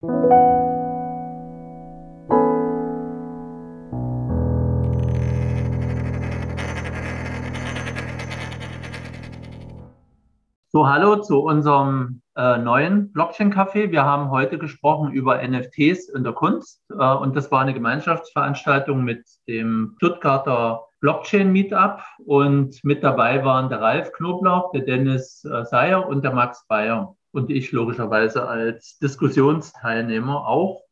So, hallo zu unserem äh, neuen Blockchain-Café. Wir haben heute gesprochen über NFTs in der Kunst äh, und das war eine Gemeinschaftsveranstaltung mit dem Stuttgarter Blockchain-Meetup und mit dabei waren der Ralf Knoblauch, der Dennis äh, Seyer und der Max Bayer und ich logischerweise als Diskussionsteilnehmer auch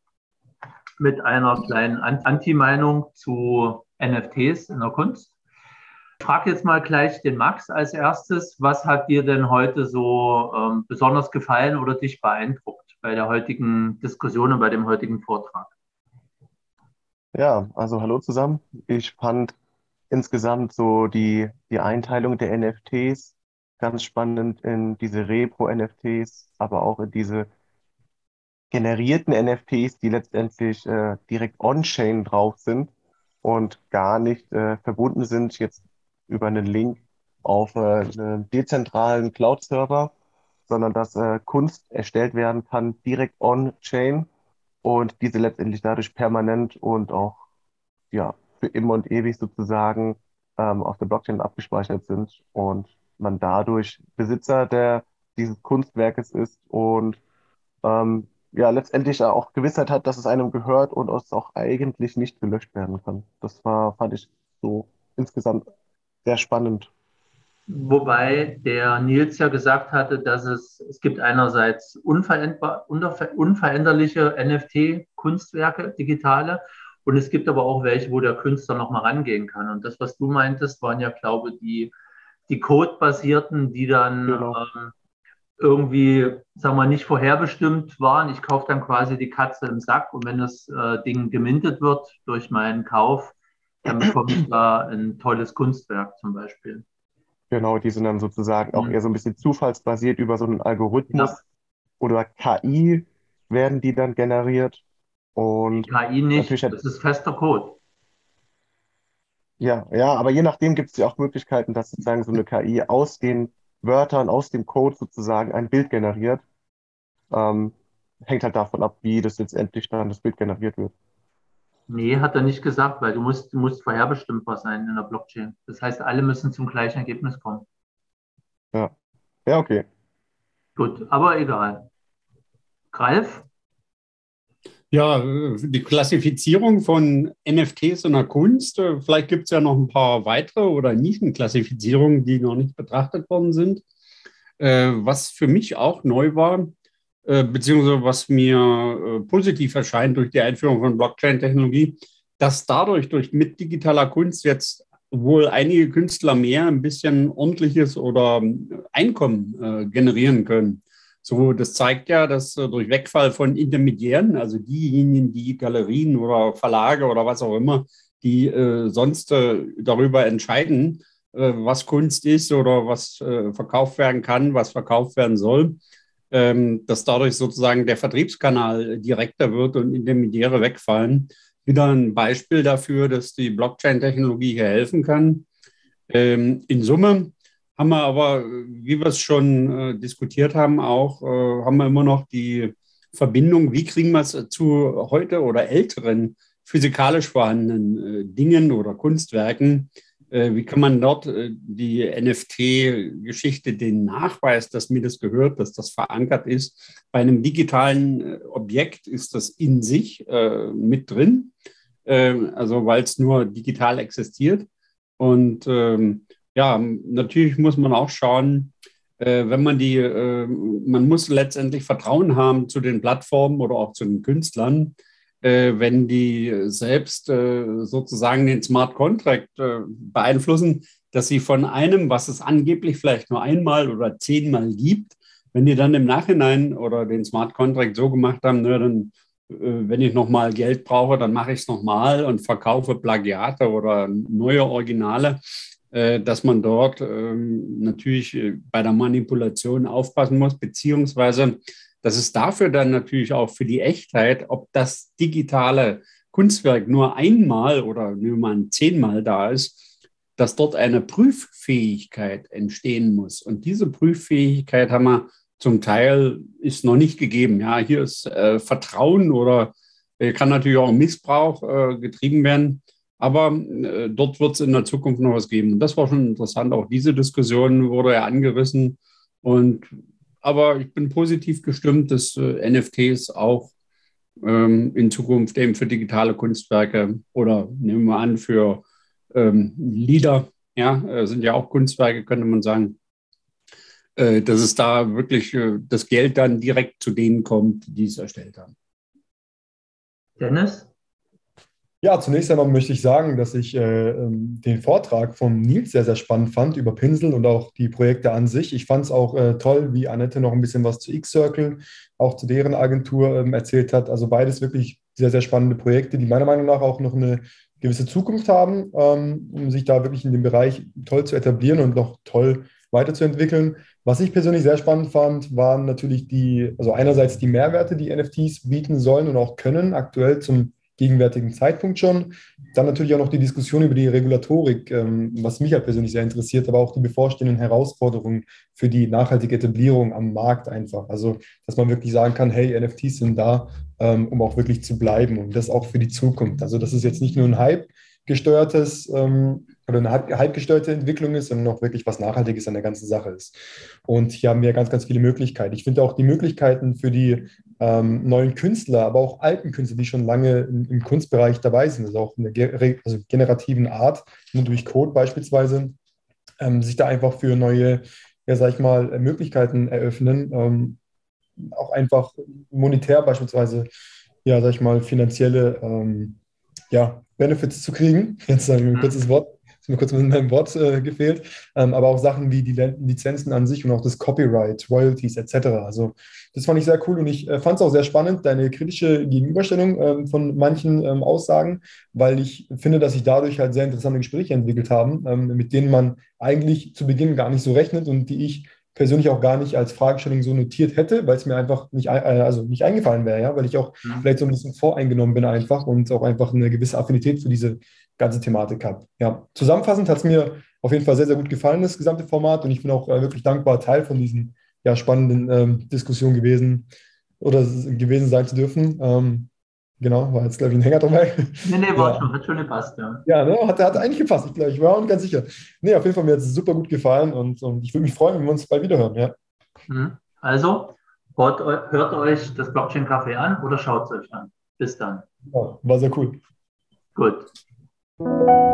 mit einer kleinen Anti-Meinung zu NFTs in der Kunst. Ich frage jetzt mal gleich den Max als erstes. Was hat dir denn heute so ähm, besonders gefallen oder dich beeindruckt bei der heutigen Diskussion und bei dem heutigen Vortrag? Ja, also hallo zusammen. Ich fand insgesamt so die, die Einteilung der NFTs ganz spannend in diese Repro-NFTs, aber auch in diese generierten NFTs, die letztendlich äh, direkt on-chain drauf sind und gar nicht äh, verbunden sind jetzt über einen Link auf äh, einen dezentralen Cloud-Server, sondern dass äh, Kunst erstellt werden kann direkt on-chain und diese letztendlich dadurch permanent und auch ja, für immer und ewig sozusagen ähm, auf der Blockchain abgespeichert sind und man dadurch Besitzer der, dieses Kunstwerkes ist und ähm, ja, letztendlich auch Gewissheit hat, dass es einem gehört und es auch eigentlich nicht gelöscht werden kann. Das war, fand ich so insgesamt sehr spannend. Wobei der Nils ja gesagt hatte, dass es, es gibt einerseits unveränderliche NFT-Kunstwerke, digitale, und es gibt aber auch welche, wo der Künstler nochmal rangehen kann. Und das, was du meintest, waren ja, glaube ich, die, die Code-basierten, die dann genau. ähm, irgendwie, sagen wir, nicht vorherbestimmt waren. Ich kaufe dann quasi die Katze im Sack und wenn das äh, Ding gemintet wird durch meinen Kauf, dann bekomme ich da ein tolles Kunstwerk zum Beispiel. Genau, die sind dann sozusagen auch mhm. eher so ein bisschen zufallsbasiert über so einen Algorithmus ja. oder KI werden die dann generiert. Und die KI nicht, das ist fester Code. Ja, ja, aber je nachdem gibt es ja auch Möglichkeiten, dass sozusagen so eine KI aus den Wörtern, aus dem Code sozusagen ein Bild generiert. Ähm, hängt halt davon ab, wie das letztendlich dann das Bild generiert wird. Nee, hat er nicht gesagt, weil du musst, du musst vorherbestimmbar sein in der Blockchain. Das heißt, alle müssen zum gleichen Ergebnis kommen. Ja, ja, okay. Gut, aber egal. Ralf? Ja, die Klassifizierung von NFTs in der Kunst, äh, vielleicht gibt es ja noch ein paar weitere oder Nischenklassifizierungen, die noch nicht betrachtet worden sind. Äh, was für mich auch neu war, äh, beziehungsweise was mir positiv erscheint durch die Einführung von Blockchain-Technologie, dass dadurch durch mit digitaler Kunst jetzt wohl einige Künstler mehr ein bisschen ordentliches oder Einkommen generieren können. So, das zeigt ja, dass äh, durch Wegfall von Intermediären, also diejenigen, die Galerien oder Verlage oder was auch immer, die äh, sonst äh, darüber entscheiden, äh, was Kunst ist oder was äh, verkauft werden kann, was verkauft werden soll, ähm, dass dadurch sozusagen der Vertriebskanal direkter wird und Intermediäre wegfallen. Wieder ein Beispiel dafür, dass die Blockchain-Technologie hier helfen kann. Ähm, in Summe haben wir aber, wie wir es schon äh, diskutiert haben, auch, äh, haben wir immer noch die Verbindung, wie kriegen wir es zu heute oder älteren physikalisch vorhandenen äh, Dingen oder Kunstwerken. Äh, wie kann man dort äh, die NFT-Geschichte, den Nachweis, dass mir das gehört, dass das verankert ist? Bei einem digitalen äh, Objekt ist das in sich mit drin, also weil es nur digital existiert. Und ähm, ja, natürlich muss man auch schauen, äh, wenn man die, äh, man muss letztendlich Vertrauen haben zu den Plattformen oder auch zu den Künstlern, äh, wenn die selbst sozusagen den Smart Contract beeinflussen, dass sie von einem, was es angeblich vielleicht nur einmal oder zehnmal gibt, wenn die dann im Nachhinein oder den Smart Contract so gemacht haben, ne, dann wenn ich nochmal Geld brauche, dann mache ich es nochmal und verkaufe Plagiate oder neue Originale. Äh, dass man dort ähm, natürlich äh, bei der Manipulation aufpassen muss, beziehungsweise dass es dafür dann natürlich auch für die Echtheit, ob das digitale Kunstwerk nur einmal oder nur mal zehnmal da ist, dass dort eine Prüffähigkeit entstehen muss. Und diese Prüffähigkeit haben wir zum Teil ist noch nicht gegeben. Ja, hier ist äh, Vertrauen oder äh, kann natürlich auch Missbrauch äh, getrieben werden. Aber äh, dort wird es in der Zukunft noch was geben. Und das war schon interessant. Auch diese Diskussion wurde ja angerissen. Und, aber ich bin positiv gestimmt, dass äh, NFTs auch ähm, in Zukunft eben für digitale Kunstwerke oder nehmen wir an für ähm, Lieder, ja, äh, sind ja auch Kunstwerke, könnte man sagen, äh, dass es da wirklich äh, das Geld dann direkt zu denen kommt, die es erstellt haben. Dennis? Ja, zunächst einmal möchte ich sagen, dass ich äh, ähm, den Vortrag von Nils sehr, sehr spannend fand über Pinsel und auch die Projekte an sich. Ich fand es auch äh, toll, wie Annette noch ein bisschen was zu X-Circle, auch zu deren Agentur ähm, erzählt hat. Also beides wirklich sehr, sehr spannende Projekte, die meiner Meinung nach auch noch eine gewisse Zukunft haben, ähm, um sich da wirklich in dem Bereich toll zu etablieren und noch toll weiterzuentwickeln. Was ich persönlich sehr spannend fand, waren natürlich die, also einerseits die Mehrwerte, die NFTs bieten sollen und auch können, aktuell zum gegenwärtigen Zeitpunkt schon. Dann natürlich auch noch die Diskussion über die Regulatorik, ähm, was mich halt persönlich sehr interessiert, aber auch die bevorstehenden Herausforderungen für die nachhaltige Etablierung am Markt einfach. Also, dass man wirklich sagen kann, hey, NFTs sind da, ähm, um auch wirklich zu bleiben und das auch für die Zukunft. Also, das ist jetzt nicht nur ein Hype gesteuertes ähm, oder eine halbgesteuerte Entwicklung ist, sondern auch wirklich was Nachhaltiges an der ganzen Sache ist. Und hier haben wir ganz, ganz viele Möglichkeiten. Ich finde auch die Möglichkeiten für die ähm, neuen Künstler, aber auch alten Künstler, die schon lange im, im Kunstbereich dabei sind, also auch in der also generativen Art, nur durch Code beispielsweise, ähm, sich da einfach für neue, ja, sag ich mal, Möglichkeiten eröffnen. Ähm, auch einfach monetär beispielsweise, ja, sag ich mal, finanzielle ähm, ja, Benefits zu kriegen. Jetzt ein kurzes Wort ist mir kurz mit meinem Wort äh, gefehlt, ähm, aber auch Sachen wie die Lizenzen an sich und auch das Copyright, Royalties etc. Also das fand ich sehr cool und ich äh, fand es auch sehr spannend, deine kritische Gegenüberstellung ähm, von manchen ähm, Aussagen, weil ich finde, dass sich dadurch halt sehr interessante Gespräche entwickelt haben, ähm, mit denen man eigentlich zu Beginn gar nicht so rechnet und die ich persönlich auch gar nicht als Fragestellung so notiert hätte, weil es mir einfach nicht, äh, also nicht eingefallen wäre, ja, weil ich auch mhm. vielleicht so ein bisschen voreingenommen bin einfach und auch einfach eine gewisse Affinität für diese ganze Thematik habe. Ja, zusammenfassend hat es mir auf jeden Fall sehr, sehr gut gefallen, das gesamte Format. Und ich bin auch äh, wirklich dankbar, Teil von diesen ja, spannenden ähm, Diskussionen gewesen oder gewesen sein zu dürfen. Ähm, genau, war jetzt, glaube ich, ein Hänger dabei. Nee, nee, war ja. schon, hat schon gepasst, ja. Ja, ne, hat, hat eigentlich gepasst, ich, glaube, ich war auch nicht ganz sicher. Nee, auf jeden Fall mir hat es super gut gefallen und, und ich würde mich freuen, wenn wir uns bald wiederhören, ja. Mhm. Also, hört, hört euch das Blockchain Café an oder schaut es euch an. Bis dann. Ja, war sehr cool. Gut. Herzlich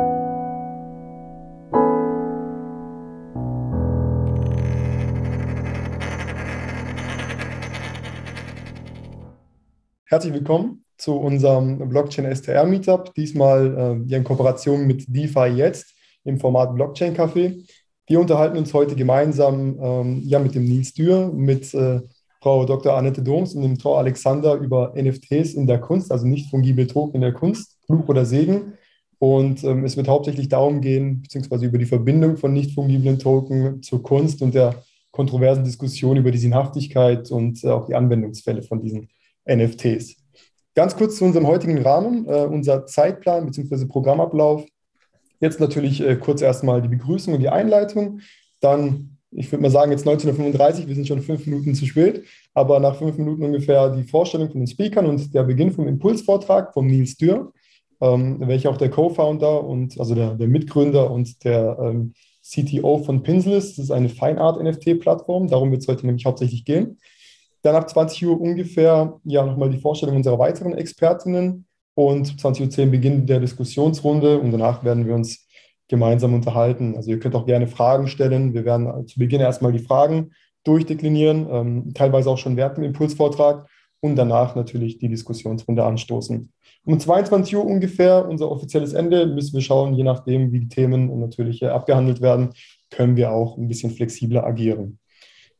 willkommen zu unserem Blockchain STR Meetup, diesmal äh, in Kooperation mit DeFi jetzt im Format Blockchain Café. Wir unterhalten uns heute gemeinsam ähm, ja, mit dem Nils Dürr, mit äh, Frau Dr. Annette Doms und dem Tor Alexander über NFTs in der Kunst, also nicht fungible Token in der Kunst, Fluch oder Segen. Und ähm, es wird hauptsächlich darum gehen, beziehungsweise über die Verbindung von nicht fungiblen Token zur Kunst und der kontroversen Diskussion über die Sinnhaftigkeit und äh, auch die Anwendungsfälle von diesen NFTs. Ganz kurz zu unserem heutigen Rahmen, äh, unser Zeitplan bzw. Programmablauf. Jetzt natürlich äh, kurz erstmal die Begrüßung und die Einleitung. Dann, ich würde mal sagen, jetzt 1935, wir sind schon fünf Minuten zu spät, aber nach fünf Minuten ungefähr die Vorstellung von den Speakern und der Beginn vom Impulsvortrag von Nils Dürr ähm, welcher auch der Co-Founder und also der, der, Mitgründer und der ähm, CTO von Pinsel ist. Das ist eine Feinart-NFT-Plattform. Darum wird es heute nämlich hauptsächlich gehen. Dann ab 20 Uhr ungefähr ja nochmal die Vorstellung unserer weiteren Expertinnen und 20.10 Uhr Beginn der Diskussionsrunde und danach werden wir uns gemeinsam unterhalten. Also ihr könnt auch gerne Fragen stellen. Wir werden zu Beginn erstmal die Fragen durchdeklinieren, ähm, teilweise auch schon während dem Impulsvortrag und danach natürlich die Diskussionsrunde anstoßen. Um 22 Uhr ungefähr, unser offizielles Ende, müssen wir schauen, je nachdem, wie die Themen natürlich abgehandelt werden, können wir auch ein bisschen flexibler agieren.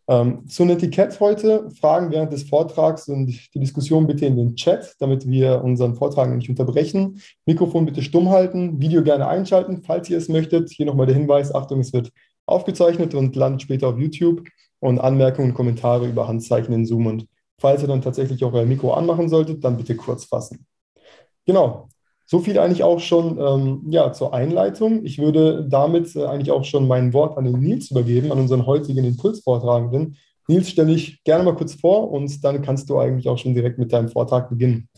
Ähm, zu einem Etikett heute, Fragen während des Vortrags und die Diskussion bitte in den Chat, damit wir unseren Vortrag nicht unterbrechen. Mikrofon bitte stumm halten, Video gerne einschalten, falls ihr es möchtet. Hier nochmal der Hinweis, Achtung, es wird aufgezeichnet und landet später auf YouTube. Und Anmerkungen und Kommentare über Handzeichen in Zoom. Und falls ihr dann tatsächlich auch euer Mikro anmachen solltet, dann bitte kurz fassen. Genau. So viel eigentlich auch schon ähm, ja, zur Einleitung. Ich würde damit äh, eigentlich auch schon mein Wort an den Nils übergeben, an unseren heutigen Impulsvortragenden, Nils, stell dich gerne mal kurz vor und dann kannst du eigentlich auch schon direkt mit deinem Vortrag beginnen.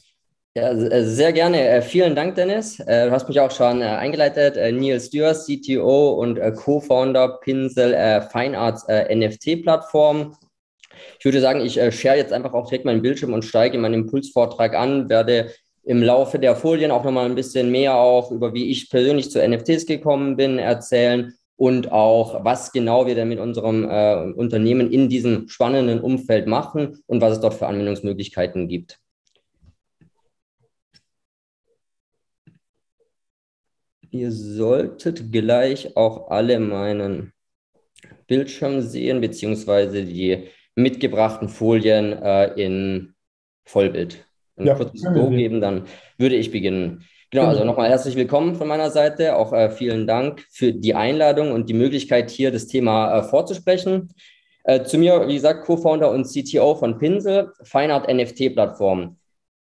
Ja, äh, sehr gerne. Äh, vielen Dank, Dennis. Äh, du hast mich auch schon eingeleitet. Nils Dürr, CTO und Co-Founder Pinsel Fine Arts NFT-Plattform. Ich würde sagen, ich share jetzt einfach auch direkt meinen Bildschirm und steige in meinen Impulsvortrag an, werde im Laufe der Folien auch nochmal ein bisschen mehr auch über wie ich persönlich zu NFTs gekommen bin erzählen und auch, was genau wir denn mit unserem äh, Unternehmen in diesem spannenden Umfeld machen und was es dort für Anwendungsmöglichkeiten gibt. Ihr solltet gleich auch alle meinen Bildschirm sehen, beziehungsweise die mitgebrachten Folien äh, in Vollbild. Wenn ja, kurzes Go geben, dann würde ich beginnen. Genau, also nochmal herzlich willkommen von meiner Seite. Auch äh, vielen Dank für die Einladung und die Möglichkeit, hier das Thema äh, vorzusprechen. Äh, zu mir, wie gesagt, Co-Founder und CTO von Pinsel, Feinart NFT-Plattform.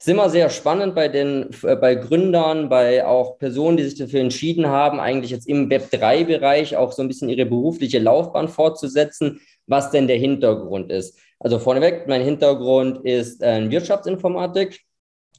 Es ist immer sehr spannend bei den äh, bei Gründern, bei auch Personen, die sich dafür entschieden haben, eigentlich jetzt im Web3-Bereich auch so ein bisschen ihre berufliche Laufbahn fortzusetzen, was denn der Hintergrund ist. Also vorneweg, mein Hintergrund ist äh, Wirtschaftsinformatik.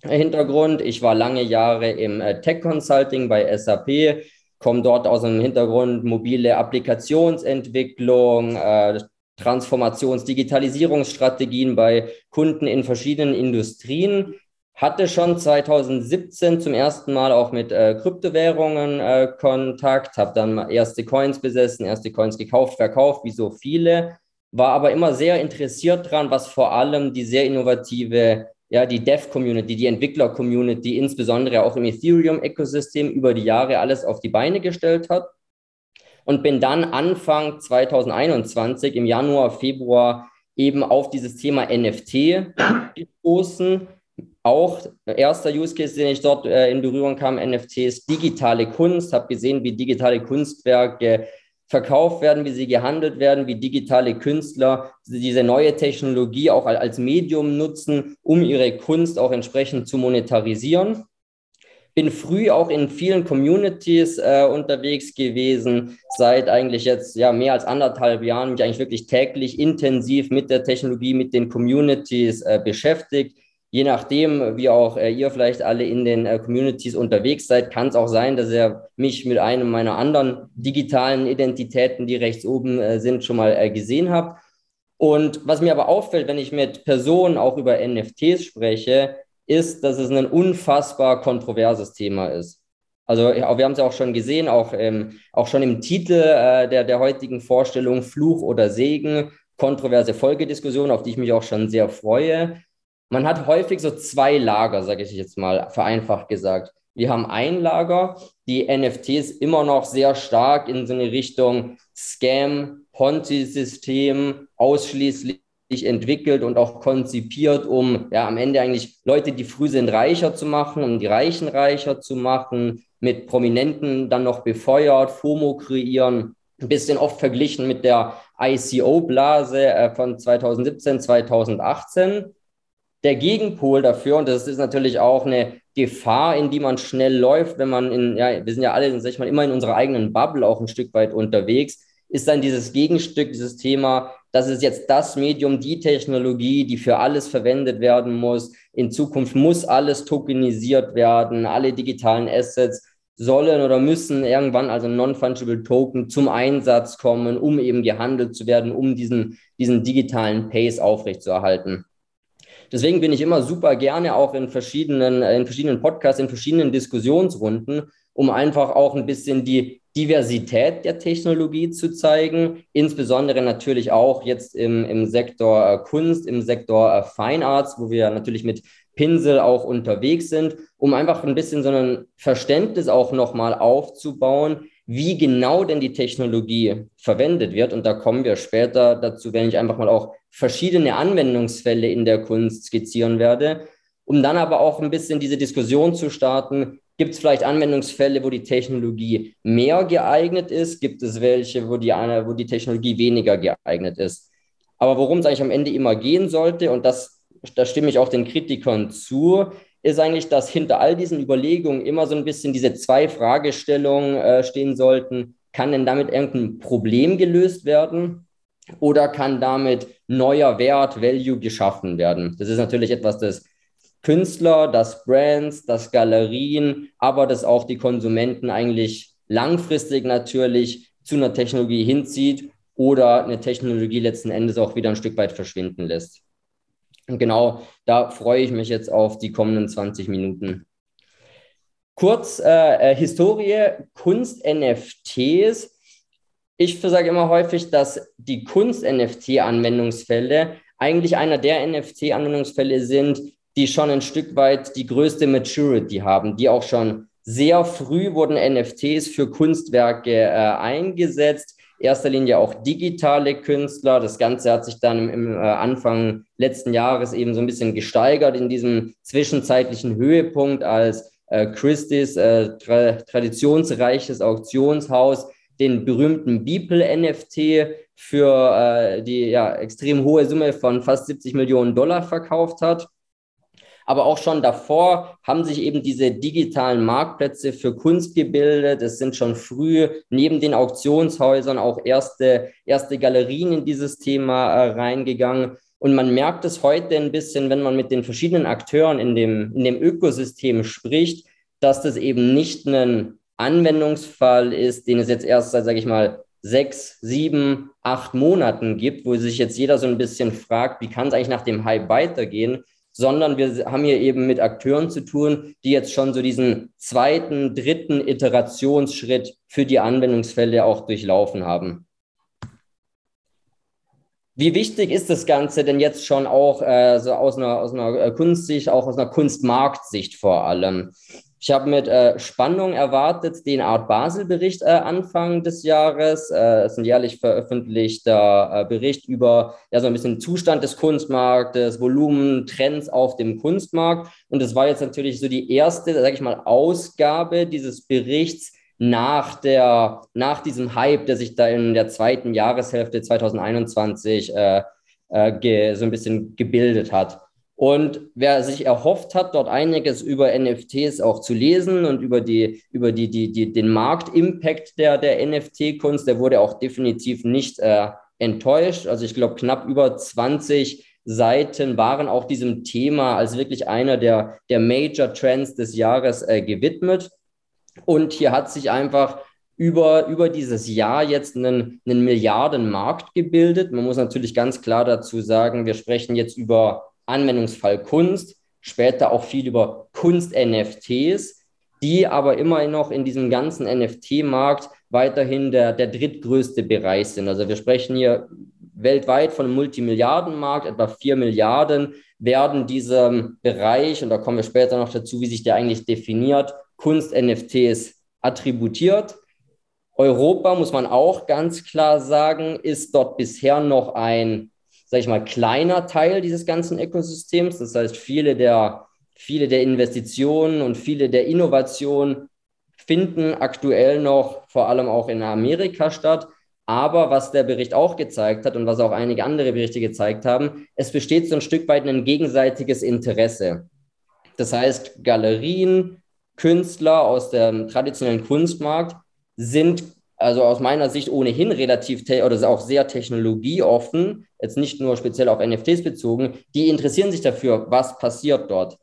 Hintergrund. Ich war lange Jahre im äh, Tech Consulting bei SAP, komme dort aus einem Hintergrund mobile Applikationsentwicklung, äh, Transformations-, Digitalisierungsstrategien bei Kunden in verschiedenen Industrien. Hatte schon 2017 zum ersten Mal auch mit äh, Kryptowährungen äh, Kontakt, habe dann erste Coins besessen, erste Coins gekauft, verkauft, wie so viele, war aber immer sehr interessiert dran, was vor allem die sehr innovative ja, die Dev-Community, die Entwickler-Community, insbesondere auch im Ethereum-Ökosystem über die Jahre alles auf die Beine gestellt hat. Und bin dann Anfang 2021, im Januar, Februar, eben auf dieses Thema NFT gestoßen. Auch erster Use Case, den ich dort äh, in Berührung kam, NFTs, digitale Kunst, habe gesehen, wie digitale Kunstwerke verkauft werden, wie sie gehandelt werden, wie digitale Künstler diese neue Technologie auch als Medium nutzen, um ihre Kunst auch entsprechend zu monetarisieren. Bin früh auch in vielen Communities äh, unterwegs gewesen, seit eigentlich jetzt ja mehr als anderthalb Jahren mich eigentlich wirklich täglich intensiv mit der Technologie, mit den Communities äh, beschäftigt je nachdem, wie auch äh, ihr vielleicht alle in den äh, Communities unterwegs seid, kann es auch sein, dass ihr mich mit einem meiner anderen digitalen Identitäten, die rechts oben äh, sind, schon mal äh, gesehen habt. Und was mir aber auffällt, wenn ich mit Personen auch über NFTs spreche, ist, dass es ein unfassbar kontroverses Thema ist. Also wir haben es ja auch schon gesehen, auch, ähm, auch schon im Titel äh, der, der heutigen Vorstellung Fluch oder Segen, kontroverse Folgediskussion, auf die ich mich auch schon sehr freue man hat häufig so zwei Lager, sage ich jetzt mal, vereinfacht gesagt. Wir haben ein Lager, die NFTs immer noch sehr stark in so eine Richtung Scam, Ponzi-System ausschließlich entwickelt und auch konzipiert, um ja am Ende eigentlich Leute, die früh sind, reicher zu machen, um die Reichen reicher zu machen, mit Prominenten dann noch befeuert, FOMO kreieren. Ein bisschen oft verglichen mit der ICO-Blase äh, von 2017, 2018 der Gegenpol dafür, und das ist natürlich auch eine Gefahr, in die man schnell läuft, wenn man in, ja, wir sind ja alle, sag ich mal, immer in unserer eigenen Bubble auch ein Stück weit unterwegs, ist dann dieses Gegenstück, dieses Thema, das ist jetzt das Medium, die Technologie, die für alles verwendet werden muss. In Zukunft muss alles tokenisiert werden, alle digitalen Assets sollen oder müssen irgendwann also Non-Fungible Token zum Einsatz kommen, um eben gehandelt zu werden, um diesen, diesen digitalen Pace aufrechtzuerhalten. Deswegen bin ich immer super gerne auch in verschiedenen, äh, in verschiedenen Podcasts, in verschiedenen Diskussionsrunden, um einfach auch ein bisschen die Diversität der Technologie zu zeigen, insbesondere natürlich auch jetzt im, im Sektor äh, Kunst, im Sektor äh, Fine Arts, wo wir natürlich mit Pinsel auch unterwegs sind, um einfach ein bisschen so ein Verständnis auch nochmal aufzubauen, wie genau denn die Technologie verwendet wird. Und da kommen wir später dazu, wenn ich einfach mal auch verschiedene Anwendungsfälle in der Kunst skizzieren werde, um dann aber auch ein bisschen diese Diskussion zu starten. Gibt es vielleicht Anwendungsfälle, wo die Technologie mehr geeignet ist? Gibt es welche, wo die, wo die Technologie weniger geeignet ist? Aber worum es eigentlich am Ende immer gehen sollte, und das, da stimme ich auch den Kritikern zu, ist eigentlich, dass hinter all diesen Überlegungen immer so ein bisschen diese zwei Fragestellungen äh, stehen sollten. Kann denn damit irgendein Problem gelöst werden? Oder kann damit neuer Wert, Value geschaffen werden? Das ist natürlich etwas, das Künstler, das Brands, das Galerien, aber das auch die Konsumenten eigentlich langfristig natürlich zu einer Technologie hinzieht oder eine Technologie letzten Endes auch wieder ein Stück weit verschwinden lässt. Und genau da freue ich mich jetzt auf die kommenden 20 Minuten. Kurz äh, äh Historie, Kunst-NFTs. Ich sage immer häufig, dass die Kunst-NFT-Anwendungsfälle eigentlich einer der NFT-Anwendungsfälle sind, die schon ein Stück weit die größte Maturity haben, die auch schon sehr früh wurden NFTs für Kunstwerke äh, eingesetzt. Erster Linie auch digitale Künstler. Das Ganze hat sich dann im, im äh, Anfang letzten Jahres eben so ein bisschen gesteigert in diesem zwischenzeitlichen Höhepunkt, als äh, Christie's äh, tra traditionsreiches Auktionshaus den berühmten Beeple NFT für äh, die ja, extrem hohe Summe von fast 70 Millionen Dollar verkauft hat. Aber auch schon davor haben sich eben diese digitalen Marktplätze für Kunst gebildet. Es sind schon früh neben den Auktionshäusern auch erste, erste Galerien in dieses Thema äh, reingegangen. Und man merkt es heute ein bisschen, wenn man mit den verschiedenen Akteuren in dem, in dem Ökosystem spricht, dass das eben nicht ein Anwendungsfall ist, den es jetzt erst seit, sage ich mal, sechs, sieben, acht Monaten gibt, wo sich jetzt jeder so ein bisschen fragt, wie kann es eigentlich nach dem Hype weitergehen, sondern wir haben hier eben mit Akteuren zu tun, die jetzt schon so diesen zweiten, dritten Iterationsschritt für die Anwendungsfälle auch durchlaufen haben. Wie wichtig ist das Ganze denn jetzt schon auch äh, so aus einer, aus einer äh, Kunstsicht, auch aus einer Kunstmarktsicht vor allem? Ich habe mit äh, Spannung erwartet den Art Basel-Bericht äh, Anfang des Jahres. Äh, es ist ein jährlich veröffentlichter äh, Bericht über ja, so ein bisschen Zustand des Kunstmarktes, Volumen, Trends auf dem Kunstmarkt. Und es war jetzt natürlich so die erste, sage ich mal, Ausgabe dieses Berichts nach, der, nach diesem Hype, der sich da in der zweiten Jahreshälfte 2021 äh, äh, so ein bisschen gebildet hat. Und wer sich erhofft hat, dort einiges über NFTs auch zu lesen und über, die, über die, die, die, den Marktimpact der, der NFT-Kunst, der wurde auch definitiv nicht äh, enttäuscht. Also ich glaube, knapp über 20 Seiten waren auch diesem Thema als wirklich einer der, der Major Trends des Jahres äh, gewidmet. Und hier hat sich einfach über, über dieses Jahr jetzt einen, einen Milliardenmarkt gebildet. Man muss natürlich ganz klar dazu sagen, wir sprechen jetzt über Anwendungsfall Kunst, später auch viel über Kunst-NFTs, die aber immer noch in diesem ganzen NFT-Markt weiterhin der, der drittgrößte Bereich sind. Also wir sprechen hier weltweit von einem Multimilliardenmarkt, etwa vier Milliarden werden diesem Bereich, und da kommen wir später noch dazu, wie sich der eigentlich definiert, Kunst-NFTs attributiert. Europa, muss man auch ganz klar sagen, ist dort bisher noch ein sage ich mal, kleiner Teil dieses ganzen Ökosystems. Das heißt, viele der, viele der Investitionen und viele der Innovationen finden aktuell noch vor allem auch in Amerika statt. Aber was der Bericht auch gezeigt hat und was auch einige andere Berichte gezeigt haben, es besteht so ein Stück weit ein gegenseitiges Interesse. Das heißt, Galerien, Künstler aus dem traditionellen Kunstmarkt sind also aus meiner Sicht ohnehin relativ oder auch sehr technologieoffen, jetzt nicht nur speziell auf NFTs bezogen, die interessieren sich dafür, was passiert dort.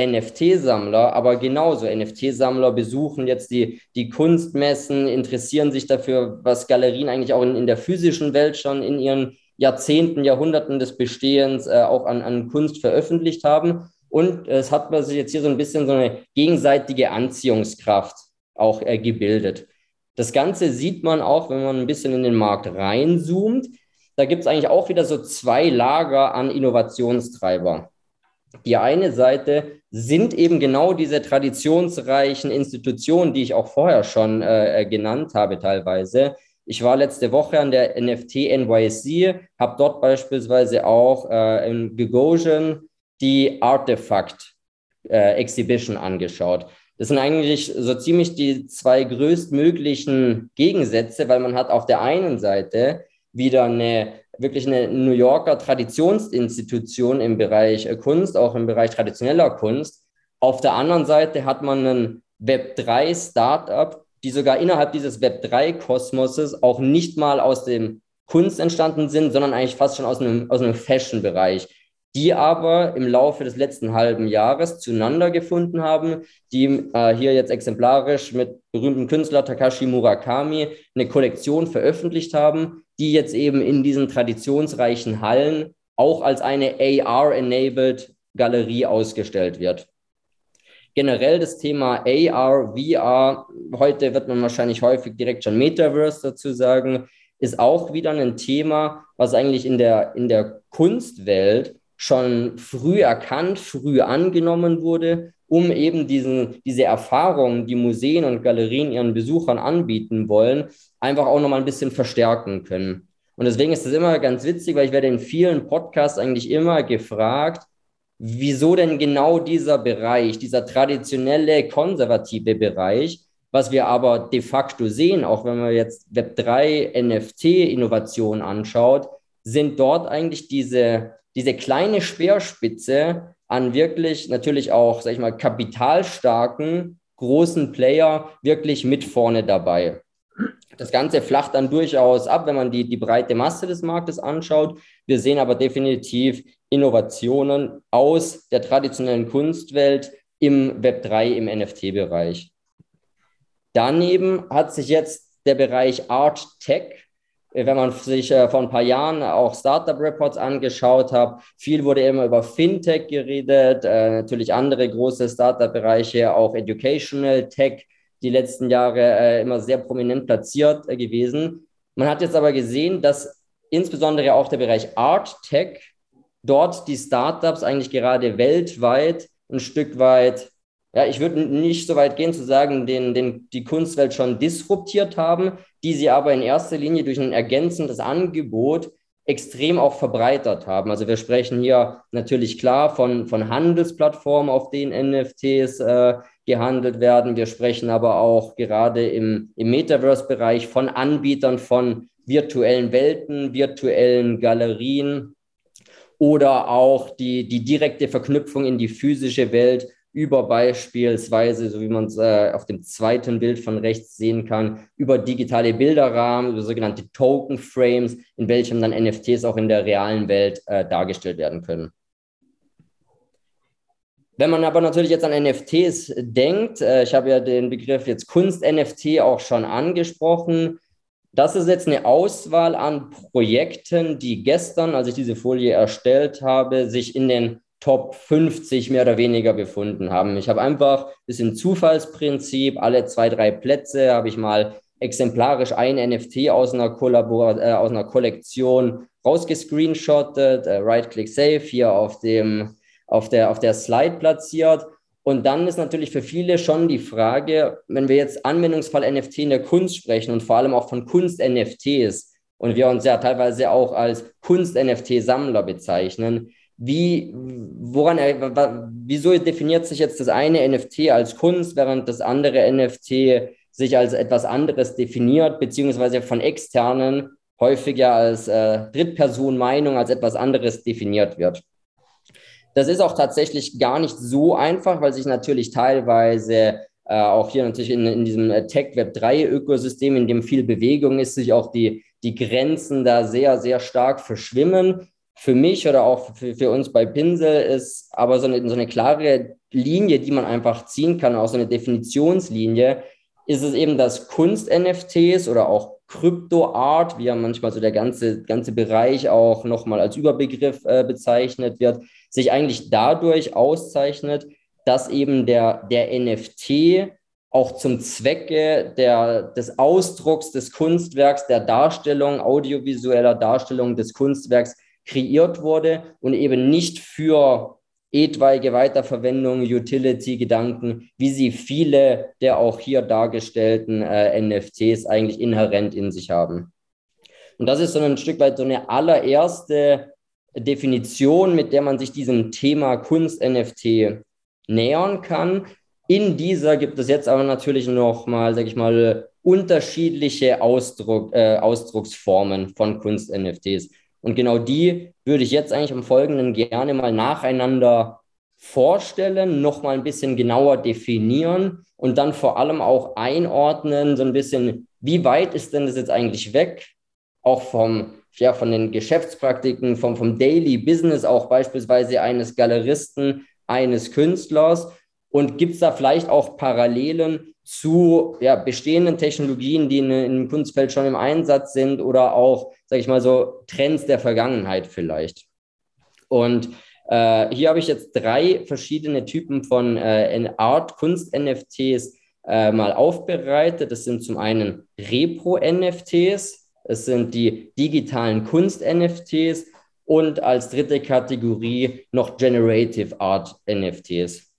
NFT-Sammler, aber genauso. NFT-Sammler besuchen jetzt die, die Kunstmessen, interessieren sich dafür, was Galerien eigentlich auch in, in der physischen Welt schon in ihren Jahrzehnten, Jahrhunderten des Bestehens äh, auch an, an Kunst veröffentlicht haben. Und es hat man sich jetzt hier so ein bisschen so eine gegenseitige Anziehungskraft auch äh, gebildet. Das Ganze sieht man auch, wenn man ein bisschen in den Markt reinzoomt. Da gibt es eigentlich auch wieder so zwei Lager an Innovationstreiber. Die eine Seite sind eben genau diese traditionsreichen Institutionen, die ich auch vorher schon äh, genannt habe teilweise. Ich war letzte Woche an der NFT NYC, habe dort beispielsweise auch äh, in Gagosian die Artifact äh, Exhibition angeschaut. Das sind eigentlich so ziemlich die zwei größtmöglichen Gegensätze, weil man hat auf der einen Seite wieder eine wirklich eine New Yorker Traditionsinstitution im Bereich Kunst, auch im Bereich traditioneller Kunst. Auf der anderen Seite hat man ein Web3 Startup, die sogar innerhalb dieses Web3 Kosmoses auch nicht mal aus dem Kunst entstanden sind, sondern eigentlich fast schon aus einem, aus einem Fashion-Bereich die aber im Laufe des letzten halben Jahres zueinander gefunden haben, die äh, hier jetzt exemplarisch mit berühmtem Künstler Takashi Murakami eine Kollektion veröffentlicht haben, die jetzt eben in diesen traditionsreichen Hallen auch als eine AR-enabled Galerie ausgestellt wird. Generell das Thema AR, VR, heute wird man wahrscheinlich häufig direkt schon Metaverse dazu sagen, ist auch wieder ein Thema, was eigentlich in der, in der Kunstwelt schon früh erkannt, früh angenommen wurde, um eben diesen, diese Erfahrungen, die Museen und Galerien ihren Besuchern anbieten wollen, einfach auch nochmal ein bisschen verstärken können. Und deswegen ist es immer ganz witzig, weil ich werde in vielen Podcasts eigentlich immer gefragt, wieso denn genau dieser Bereich, dieser traditionelle, konservative Bereich, was wir aber de facto sehen, auch wenn man jetzt Web3 NFT-Innovation anschaut, sind dort eigentlich diese diese kleine Speerspitze an wirklich natürlich auch, sag ich mal, kapitalstarken, großen Player wirklich mit vorne dabei. Das Ganze flacht dann durchaus ab, wenn man die, die breite Masse des Marktes anschaut. Wir sehen aber definitiv Innovationen aus der traditionellen Kunstwelt im Web3, im NFT-Bereich. Daneben hat sich jetzt der Bereich Art Tech wenn man sich äh, vor ein paar Jahren auch Startup-Reports angeschaut hat, viel wurde immer über Fintech geredet, äh, natürlich andere große Startup-Bereiche, auch Educational Tech, die letzten Jahre äh, immer sehr prominent platziert äh, gewesen. Man hat jetzt aber gesehen, dass insbesondere auch der Bereich Art Tech dort die Startups eigentlich gerade weltweit ein Stück weit ja, ich würde nicht so weit gehen zu sagen, den, den, die Kunstwelt schon disruptiert haben, die sie aber in erster Linie durch ein ergänzendes Angebot extrem auch verbreitert haben. Also wir sprechen hier natürlich klar von, von Handelsplattformen, auf denen NFTs äh, gehandelt werden. Wir sprechen aber auch gerade im, im Metaverse-Bereich von Anbietern von virtuellen Welten, virtuellen Galerien oder auch die, die direkte Verknüpfung in die physische Welt über beispielsweise, so wie man es äh, auf dem zweiten Bild von rechts sehen kann, über digitale Bilderrahmen, über sogenannte Token Frames, in welchem dann NFTs auch in der realen Welt äh, dargestellt werden können. Wenn man aber natürlich jetzt an NFTs denkt, äh, ich habe ja den Begriff jetzt Kunst-NFT auch schon angesprochen, das ist jetzt eine Auswahl an Projekten, die gestern, als ich diese Folie erstellt habe, sich in den Top 50 mehr oder weniger befunden haben. Ich habe einfach ein bisschen Zufallsprinzip, alle zwei, drei Plätze habe ich mal exemplarisch ein NFT aus einer, Kollabor äh, aus einer Kollektion rausgescreenshottet, äh, Right-Click Save hier auf, dem, auf, der, auf der Slide platziert. Und dann ist natürlich für viele schon die Frage, wenn wir jetzt Anwendungsfall NFT in der Kunst sprechen und vor allem auch von Kunst-NFTs und wir uns ja teilweise auch als Kunst-NFT-Sammler bezeichnen, wie, woran, wieso definiert sich jetzt das eine NFT als Kunst, während das andere NFT sich als etwas anderes definiert, beziehungsweise von externen häufiger als äh, Drittperson-Meinung als etwas anderes definiert wird. Das ist auch tatsächlich gar nicht so einfach, weil sich natürlich teilweise äh, auch hier natürlich in, in diesem äh, Tech-Web3-Ökosystem, in dem viel Bewegung ist, sich auch die, die Grenzen da sehr, sehr stark verschwimmen für mich oder auch für, für uns bei Pinsel ist aber so eine, so eine klare Linie, die man einfach ziehen kann, auch so eine Definitionslinie, ist es eben, dass Kunst-NFTs oder auch Krypto-Art, wie ja manchmal so der ganze, ganze Bereich auch nochmal als Überbegriff äh, bezeichnet wird, sich eigentlich dadurch auszeichnet, dass eben der, der NFT auch zum Zwecke der, des Ausdrucks des Kunstwerks, der Darstellung, audiovisueller Darstellung des Kunstwerks kreiert wurde und eben nicht für etwaige Weiterverwendung, Utility-Gedanken, wie sie viele der auch hier dargestellten äh, NFTs eigentlich inhärent in sich haben. Und das ist so ein Stück weit so eine allererste Definition, mit der man sich diesem Thema Kunst-NFT nähern kann. In dieser gibt es jetzt aber natürlich noch mal, sag ich mal, unterschiedliche Ausdruck, äh, Ausdrucksformen von Kunst-NFTs. Und genau die würde ich jetzt eigentlich im Folgenden gerne mal nacheinander vorstellen, nochmal ein bisschen genauer definieren und dann vor allem auch einordnen, so ein bisschen, wie weit ist denn das jetzt eigentlich weg, auch vom, ja, von den Geschäftspraktiken, vom, vom Daily Business auch beispielsweise eines Galeristen, eines Künstlers? Und gibt es da vielleicht auch Parallelen zu ja, bestehenden Technologien, die in, im Kunstfeld schon im Einsatz sind oder auch, sage ich mal so, Trends der Vergangenheit vielleicht? Und äh, hier habe ich jetzt drei verschiedene Typen von äh, Art, Kunst-NFTs äh, mal aufbereitet. Das sind zum einen Repro-NFTs, es sind die digitalen Kunst-NFTs und als dritte Kategorie noch Generative Art NFTs.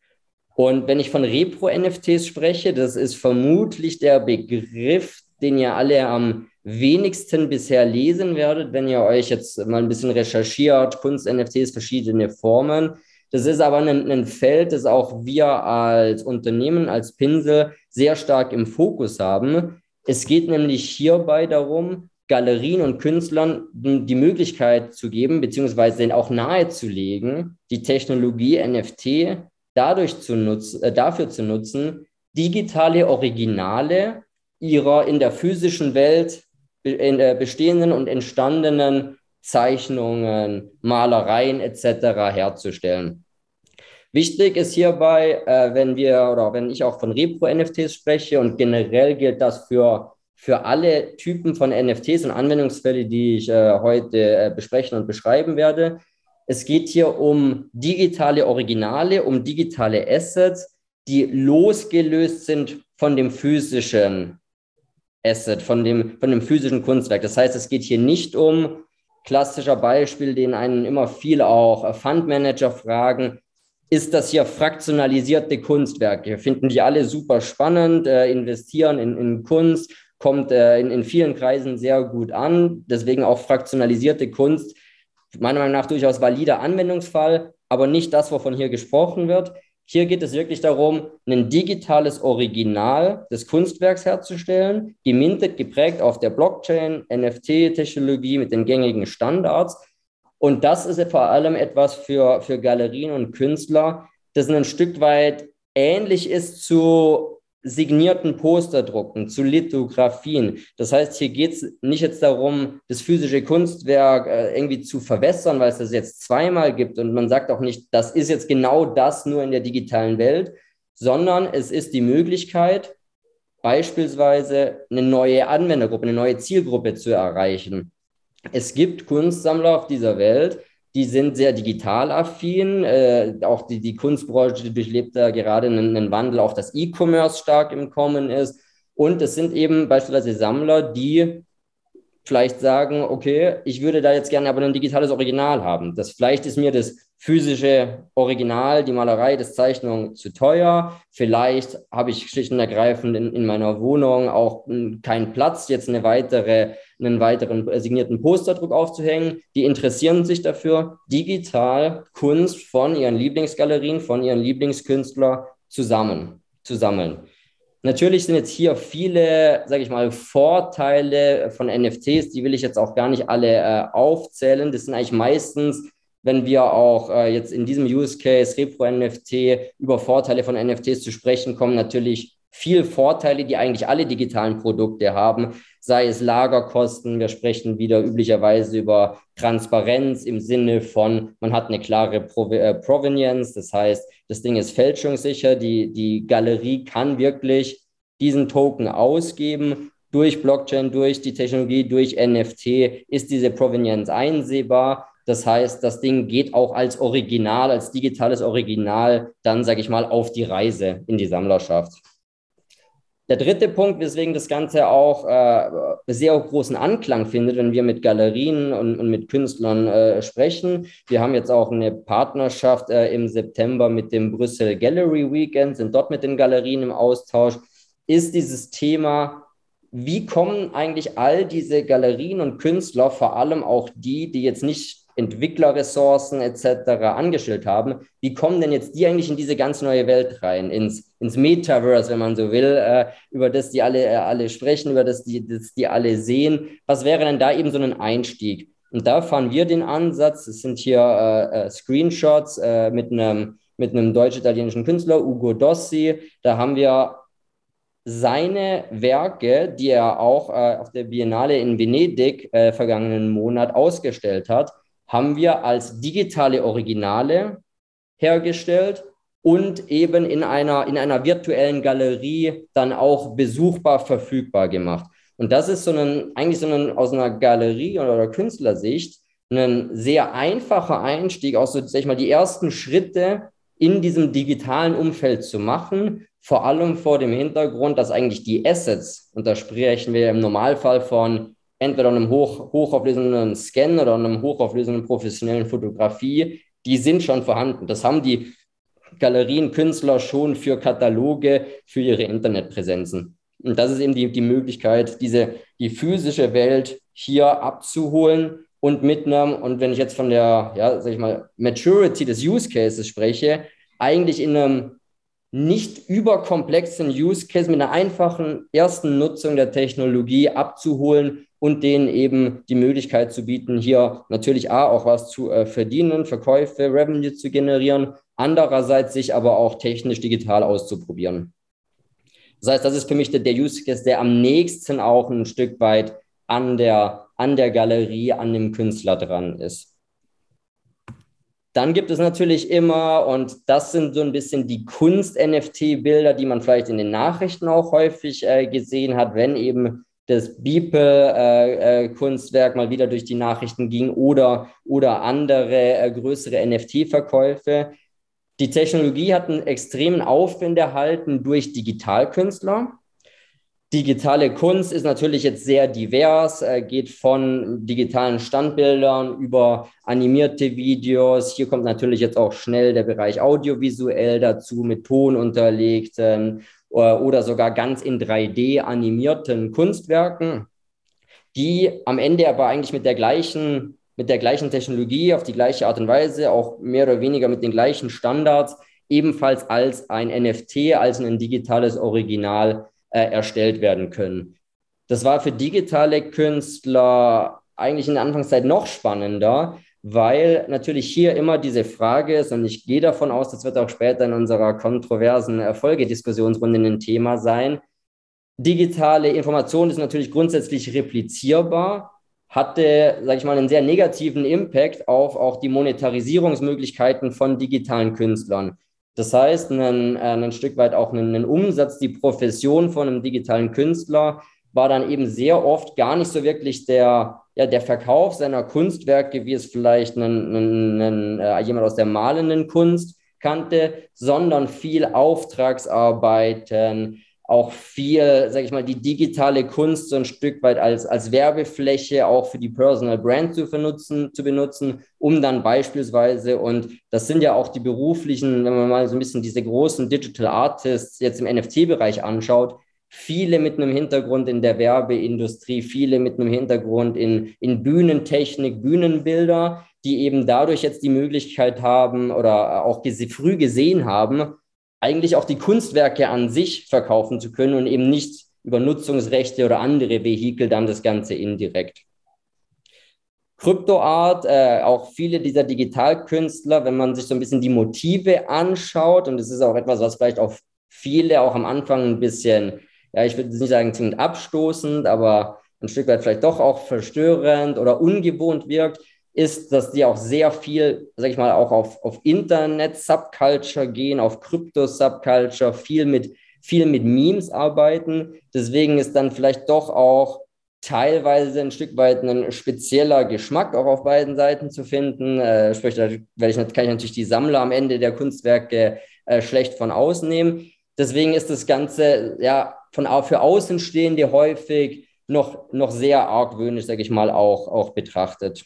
Und wenn ich von Repro-NFTs spreche, das ist vermutlich der Begriff, den ihr alle am wenigsten bisher lesen werdet, wenn ihr euch jetzt mal ein bisschen recherchiert, Kunst-NFTs, verschiedene Formen. Das ist aber ein, ein, Feld, das auch wir als Unternehmen, als Pinsel sehr stark im Fokus haben. Es geht nämlich hierbei darum, Galerien und Künstlern die Möglichkeit zu geben, beziehungsweise auch nahezulegen, die Technologie NFT dadurch zu nutzen, äh, dafür zu nutzen, digitale Originale ihrer in der physischen Welt in, äh, bestehenden und entstandenen Zeichnungen, Malereien etc. herzustellen. Wichtig ist hierbei, äh, wenn wir oder wenn ich auch von Repro-NFTs spreche und generell gilt das für, für alle Typen von NFTs und Anwendungsfälle, die ich äh, heute äh, besprechen und beschreiben werde. Es geht hier um digitale Originale, um digitale Assets, die losgelöst sind von dem physischen Asset, von dem, von dem physischen Kunstwerk. Das heißt, es geht hier nicht um klassischer Beispiel, den einen immer viel auch Fundmanager fragen, ist das hier fraktionalisierte Kunstwerke. Finden die alle super spannend, äh, investieren in, in Kunst, kommt äh, in, in vielen Kreisen sehr gut an. Deswegen auch fraktionalisierte Kunst, meiner Meinung nach durchaus valider Anwendungsfall, aber nicht das, wovon hier gesprochen wird. Hier geht es wirklich darum, ein digitales Original des Kunstwerks herzustellen, gemintet, geprägt auf der Blockchain, NFT-Technologie mit den gängigen Standards. Und das ist vor allem etwas für, für Galerien und Künstler, das ein Stück weit ähnlich ist zu signierten Posterdrucken, zu Lithografien. Das heißt, hier geht es nicht jetzt darum, das physische Kunstwerk äh, irgendwie zu verwässern, weil es das jetzt zweimal gibt. Und man sagt auch nicht, das ist jetzt genau das nur in der digitalen Welt, sondern es ist die Möglichkeit, beispielsweise eine neue Anwendergruppe, eine neue Zielgruppe zu erreichen. Es gibt Kunstsammler auf dieser Welt, die sind sehr digital affin. Äh, auch die, die Kunstbranche durchlebt da gerade einen, einen Wandel, auch das E-Commerce stark im Kommen ist. Und es sind eben beispielsweise Sammler, die vielleicht sagen, okay, ich würde da jetzt gerne aber ein digitales Original haben. Das vielleicht ist mir das physische Original, die Malerei, das Zeichnung zu teuer. Vielleicht habe ich schlicht und ergreifend in, in meiner Wohnung auch keinen Platz, jetzt eine weitere, einen weiteren signierten Posterdruck aufzuhängen. Die interessieren sich dafür, digital Kunst von ihren Lieblingsgalerien, von ihren Lieblingskünstler zusammen zu sammeln. Natürlich sind jetzt hier viele, sage ich mal, Vorteile von NFTs, die will ich jetzt auch gar nicht alle äh, aufzählen. Das sind eigentlich meistens, wenn wir auch äh, jetzt in diesem Use Case Repro NFT über Vorteile von NFTs zu sprechen kommen, natürlich viel Vorteile, die eigentlich alle digitalen Produkte haben, sei es Lagerkosten. Wir sprechen wieder üblicherweise über Transparenz im Sinne von, man hat eine klare äh, Provenience, das heißt, das Ding ist fälschungssicher, die, die Galerie kann wirklich diesen Token ausgeben. Durch Blockchain, durch die Technologie, durch NFT ist diese Provenience einsehbar. Das heißt, das Ding geht auch als Original, als digitales Original dann, sage ich mal, auf die Reise in die Sammlerschaft. Der dritte Punkt, weswegen das Ganze auch äh, sehr großen Anklang findet, wenn wir mit Galerien und, und mit Künstlern äh, sprechen. Wir haben jetzt auch eine Partnerschaft äh, im September mit dem Brüssel Gallery Weekend, sind dort mit den Galerien im Austausch. Ist dieses Thema, wie kommen eigentlich all diese Galerien und Künstler, vor allem auch die, die jetzt nicht Entwicklerressourcen etc. angestellt haben, wie kommen denn jetzt die eigentlich in diese ganz neue Welt rein, ins, ins Metaverse, wenn man so will, äh, über das die alle, äh, alle sprechen, über das die, das die alle sehen. Was wäre denn da eben so ein Einstieg? Und da fahren wir den Ansatz, es sind hier äh, äh Screenshots äh, mit einem mit einem deutsch-italienischen Künstler, Ugo Dossi. Da haben wir seine Werke, die er auch äh, auf der Biennale in Venedig äh, vergangenen Monat ausgestellt hat, haben wir als digitale Originale hergestellt und eben in einer, in einer virtuellen Galerie dann auch besuchbar verfügbar gemacht. Und das ist so ein, eigentlich so ein, aus einer Galerie oder Künstlersicht ein sehr einfacher Einstieg, auch so, sag ich mal, die ersten Schritte in diesem digitalen Umfeld zu machen, vor allem vor dem Hintergrund, dass eigentlich die Assets, und da sprechen wir im Normalfall von entweder einem hoch, hochauflösenden Scan oder einem hochauflösenden professionellen Fotografie, die sind schon vorhanden. Das haben die Galerien, Künstler schon für Kataloge, für ihre Internetpräsenzen. Und das ist eben die, die Möglichkeit, diese, die physische Welt hier abzuholen und mitnehmen. Und wenn ich jetzt von der, ja, sag ich mal, Maturity des Use Cases spreche, eigentlich in einem nicht überkomplexen Use Case mit einer einfachen ersten Nutzung der Technologie abzuholen und denen eben die Möglichkeit zu bieten, hier natürlich A, auch was zu äh, verdienen, Verkäufe, Revenue zu generieren, andererseits sich aber auch technisch digital auszuprobieren. Das heißt, das ist für mich der, der Use Case, der am nächsten auch ein Stück weit an der, an der Galerie, an dem Künstler dran ist. Dann gibt es natürlich immer, und das sind so ein bisschen die Kunst-NFT-Bilder, die man vielleicht in den Nachrichten auch häufig äh, gesehen hat, wenn eben das Beeple-Kunstwerk mal wieder durch die Nachrichten ging oder, oder andere äh, größere NFT-Verkäufe. Die Technologie hat einen extremen Aufwind erhalten durch Digitalkünstler. Digitale Kunst ist natürlich jetzt sehr divers, äh, geht von digitalen Standbildern über animierte Videos. Hier kommt natürlich jetzt auch schnell der Bereich audiovisuell dazu, mit Ton unterlegten oder sogar ganz in 3D animierten Kunstwerken, die am Ende aber eigentlich mit der gleichen, mit der gleichen Technologie auf die gleiche Art und Weise, auch mehr oder weniger mit den gleichen Standards, ebenfalls als ein NFT, als ein digitales Original äh, erstellt werden können. Das war für digitale Künstler eigentlich in der Anfangszeit noch spannender, weil natürlich hier immer diese Frage ist, und ich gehe davon aus, das wird auch später in unserer kontroversen Erfolgediskussionsrunde ein Thema sein. Digitale Information ist natürlich grundsätzlich replizierbar, hatte, sage ich mal, einen sehr negativen Impact auf auch die Monetarisierungsmöglichkeiten von digitalen Künstlern. Das heißt, ein, äh, ein Stück weit auch ein, Umsatz, die Profession von einem digitalen Künstler war dann eben sehr oft gar nicht so wirklich der, ja, der Verkauf seiner Kunstwerke, wie es vielleicht ein, ein, ein, äh, jemand aus der malenden Kunst kannte, sondern viel Auftragsarbeiten, auch viel, sage ich mal, die digitale Kunst so ein Stück weit als, als Werbefläche auch für die Personal Brand zu, benutzen, zu benutzen, um dann beispielsweise, und das sind ja auch die beruflichen, wenn man mal so ein bisschen diese großen Digital Artists jetzt im NFT-Bereich anschaut, viele mit einem Hintergrund in der Werbeindustrie, viele mit einem Hintergrund in, in Bühnentechnik, Bühnenbilder, die eben dadurch jetzt die Möglichkeit haben oder auch früh gesehen haben, eigentlich auch die Kunstwerke an sich verkaufen zu können und eben nicht über Nutzungsrechte oder andere Vehikel dann das Ganze indirekt. Kryptoart, äh, auch viele dieser Digitalkünstler, wenn man sich so ein bisschen die Motive anschaut, und das ist auch etwas, was vielleicht auch viele auch am Anfang ein bisschen, ja, ich würde nicht sagen zwingend abstoßend, aber ein Stück weit vielleicht doch auch verstörend oder ungewohnt wirkt, ist, dass die auch sehr viel, sag ich mal, auch auf, auf Internet-Subculture gehen, auf Krypto-Subculture, viel mit, viel mit Memes arbeiten. Deswegen ist dann vielleicht doch auch teilweise ein Stück weit ein spezieller Geschmack auch auf beiden Seiten zu finden. Äh, sprich, da ich, kann ich natürlich die Sammler am Ende der Kunstwerke äh, schlecht von außen nehmen. Deswegen ist das Ganze ja von für Außenstehende häufig noch, noch sehr argwöhnisch, sage ich mal, auch, auch betrachtet.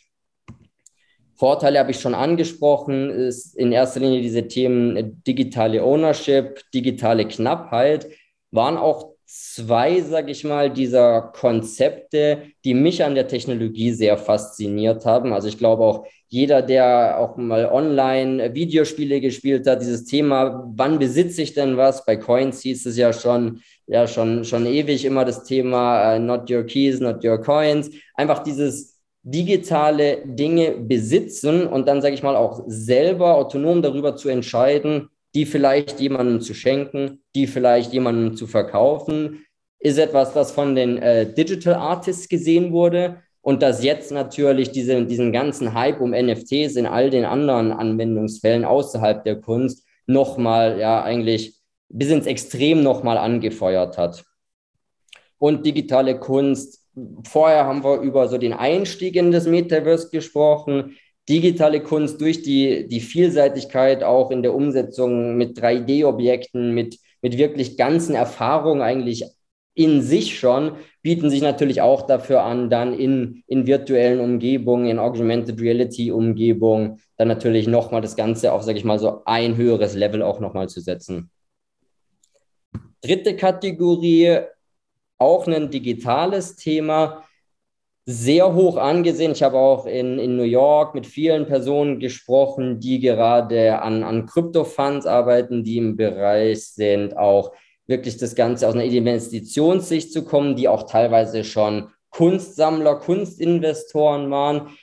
Vorteile habe ich schon angesprochen, ist in erster Linie diese Themen äh, digitale Ownership, digitale Knappheit, waren auch zwei, sage ich mal, dieser Konzepte, die mich an der Technologie sehr fasziniert haben. Also ich glaube auch jeder, der auch mal online Videospiele gespielt hat, dieses Thema, wann besitze ich denn was? Bei Coins hieß es ja schon, ja schon, schon ewig immer das Thema, uh, not your keys, not your coins. Einfach dieses digitale Dinge besitzen und dann, sage ich mal, auch selber autonom darüber zu entscheiden, die vielleicht jemandem zu schenken, die vielleicht jemandem zu verkaufen, ist etwas, was von den äh, Digital Artists gesehen wurde und dass jetzt natürlich diese, diesen ganzen Hype um NFTs in all den anderen Anwendungsfällen außerhalb der Kunst nochmal, ja, eigentlich bis ins Extrem nochmal angefeuert hat. Und digitale Kunst, vorher haben wir über so den Einstieg in das Metaverse gesprochen. Digitale Kunst durch die, die Vielseitigkeit auch in der Umsetzung mit 3D-Objekten, mit, mit wirklich ganzen Erfahrungen eigentlich in sich schon, bieten sich natürlich auch dafür an, dann in, in virtuellen Umgebungen, in Augmented Reality Umgebungen, dann natürlich nochmal das Ganze auf, sage ich mal, so ein höheres Level auch nochmal zu setzen. Dritte Kategorie, auch ein digitales Thema, sehr hoch angesehen. Ich habe auch in, in New York mit vielen Personen gesprochen, die gerade an, an Krypto-Funds arbeiten, die im Bereich sind, auch wirklich das Ganze aus einer Investitionssicht zu kommen, die auch teilweise schon Kunstsammler, Kunstinvestoren waren.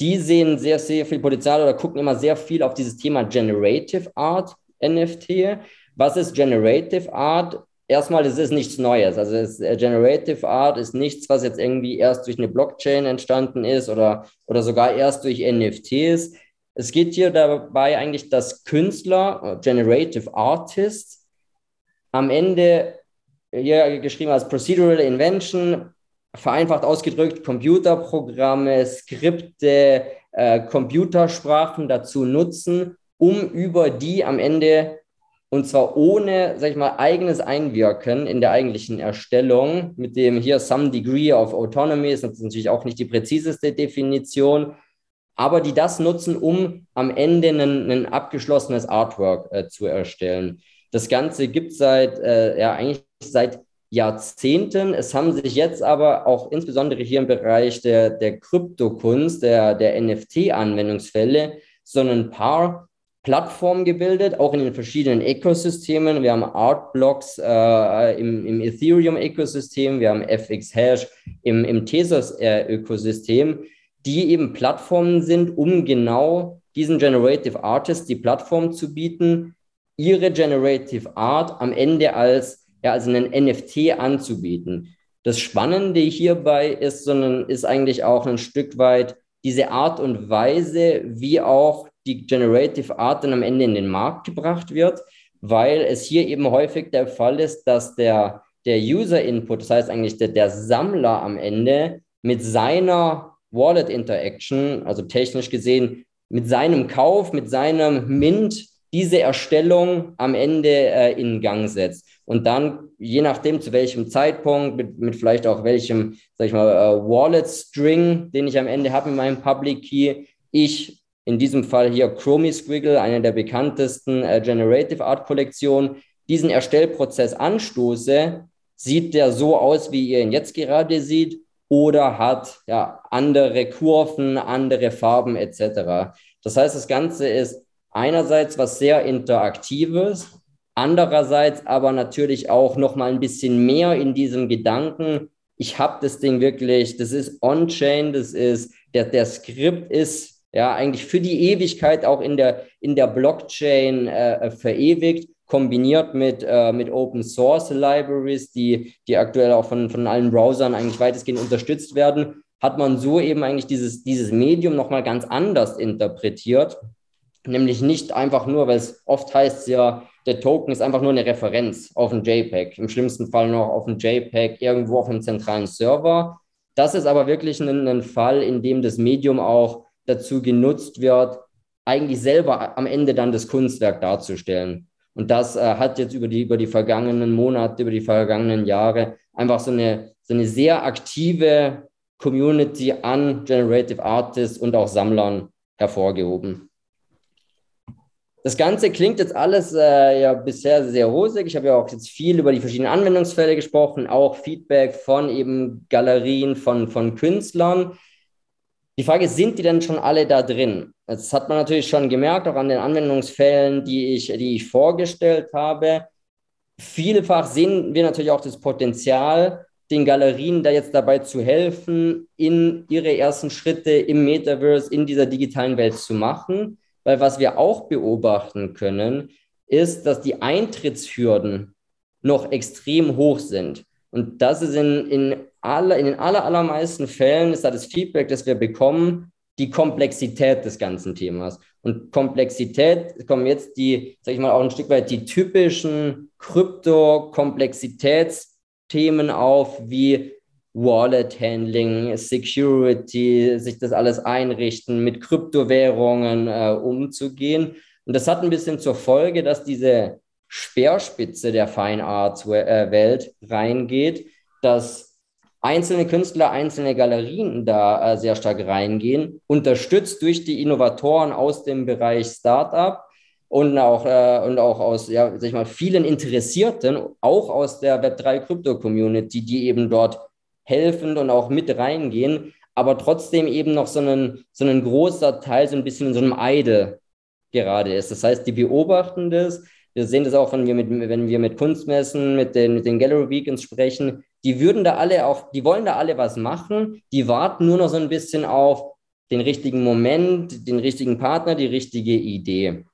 Die sehen sehr, sehr viel Potenzial oder gucken immer sehr viel auf dieses Thema Generative Art NFT. Was ist Generative Art? Erstmal, es ist nichts Neues. Also es, äh, Generative Art ist nichts, was jetzt irgendwie erst durch eine Blockchain entstanden ist oder, oder sogar erst durch NFTs. Es geht hier dabei eigentlich, dass Künstler, Generative Artists, am Ende hier geschrieben als Procedural Invention, vereinfacht ausgedrückt, Computerprogramme, Skripte, äh, Computersprachen dazu nutzen, um über die am Ende und zwar ohne, sag ich mal, eigenes Einwirken in der eigentlichen Erstellung, mit dem hier some degree of autonomy ist natürlich auch nicht die präziseste Definition, aber die das nutzen, um am Ende ein, ein abgeschlossenes Artwork äh, zu erstellen. Das Ganze gibt es seit, äh, ja, eigentlich seit Jahrzehnten. Es haben sich jetzt aber auch insbesondere hier im Bereich der, der Kryptokunst, der, der NFT-Anwendungsfälle, so ein paar Plattformen gebildet, auch in den verschiedenen Ökosystemen. Wir haben Artblocks äh, im, im Ethereum-Ökosystem, wir haben FXHash im, im Tezos-Ökosystem, die eben Plattformen sind, um genau diesen Generative Artists die Plattform zu bieten, ihre Generative Art am Ende als, ja, als einen NFT anzubieten. Das Spannende hierbei ist, sondern ist eigentlich auch ein Stück weit diese Art und Weise, wie auch die Generative Art dann am Ende in den Markt gebracht wird, weil es hier eben häufig der Fall ist, dass der, der User-Input, das heißt eigentlich der, der Sammler am Ende mit seiner Wallet-Interaction, also technisch gesehen, mit seinem Kauf, mit seinem Mint diese Erstellung am Ende äh, in Gang setzt. Und dann, je nachdem, zu welchem Zeitpunkt, mit, mit vielleicht auch welchem, sag ich mal, äh, Wallet-String, den ich am Ende habe in meinem Public Key, ich in diesem Fall hier Chromie Squiggle, eine der bekanntesten äh, Generative Art Kollektionen, diesen Erstellprozess anstoße, sieht der so aus, wie ihr ihn jetzt gerade seht, oder hat ja andere Kurven, andere Farben etc. Das heißt, das Ganze ist einerseits was sehr Interaktives, andererseits aber natürlich auch noch mal ein bisschen mehr in diesem Gedanken, ich habe das Ding wirklich, das ist on-chain, das ist, der, der Skript ist ja eigentlich für die Ewigkeit auch in der, in der Blockchain äh, verewigt, kombiniert mit, äh, mit Open Source Libraries, die, die aktuell auch von, von allen Browsern eigentlich weitestgehend unterstützt werden, hat man so eben eigentlich dieses, dieses Medium nochmal ganz anders interpretiert Nämlich nicht einfach nur, weil es oft heißt ja, der Token ist einfach nur eine Referenz auf ein JPEG, im schlimmsten Fall noch auf ein JPEG irgendwo auf einem zentralen Server. Das ist aber wirklich ein, ein Fall, in dem das Medium auch dazu genutzt wird, eigentlich selber am Ende dann das Kunstwerk darzustellen. Und das äh, hat jetzt über die, über die vergangenen Monate, über die vergangenen Jahre einfach so eine, so eine sehr aktive Community an Generative Artists und auch Sammlern hervorgehoben. Das Ganze klingt jetzt alles äh, ja bisher sehr rosig. Ich habe ja auch jetzt viel über die verschiedenen Anwendungsfälle gesprochen, auch Feedback von eben Galerien, von, von Künstlern. Die Frage ist, sind die denn schon alle da drin? Das hat man natürlich schon gemerkt, auch an den Anwendungsfällen, die ich, die ich vorgestellt habe. Vielfach sehen wir natürlich auch das Potenzial, den Galerien da jetzt dabei zu helfen, in ihre ersten Schritte im Metaverse, in dieser digitalen Welt zu machen. Weil was wir auch beobachten können, ist, dass die Eintrittshürden noch extrem hoch sind. Und das ist in, in, aller, in den aller, allermeisten Fällen ist da das Feedback, das wir bekommen, die Komplexität des ganzen Themas. Und Komplexität kommen jetzt die, sag ich mal, auch ein Stück weit die typischen Krypto-Komplexitätsthemen auf, wie Wallet Handling, Security, sich das alles einrichten, mit Kryptowährungen äh, umzugehen. Und das hat ein bisschen zur Folge, dass diese Speerspitze der Fine Arts äh, Welt reingeht, dass einzelne Künstler, einzelne Galerien da äh, sehr stark reingehen, unterstützt durch die Innovatoren aus dem Bereich Startup und auch, äh, und auch aus ja, sag ich mal, vielen Interessierten, auch aus der Web3 Krypto Community, die eben dort helfen und auch mit reingehen, aber trotzdem eben noch so ein, so ein großer Teil so ein bisschen in so einem Eide gerade ist. Das heißt, die beobachten das, wir sehen das auch, wenn wir mit, wenn wir mit Kunstmessen, mit den, mit den Gallery Weekends sprechen. Die würden da alle auch, die wollen da alle was machen. Die warten nur noch so ein bisschen auf den richtigen Moment, den richtigen Partner, die richtige Idee.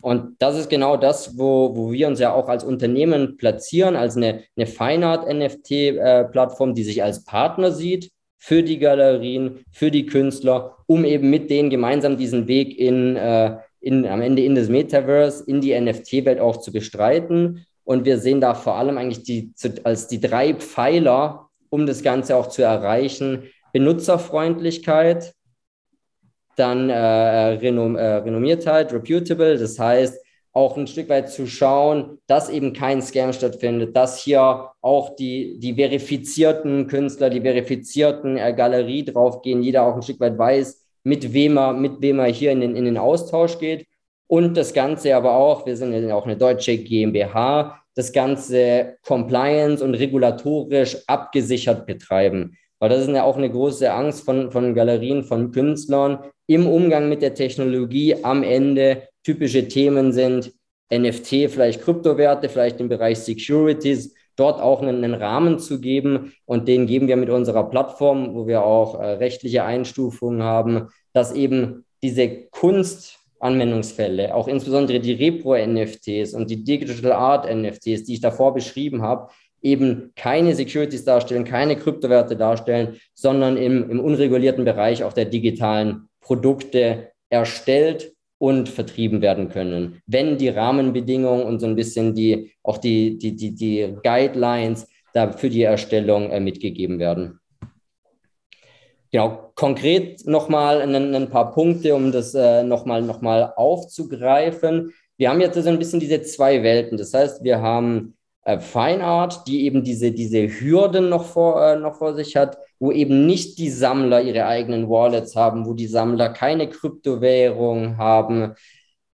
Und das ist genau das, wo, wo wir uns ja auch als Unternehmen platzieren, als eine, eine Fine Art NFT-Plattform, äh, die sich als Partner sieht für die Galerien, für die Künstler, um eben mit denen gemeinsam diesen Weg in, äh, in, am Ende in das Metaverse, in die NFT-Welt auch zu bestreiten. Und wir sehen da vor allem eigentlich die, als die drei Pfeiler, um das Ganze auch zu erreichen, Benutzerfreundlichkeit, dann äh, Renom äh, Renommiertheit, reputable, das heißt auch ein Stück weit zu schauen, dass eben kein Scam stattfindet, dass hier auch die, die verifizierten Künstler, die verifizierten äh, Galerie draufgehen, jeder auch ein Stück weit weiß, mit wem er, mit wem er hier in den, in den Austausch geht. Und das Ganze aber auch, wir sind ja auch eine deutsche GmbH, das Ganze compliance und regulatorisch abgesichert betreiben. Weil das ist ja auch eine große Angst von, von Galerien, von Künstlern im Umgang mit der Technologie am Ende. Typische Themen sind NFT, vielleicht Kryptowerte, vielleicht im Bereich Securities dort auch einen, einen, Rahmen zu geben. Und den geben wir mit unserer Plattform, wo wir auch äh, rechtliche Einstufungen haben, dass eben diese Kunstanwendungsfälle, auch insbesondere die Repro-NFTs und die Digital Art-NFTs, die ich davor beschrieben habe, eben keine Securities darstellen, keine Kryptowerte darstellen, sondern im, im unregulierten Bereich auch der digitalen Produkte erstellt und vertrieben werden können. Wenn die Rahmenbedingungen und so ein bisschen die, auch die, die, die, die Guidelines da für die Erstellung äh, mitgegeben werden. Genau, konkret nochmal ein, ein paar Punkte, um das äh, nochmal noch mal aufzugreifen. Wir haben jetzt so ein bisschen diese zwei Welten. Das heißt, wir haben äh, Fine Art, die eben diese, diese Hürden noch vor, äh, noch vor sich hat, wo eben nicht die Sammler ihre eigenen Wallets haben, wo die Sammler keine Kryptowährung haben.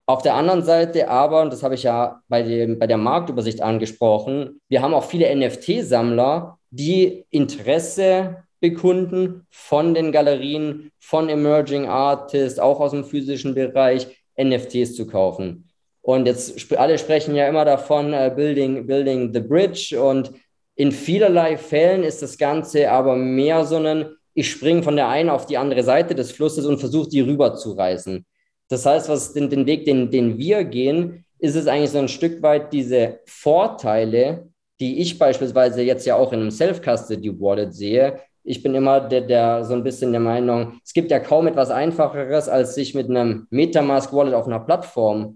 Auf der anderen Seite aber, und das habe ich ja bei, dem, bei der Marktübersicht angesprochen, wir haben auch viele NFT-Sammler, die Interesse bekunden von den Galerien, von Emerging Artists, auch aus dem physischen Bereich, NFTs zu kaufen. Und jetzt alle sprechen ja immer davon, uh, building, building the bridge. Und in vielerlei Fällen ist das Ganze aber mehr so ein, ich springe von der einen auf die andere Seite des Flusses und versuche die rüber zu reißen. Das heißt, was den, den Weg, den, den wir gehen, ist es eigentlich so ein Stück weit diese Vorteile, die ich beispielsweise jetzt ja auch in einem Self-Custody-Wallet sehe. Ich bin immer der, der so ein bisschen der Meinung, es gibt ja kaum etwas Einfacheres, als sich mit einem Metamask-Wallet auf einer Plattform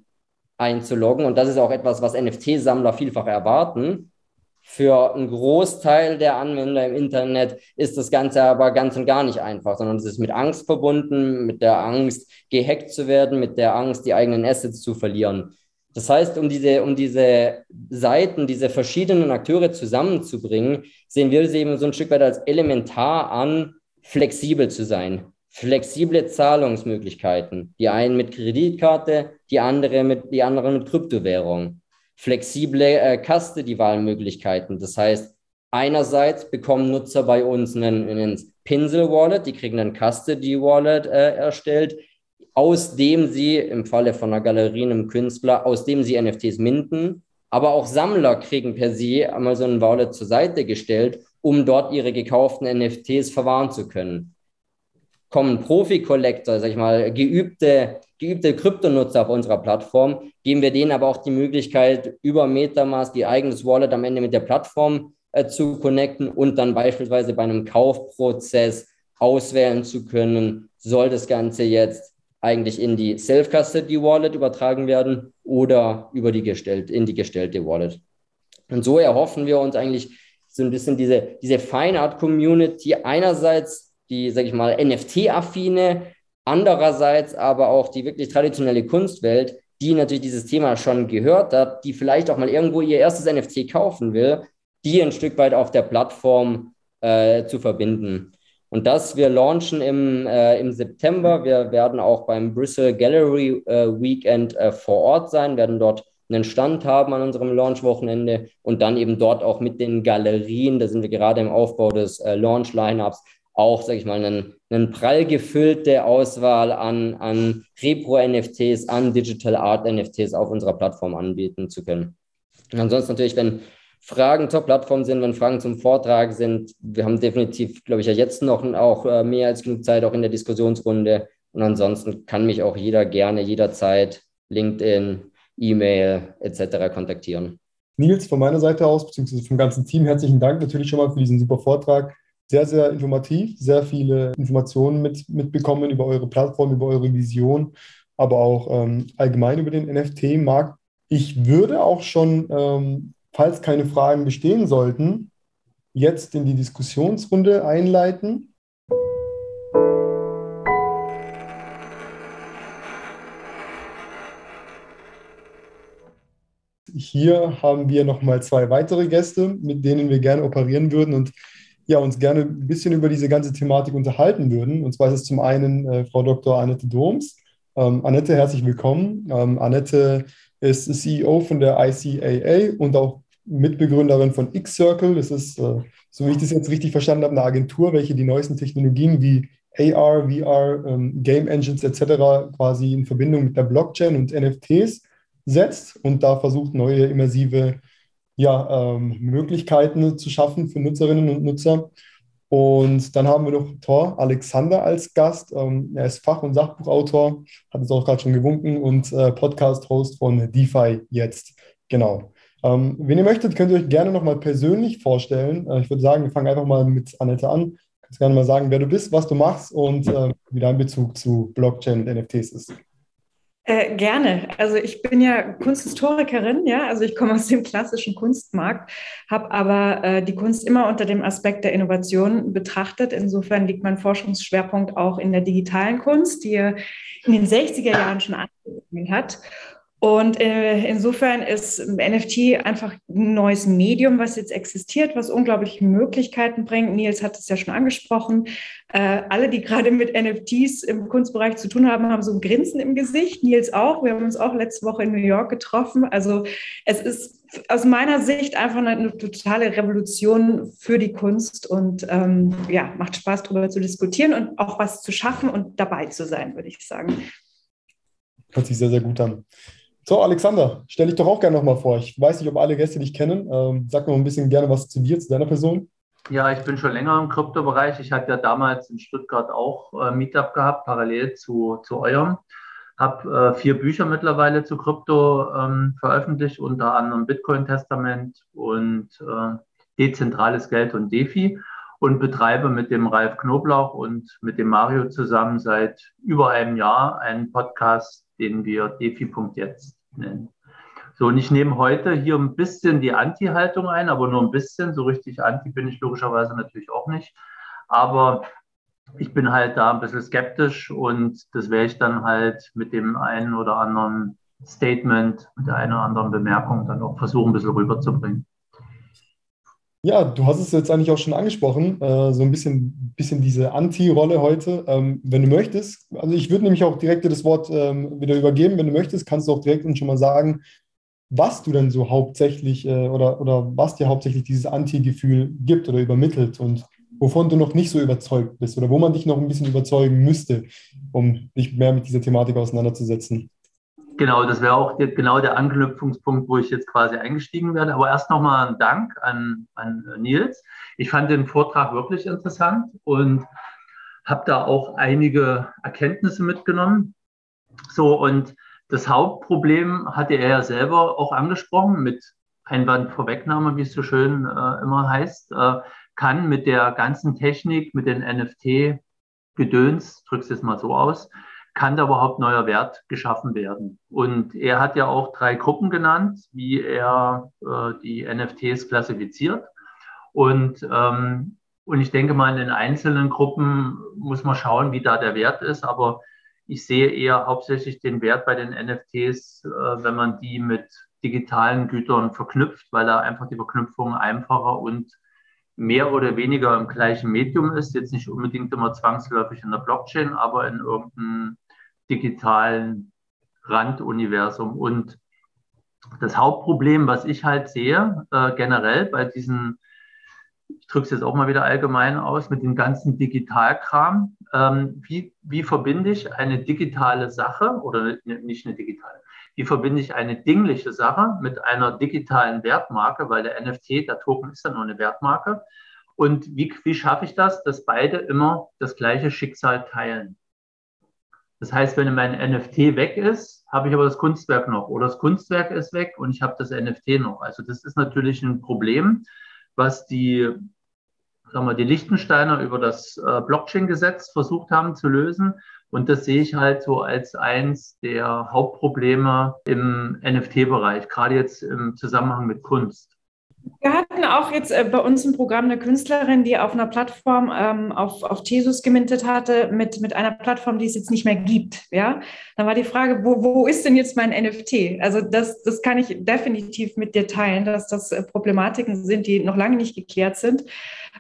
einzuloggen. Und das ist auch etwas, was NFT-Sammler vielfach erwarten. Für einen Großteil der Anwender im Internet ist das Ganze aber ganz und gar nicht einfach, sondern es ist mit Angst verbunden, mit der Angst, gehackt zu werden, mit der Angst, die eigenen Assets zu verlieren. Das heißt, um diese, um diese Seiten, diese verschiedenen Akteure zusammenzubringen, sehen wir sie eben so ein Stück weit als elementar an, flexibel zu sein flexible Zahlungsmöglichkeiten. Die einen mit Kreditkarte, die, andere mit, die anderen mit Kryptowährung. Flexible äh, Custody-Wahlmöglichkeiten. Das heißt, einerseits bekommen Nutzer bei uns einen, einen Pinsel-Wallet, die kriegen einen Custody-Wallet äh, erstellt, aus dem sie im Falle von einer Galerie, einem Künstler, aus dem sie NFTs minden. Aber auch Sammler kriegen per se einmal so ein Wallet zur Seite gestellt, um dort ihre gekauften NFTs verwahren zu können. Kommen Profi-Collector, sag ich mal, geübte, geübte Kryptonutzer auf unserer Plattform, geben wir denen aber auch die Möglichkeit, über Metamask ihr eigenes Wallet am Ende mit der Plattform äh, zu connecten und dann beispielsweise bei einem Kaufprozess auswählen zu können, soll das Ganze jetzt eigentlich in die Self-Custody-Wallet übertragen werden oder über die gestellt, in die gestellte Wallet. Und so erhoffen wir uns eigentlich so ein bisschen diese, diese Fine Art Community einerseits die, sag ich mal, NFT-affine, andererseits aber auch die wirklich traditionelle Kunstwelt, die natürlich dieses Thema schon gehört hat, die vielleicht auch mal irgendwo ihr erstes NFT kaufen will, die ein Stück weit auf der Plattform äh, zu verbinden. Und das, wir launchen im, äh, im September. Wir werden auch beim Bristol Gallery äh, Weekend äh, vor Ort sein, werden dort einen Stand haben an unserem Launch-Wochenende und dann eben dort auch mit den Galerien, da sind wir gerade im Aufbau des äh, Launch-Lineups, auch, sage ich mal, einen, prall gefüllte Auswahl an, an Repro-NFTs, an Digital Art-NFTs auf unserer Plattform anbieten zu können. Und ansonsten natürlich, wenn Fragen zur Plattform sind, wenn Fragen zum Vortrag sind, wir haben definitiv, glaube ich, ja jetzt noch auch äh, mehr als genug Zeit, auch in der Diskussionsrunde. Und ansonsten kann mich auch jeder gerne jederzeit LinkedIn, E-Mail etc. kontaktieren. Nils, von meiner Seite aus, beziehungsweise vom ganzen Team, herzlichen Dank natürlich schon mal für diesen super Vortrag sehr, sehr informativ, sehr viele Informationen mit, mitbekommen über eure Plattform, über eure Vision, aber auch ähm, allgemein über den NFT-Markt. Ich würde auch schon, ähm, falls keine Fragen bestehen sollten, jetzt in die Diskussionsrunde einleiten. Hier haben wir nochmal zwei weitere Gäste, mit denen wir gerne operieren würden. Und ja, uns gerne ein bisschen über diese ganze Thematik unterhalten würden. Und zwar ist es zum einen äh, Frau Dr. Annette Doms. Ähm, Annette, herzlich willkommen. Ähm, Annette ist CEO von der ICAA und auch Mitbegründerin von X-Circle. Das ist, äh, so wie ich das jetzt richtig verstanden habe, eine Agentur, welche die neuesten Technologien wie AR, VR, ähm, Game Engines etc. quasi in Verbindung mit der Blockchain und NFTs setzt und da versucht, neue immersive ja, ähm, Möglichkeiten zu schaffen für Nutzerinnen und Nutzer. Und dann haben wir noch Thor Alexander als Gast. Ähm, er ist Fach- und Sachbuchautor, hat es auch gerade schon gewunken und äh, Podcast-Host von DeFi jetzt. Genau. Ähm, wenn ihr möchtet, könnt ihr euch gerne nochmal persönlich vorstellen. Äh, ich würde sagen, wir fangen einfach mal mit Annette an. Kannst gerne mal sagen, wer du bist, was du machst und äh, wie dein Bezug zu Blockchain und NFTs ist. Äh, gerne. Also ich bin ja Kunsthistorikerin, ja, also ich komme aus dem klassischen Kunstmarkt, habe aber äh, die Kunst immer unter dem Aspekt der Innovation betrachtet. Insofern liegt mein Forschungsschwerpunkt auch in der digitalen Kunst, die in den 60er Jahren schon angefangen hat und äh, insofern ist NFT einfach ein neues Medium, was jetzt existiert, was unglaubliche Möglichkeiten bringt. Nils hat es ja schon angesprochen. Äh, alle, die gerade mit NFTs im Kunstbereich zu tun haben, haben so ein Grinsen im Gesicht. Nils auch. Wir haben uns auch letzte Woche in New York getroffen. Also es ist aus meiner Sicht einfach eine, eine totale Revolution für die Kunst und ähm, ja, macht Spaß, darüber zu diskutieren und auch was zu schaffen und dabei zu sein, würde ich sagen. Hört sich sehr, sehr gut an. So, Alexander, stell dich doch auch gerne nochmal vor. Ich weiß nicht, ob alle Gäste dich kennen. Ähm, sag noch ein bisschen gerne was zu dir, zu deiner Person. Ja, ich bin schon länger im Kryptobereich. Ich hatte ja damals in Stuttgart auch äh, Meetup gehabt, parallel zu, zu eurem. Habe äh, vier Bücher mittlerweile zu Krypto ähm, veröffentlicht, unter anderem Bitcoin-Testament und äh, dezentrales Geld und DeFi und betreibe mit dem Ralf Knoblauch und mit dem Mario zusammen seit über einem Jahr einen Podcast, den wir defi.jetzt nennen. So, und ich nehme heute hier ein bisschen die Anti-Haltung ein, aber nur ein bisschen. So richtig anti bin ich logischerweise natürlich auch nicht. Aber ich bin halt da ein bisschen skeptisch und das werde ich dann halt mit dem einen oder anderen Statement, mit der einen oder anderen Bemerkung dann auch versuchen, ein bisschen rüberzubringen. Ja, du hast es jetzt eigentlich auch schon angesprochen, äh, so ein bisschen, bisschen diese Anti-Rolle heute. Ähm, wenn du möchtest, also ich würde nämlich auch direkt dir das Wort ähm, wieder übergeben. Wenn du möchtest, kannst du auch direkt uns schon mal sagen, was du denn so hauptsächlich äh, oder, oder was dir hauptsächlich dieses Anti-Gefühl gibt oder übermittelt und wovon du noch nicht so überzeugt bist oder wo man dich noch ein bisschen überzeugen müsste, um dich mehr mit dieser Thematik auseinanderzusetzen. Genau, das wäre auch der, genau der Anknüpfungspunkt, wo ich jetzt quasi eingestiegen werde. Aber erst nochmal ein Dank an, an Nils. Ich fand den Vortrag wirklich interessant und habe da auch einige Erkenntnisse mitgenommen. So, und das Hauptproblem hatte er ja selber auch angesprochen mit Einwandvorwegnahme, wie es so schön äh, immer heißt, äh, kann mit der ganzen Technik, mit den NFT-Gedöns, drück's jetzt mal so aus, kann da überhaupt neuer Wert geschaffen werden? Und er hat ja auch drei Gruppen genannt, wie er äh, die NFTs klassifiziert. Und, ähm, und ich denke mal, in den einzelnen Gruppen muss man schauen, wie da der Wert ist. Aber ich sehe eher hauptsächlich den Wert bei den NFTs, äh, wenn man die mit digitalen Gütern verknüpft, weil da einfach die Verknüpfung einfacher und mehr oder weniger im gleichen Medium ist. Jetzt nicht unbedingt immer zwangsläufig in der Blockchain, aber in irgendeinem digitalen Randuniversum. Und das Hauptproblem, was ich halt sehe, äh, generell bei diesen, ich drücke es jetzt auch mal wieder allgemein aus, mit dem ganzen Digitalkram, ähm, wie, wie verbinde ich eine digitale Sache oder nicht eine digitale, wie verbinde ich eine dingliche Sache mit einer digitalen Wertmarke, weil der NFT, der Token ist ja nur eine Wertmarke. Und wie, wie schaffe ich das, dass beide immer das gleiche Schicksal teilen? Das heißt, wenn mein NFT weg ist, habe ich aber das Kunstwerk noch oder das Kunstwerk ist weg und ich habe das NFT noch. Also das ist natürlich ein Problem, was die, sagen wir, die Lichtensteiner über das äh, Blockchain-Gesetz versucht haben zu lösen. Und das sehe ich halt so als eins der Hauptprobleme im NFT-Bereich, gerade jetzt im Zusammenhang mit Kunst. Wir hatten auch jetzt äh, bei uns im Programm eine Künstlerin, die auf einer Plattform ähm, auf, auf Thesus gemintet hatte, mit, mit einer Plattform, die es jetzt nicht mehr gibt. Ja? Dann war die Frage, wo, wo ist denn jetzt mein NFT? Also das, das kann ich definitiv mit dir teilen, dass das äh, Problematiken sind, die noch lange nicht geklärt sind.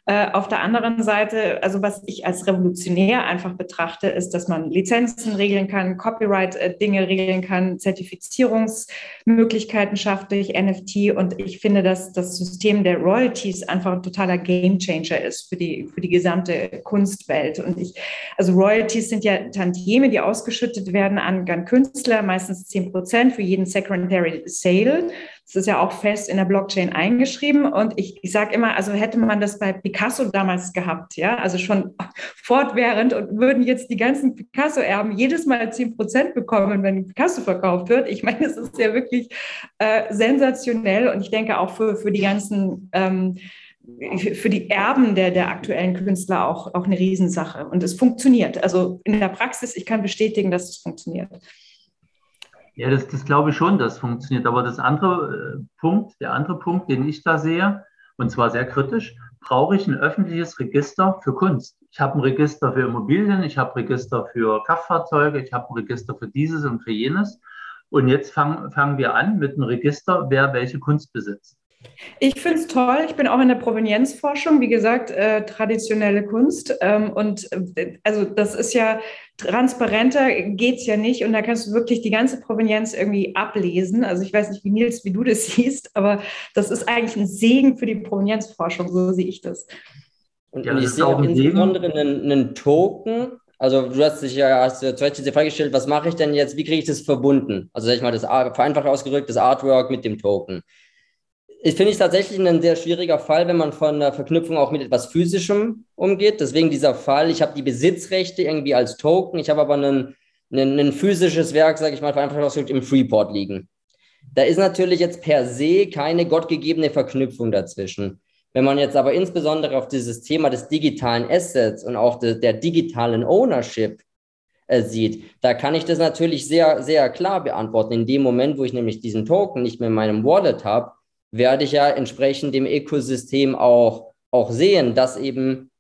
Äh, auf der anderen Seite, also was ich als revolutionär einfach betrachte, ist, dass man Lizenzen regeln kann, Copyright-Dinge regeln kann, Zertifizierungsmöglichkeiten schafft durch NFT. Und ich finde, dass das System der Royalties einfach ein totaler Gamechanger ist für die, für die gesamte Kunstwelt. Und ich, also Royalties sind ja Tantieme, die ausgeschüttet werden an, an Künstler, meistens 10 Prozent für jeden Secondary Sale. Das ist ja auch fest in der Blockchain eingeschrieben. Und ich, ich sage immer, also hätte man das bei Picasso damals gehabt, ja, also schon fortwährend und würden jetzt die ganzen Picasso-Erben jedes Mal 10 Prozent bekommen, wenn Picasso verkauft wird. Ich meine, es ist ja wirklich äh, sensationell und ich denke auch für, für die ganzen ähm, für die Erben der, der aktuellen Künstler auch, auch eine Riesensache. Und es funktioniert. Also in der Praxis, ich kann bestätigen, dass es funktioniert. Ja, das, das glaube ich schon, das funktioniert. Aber das andere äh, Punkt, der andere Punkt, den ich da sehe, und zwar sehr kritisch, brauche ich ein öffentliches Register für Kunst. Ich habe ein Register für Immobilien, ich habe ein Register für Kraftfahrzeuge, ich habe ein Register für dieses und für jenes. Und jetzt fangen, fangen wir an mit einem Register, wer welche Kunst besitzt. Ich finde es toll. Ich bin auch in der Provenienzforschung, wie gesagt, äh, traditionelle Kunst. Ähm, und äh, also das ist ja transparenter geht es ja nicht. Und da kannst du wirklich die ganze Provenienz irgendwie ablesen. Also ich weiß nicht, wie Nils, wie du das siehst, aber das ist eigentlich ein Segen für die Provenienzforschung, so sehe ich das. Und, ja, ich sehe auch insbesondere einen, einen, Token. Also du hast dich ja hast du zuerst diese Frage gestellt, was mache ich denn jetzt, wie kriege ich das verbunden? Also sag ich mal, das vereinfacht ausgedrückt, das Artwork mit dem Token. Ich finde es tatsächlich ein sehr schwieriger Fall, wenn man von der Verknüpfung auch mit etwas Physischem umgeht. Deswegen dieser Fall, ich habe die Besitzrechte irgendwie als Token, ich habe aber ein, ein, physisches Werk, sage ich mal, einfach ausgedrückt, im Freeport liegen. Da ist natürlich jetzt per se keine gottgegebene Verknüpfung dazwischen. Wenn man jetzt aber insbesondere auf dieses Thema des digitalen Assets und auch de, der digitalen Ownership äh, sieht, da kann ich das natürlich sehr, sehr klar beantworten. In dem Moment, wo ich nämlich diesen Token nicht mehr in meinem Wallet habe, werde ich ja entsprechend dem Ökosystem auch, auch sehen, dass eben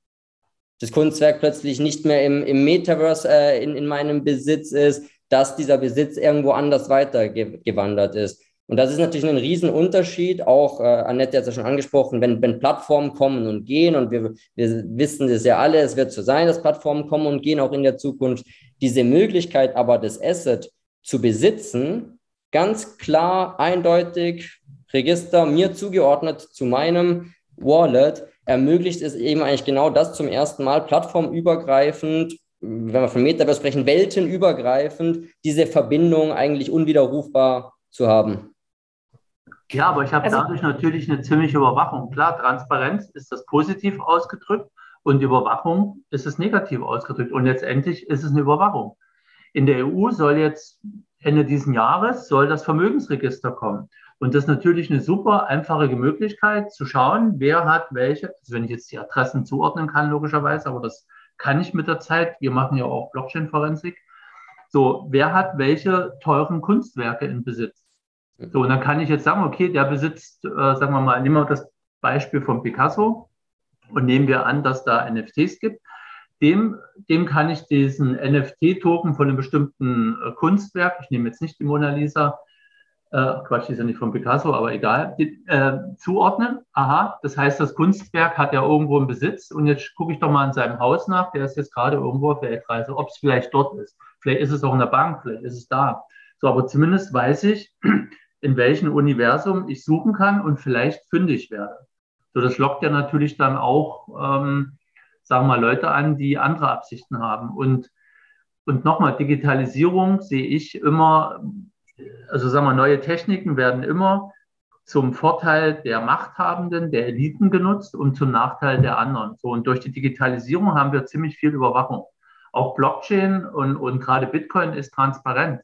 das Kunstwerk plötzlich nicht mehr im, im Metaverse äh, in, in meinem Besitz ist, dass dieser Besitz irgendwo anders weitergewandert ist. Und das ist natürlich ein Riesenunterschied. Auch äh, Annette hat es ja schon angesprochen, wenn, wenn Plattformen kommen und gehen, und wir, wir wissen das ja alle, es wird so sein, dass Plattformen kommen und gehen auch in der Zukunft. Diese Möglichkeit aber, das Asset zu besitzen, ganz klar, eindeutig, Register mir zugeordnet zu meinem Wallet, ermöglicht es eben eigentlich genau das zum ersten Mal plattformübergreifend, wenn wir von Metaverse sprechen, weltenübergreifend, diese Verbindung eigentlich unwiderrufbar zu haben. Ja, aber ich habe also, dadurch natürlich eine ziemliche Überwachung. Klar, Transparenz ist das positiv ausgedrückt Und Überwachung ist es negativ ausgedrückt. Und letztendlich ist es eine Überwachung. In der EU soll jetzt Ende diesen Jahres soll das Vermögensregister kommen. Und das ist natürlich eine super einfache Möglichkeit zu schauen, wer hat welche, also wenn ich jetzt die Adressen zuordnen kann, logischerweise, aber das kann ich mit der Zeit. Wir machen ja auch Blockchain-Forensik. So, wer hat welche teuren Kunstwerke in Besitz? So, und dann kann ich jetzt sagen, okay, der besitzt, äh, sagen wir mal, nehmen wir das Beispiel von Picasso und nehmen wir an, dass da NFTs gibt. Dem, dem kann ich diesen NFT-Token von einem bestimmten äh, Kunstwerk, ich nehme jetzt nicht die Mona Lisa, äh, Quatsch, ist ja nicht von Picasso, aber egal, die, äh, zuordnen. Aha, das heißt, das Kunstwerk hat ja irgendwo einen Besitz und jetzt gucke ich doch mal in seinem Haus nach, der ist jetzt gerade irgendwo auf Weltreise, ob es vielleicht dort ist. Vielleicht ist es auch in der Bank, vielleicht ist es da. So, aber zumindest weiß ich, in welchem Universum ich suchen kann und vielleicht fündig werde. So, das lockt ja natürlich dann auch, ähm, sagen wir mal, Leute an, die andere Absichten haben. Und, und nochmal, Digitalisierung sehe ich immer also sagen wir, neue Techniken werden immer zum Vorteil der Machthabenden, der Eliten genutzt und zum Nachteil der anderen. So, und durch die Digitalisierung haben wir ziemlich viel Überwachung. Auch Blockchain und, und gerade Bitcoin ist transparent.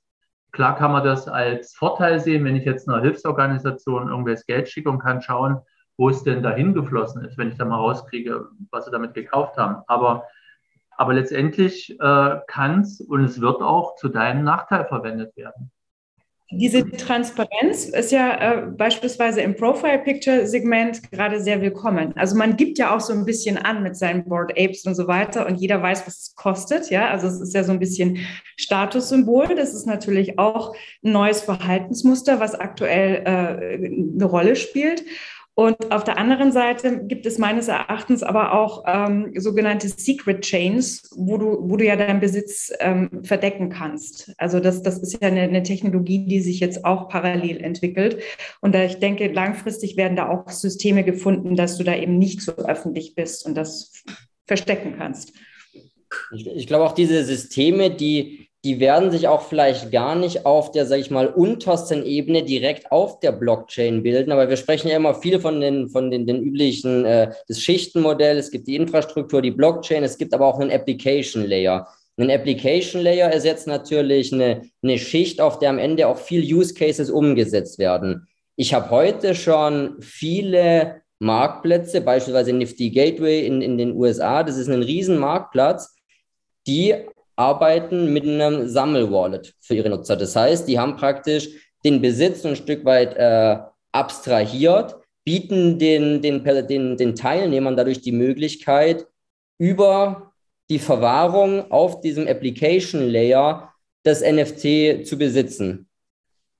Klar kann man das als Vorteil sehen, wenn ich jetzt einer Hilfsorganisation irgendwelches Geld schicke und kann schauen, wo es denn dahin geflossen ist, wenn ich da mal rauskriege, was sie damit gekauft haben. Aber, aber letztendlich äh, kann es und es wird auch zu deinem Nachteil verwendet werden. Diese Transparenz ist ja äh, beispielsweise im Profile-Picture-Segment gerade sehr willkommen. Also man gibt ja auch so ein bisschen an mit seinen Board Apes und so weiter und jeder weiß, was es kostet. Ja, also es ist ja so ein bisschen Statussymbol. Das ist natürlich auch ein neues Verhaltensmuster, was aktuell äh, eine Rolle spielt. Und auf der anderen Seite gibt es meines Erachtens aber auch ähm, sogenannte Secret Chains, wo du, wo du ja deinen Besitz ähm, verdecken kannst. Also das, das ist ja eine, eine, Technologie, die sich jetzt auch parallel entwickelt. Und da ich denke, langfristig werden da auch Systeme gefunden, dass du da eben nicht so öffentlich bist und das verstecken kannst. Ich, ich glaube auch diese Systeme, die die werden sich auch vielleicht gar nicht auf der, sage ich mal, untersten Ebene direkt auf der Blockchain bilden. Aber wir sprechen ja immer viel von den, von den, den üblichen, äh, das Schichtenmodell. Es gibt die Infrastruktur, die Blockchain. Es gibt aber auch einen Application Layer. Ein Application Layer ersetzt natürlich eine, eine Schicht, auf der am Ende auch viel Use Cases umgesetzt werden. Ich habe heute schon viele Marktplätze, beispielsweise Nifty Gateway in, in den USA. Das ist ein riesen Marktplatz, die arbeiten mit einem Sammelwallet für ihre Nutzer. Das heißt, die haben praktisch den Besitz ein Stück weit äh, abstrahiert, bieten den, den, den, den Teilnehmern dadurch die Möglichkeit, über die Verwahrung auf diesem Application Layer das NFT zu besitzen.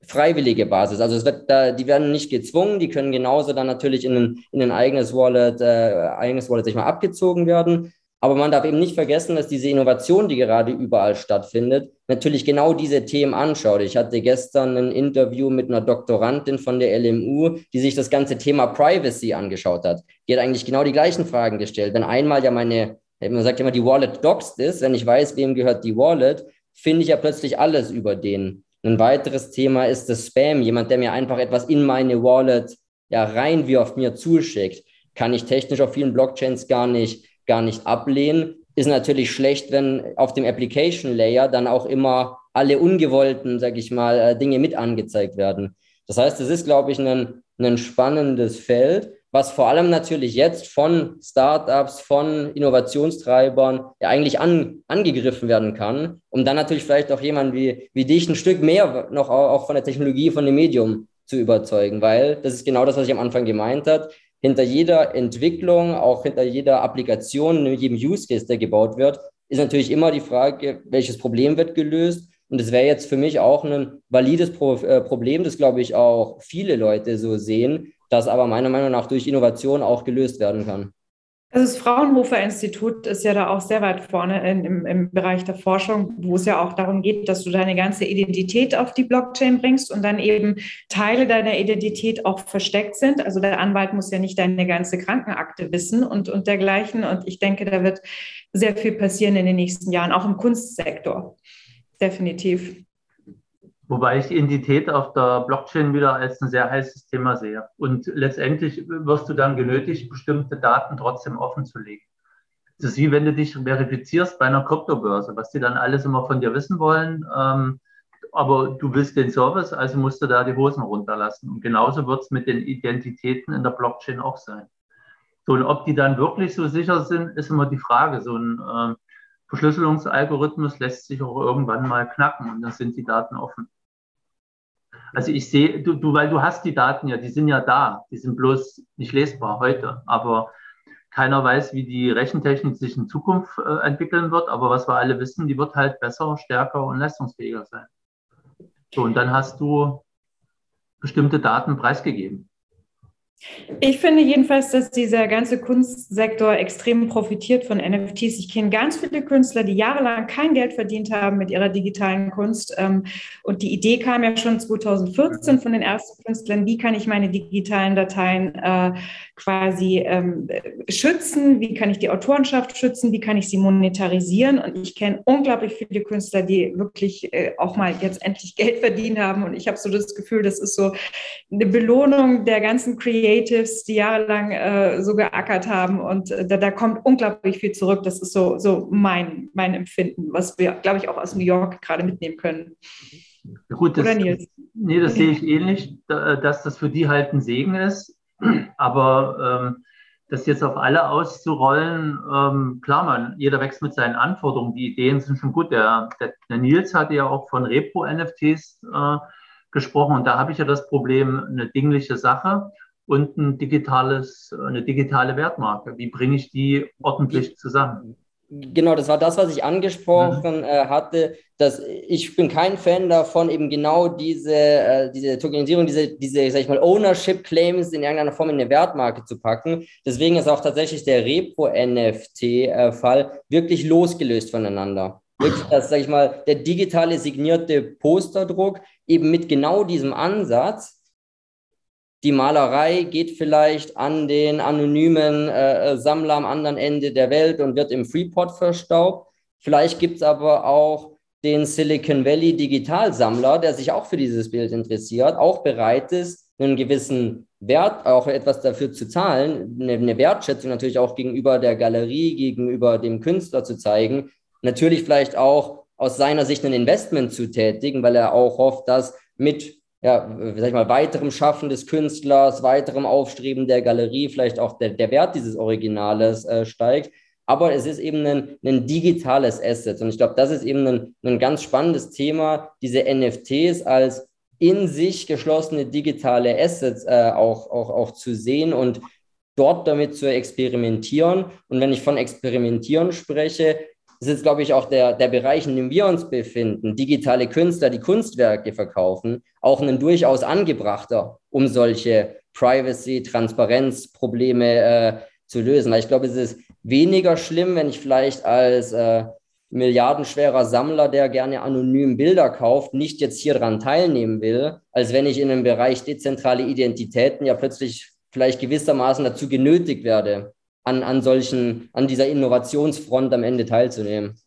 Freiwillige Basis. Also da, die werden nicht gezwungen, die können genauso dann natürlich in ein, in ein eigenes Wallet, äh, eigenes Wallet sich mal abgezogen werden. Aber man darf eben nicht vergessen, dass diese Innovation, die gerade überall stattfindet, natürlich genau diese Themen anschaut. Ich hatte gestern ein Interview mit einer Doktorandin von der LMU, die sich das ganze Thema Privacy angeschaut hat. Die hat eigentlich genau die gleichen Fragen gestellt. Wenn einmal ja meine, man sagt immer, die Wallet doxed ist, wenn ich weiß, wem gehört die Wallet, finde ich ja plötzlich alles über den. Ein weiteres Thema ist das Spam. Jemand, der mir einfach etwas in meine Wallet ja reinwirft, mir zuschickt, kann ich technisch auf vielen Blockchains gar nicht gar nicht ablehnen. Ist natürlich schlecht, wenn auf dem Application Layer dann auch immer alle ungewollten, sag ich mal, äh, Dinge mit angezeigt werden. Das heißt, es ist, glaube ich, ein, ein spannendes Feld, was vor allem natürlich jetzt von Startups, von Innovationstreibern ja eigentlich an, angegriffen werden kann, um dann natürlich vielleicht auch jemand wie, wie dich ein Stück mehr noch auch von der Technologie, von dem Medium zu überzeugen, weil das ist genau das, was ich am Anfang gemeint habe hinter jeder Entwicklung, auch hinter jeder Applikation, jedem Use Case, der gebaut wird, ist natürlich immer die Frage, welches Problem wird gelöst. Und es wäre jetzt für mich auch ein valides Pro äh, Problem, das glaube ich auch viele Leute so sehen, das aber meiner Meinung nach durch Innovation auch gelöst werden kann. Also das Fraunhofer Institut ist ja da auch sehr weit vorne in, im, im, Bereich der Forschung, wo es ja auch darum geht, dass du deine ganze Identität auf die Blockchain bringst und dann eben Teile deiner Identität auch versteckt sind. Also der Anwalt muss ja nicht deine ganze Krankenakte wissen und, und dergleichen. Und ich denke, da wird sehr viel passieren in den nächsten Jahren, auch im Kunstsektor. Definitiv. Wobei ich die Identität auf der Blockchain wieder als ein sehr heißes Thema sehe. Und letztendlich wirst du dann genötigt, bestimmte Daten trotzdem offen zu legen. Das ist wie wenn du dich verifizierst bei einer Kryptobörse, was die dann alles immer von dir wissen wollen. Ähm, aber du willst den Service, also musst du da die Hosen runterlassen. Und genauso wird es mit den Identitäten in der Blockchain auch sein. So, und ob die dann wirklich so sicher sind, ist immer die Frage. So ein äh, Verschlüsselungsalgorithmus lässt sich auch irgendwann mal knacken und dann sind die Daten offen. Also ich sehe, du, du, weil du hast die Daten ja, die sind ja da, die sind bloß nicht lesbar heute, aber keiner weiß, wie die Rechentechnik sich in Zukunft äh, entwickeln wird, aber was wir alle wissen, die wird halt besser, stärker und leistungsfähiger sein. So, und dann hast du bestimmte Daten preisgegeben. Ich finde jedenfalls, dass dieser ganze Kunstsektor extrem profitiert von NFTs. Ich kenne ganz viele Künstler, die jahrelang kein Geld verdient haben mit ihrer digitalen Kunst. Ähm, und die Idee kam ja schon 2014 von den ersten Künstlern, wie kann ich meine digitalen Dateien äh, quasi ähm, schützen, wie kann ich die Autorenschaft schützen, wie kann ich sie monetarisieren. Und ich kenne unglaublich viele Künstler, die wirklich äh, auch mal jetzt endlich Geld verdient haben. Und ich habe so das Gefühl, das ist so eine Belohnung der ganzen Creator Creatives, die jahrelang äh, so geackert haben. Und äh, da, da, kommt unglaublich viel zurück. Das ist so, so mein, mein Empfinden, was wir, glaube ich, auch aus New York gerade mitnehmen können. Gut, das, Oder Nils? Nee, das sehe ich ähnlich, dass das für die halt ein Segen ist. Aber ähm, das jetzt auf alle auszurollen, ähm, klar, man, jeder wächst mit seinen Anforderungen. Die Ideen sind schon gut. Der, der, der Nils hatte ja auch von Repro-NFTs äh, gesprochen und da habe ich ja das Problem, eine dingliche Sache und ein digitales, eine digitale Wertmarke. Wie bringe ich die ordentlich zusammen? Genau, das war das, was ich angesprochen äh, hatte, dass ich bin kein Fan davon, eben genau diese, äh, diese Tokenisierung, diese, diese, sag ich mal, Ownership Claims in irgendeiner Form in eine Wertmarke zu packen. Deswegen ist auch tatsächlich der Repro-NFT-Fall äh, wirklich losgelöst voneinander. Wirklich, dass, sag ich mal, der digitale signierte Posterdruck eben mit genau diesem Ansatz die Malerei geht vielleicht an den anonymen äh, Sammler am anderen Ende der Welt und wird im Freeport verstaubt. Vielleicht gibt es aber auch den Silicon Valley Digitalsammler, der sich auch für dieses Bild interessiert, auch bereit ist, einen gewissen Wert, auch etwas dafür zu zahlen, eine Wertschätzung natürlich auch gegenüber der Galerie, gegenüber dem Künstler zu zeigen. Natürlich vielleicht auch aus seiner Sicht ein Investment zu tätigen, weil er auch hofft, dass mit ja, sag ich mal, weiterem Schaffen des Künstlers, weiterem Aufstreben der Galerie, vielleicht auch der, der Wert dieses Originales äh, steigt. Aber es ist eben ein, ein digitales Asset. Und ich glaube, das ist eben ein, ein ganz spannendes Thema, diese NFTs als in sich geschlossene digitale Assets äh, auch, auch, auch zu sehen und dort damit zu experimentieren. Und wenn ich von experimentieren spreche, das ist, glaube ich, auch der, der Bereich, in dem wir uns befinden, digitale Künstler, die Kunstwerke verkaufen, auch ein durchaus angebrachter, um solche Privacy, Transparenzprobleme äh, zu lösen. Weil ich glaube, es ist weniger schlimm, wenn ich vielleicht als äh, milliardenschwerer Sammler, der gerne anonym Bilder kauft, nicht jetzt hier dran teilnehmen will, als wenn ich in einem Bereich dezentrale Identitäten ja plötzlich vielleicht gewissermaßen dazu genötigt werde, an, an solchen, an dieser Innovationsfront am Ende teilzunehmen.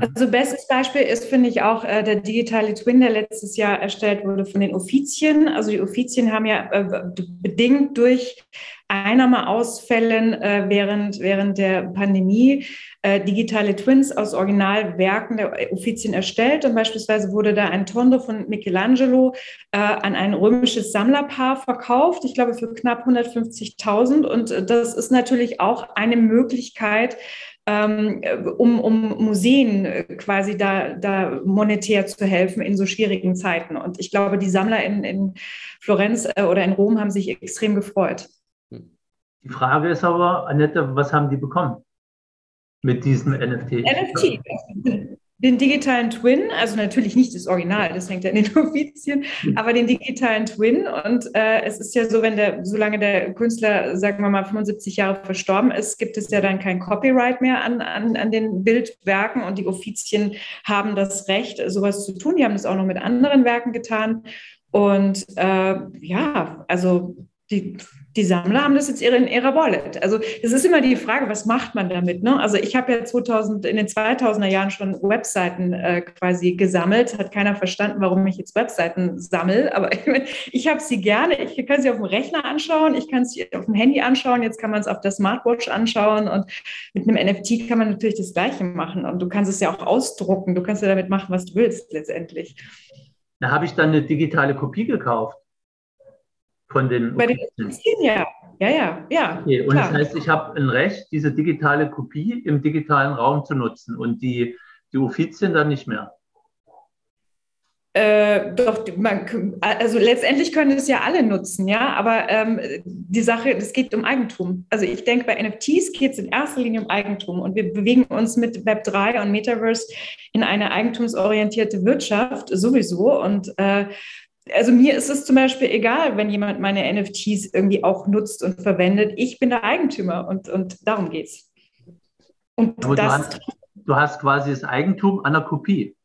Also bestes Beispiel ist, finde ich, auch äh, der digitale Twin, der letztes Jahr erstellt wurde von den Offizien. Also die Offizien haben ja äh, bedingt durch Einnahmeausfällen äh, während, während der Pandemie äh, digitale Twins aus Originalwerken der Offizien erstellt. Und beispielsweise wurde da ein Tondo von Michelangelo äh, an ein römisches Sammlerpaar verkauft, ich glaube für knapp 150.000. Und äh, das ist natürlich auch eine Möglichkeit, ähm, um, um Museen äh, quasi da, da monetär zu helfen in so schwierigen Zeiten. Und ich glaube, die Sammler in, in Florenz äh, oder in Rom haben sich extrem gefreut. Die Frage ist aber, Annette, was haben die bekommen mit diesem NFT? NFT den digitalen Twin, also natürlich nicht das Original, das hängt ja in den Offizien, aber den digitalen Twin. Und äh, es ist ja so, wenn der, solange der Künstler, sagen wir mal, 75 Jahre verstorben ist, gibt es ja dann kein Copyright mehr an, an, an den Bildwerken und die Offizien haben das Recht, sowas zu tun. Die haben das auch noch mit anderen Werken getan. Und äh, ja, also die, die Sammler haben das jetzt in ihrer Wallet. Also es ist immer die Frage, was macht man damit? Ne? Also ich habe ja 2000, in den 2000er Jahren schon Webseiten äh, quasi gesammelt. Hat keiner verstanden, warum ich jetzt Webseiten sammle. Aber ich, ich habe sie gerne. Ich kann sie auf dem Rechner anschauen. Ich kann sie auf dem Handy anschauen. Jetzt kann man es auf der Smartwatch anschauen. Und mit einem NFT kann man natürlich das Gleiche machen. Und du kannst es ja auch ausdrucken. Du kannst ja damit machen, was du willst letztendlich. Da habe ich dann eine digitale Kopie gekauft von den. Bei den Aktien, ja. Ja, ja, ja. Okay. Und klar. das heißt, ich habe ein Recht, diese digitale Kopie im digitalen Raum zu nutzen und die, die Uffizien dann nicht mehr. Äh, doch, man, also letztendlich können es ja alle nutzen, ja, aber ähm, die Sache, es geht um Eigentum. Also ich denke, bei NFTs geht es in erster Linie um Eigentum und wir bewegen uns mit Web3 und Metaverse in eine eigentumsorientierte Wirtschaft sowieso und äh, also mir ist es zum Beispiel egal, wenn jemand meine NFTs irgendwie auch nutzt und verwendet. Ich bin der Eigentümer und, und darum geht's. Und das, du, hast, du hast quasi das Eigentum an der Kopie.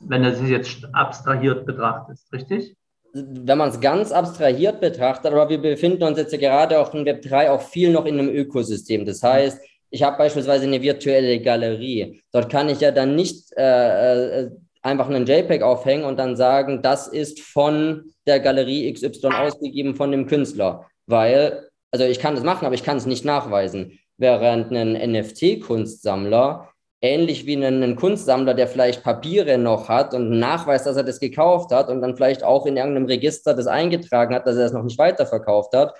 Wenn du sie jetzt abstrahiert betrachtest, richtig? Wenn man es ganz abstrahiert betrachtet, aber wir befinden uns jetzt ja gerade auch in Web 3 auch viel noch in einem Ökosystem. Das heißt, ich habe beispielsweise eine virtuelle Galerie. Dort kann ich ja dann nicht äh, äh einfach einen JPEG aufhängen und dann sagen, das ist von der Galerie XY ausgegeben von dem Künstler. Weil, also ich kann das machen, aber ich kann es nicht nachweisen. Während ein NFT-Kunstsammler, ähnlich wie ein, ein, Kunstsammler, der vielleicht Papiere noch hat und nachweist, dass er das gekauft hat und dann vielleicht auch in irgendeinem Register das eingetragen hat, dass er das noch nicht weiterverkauft hat,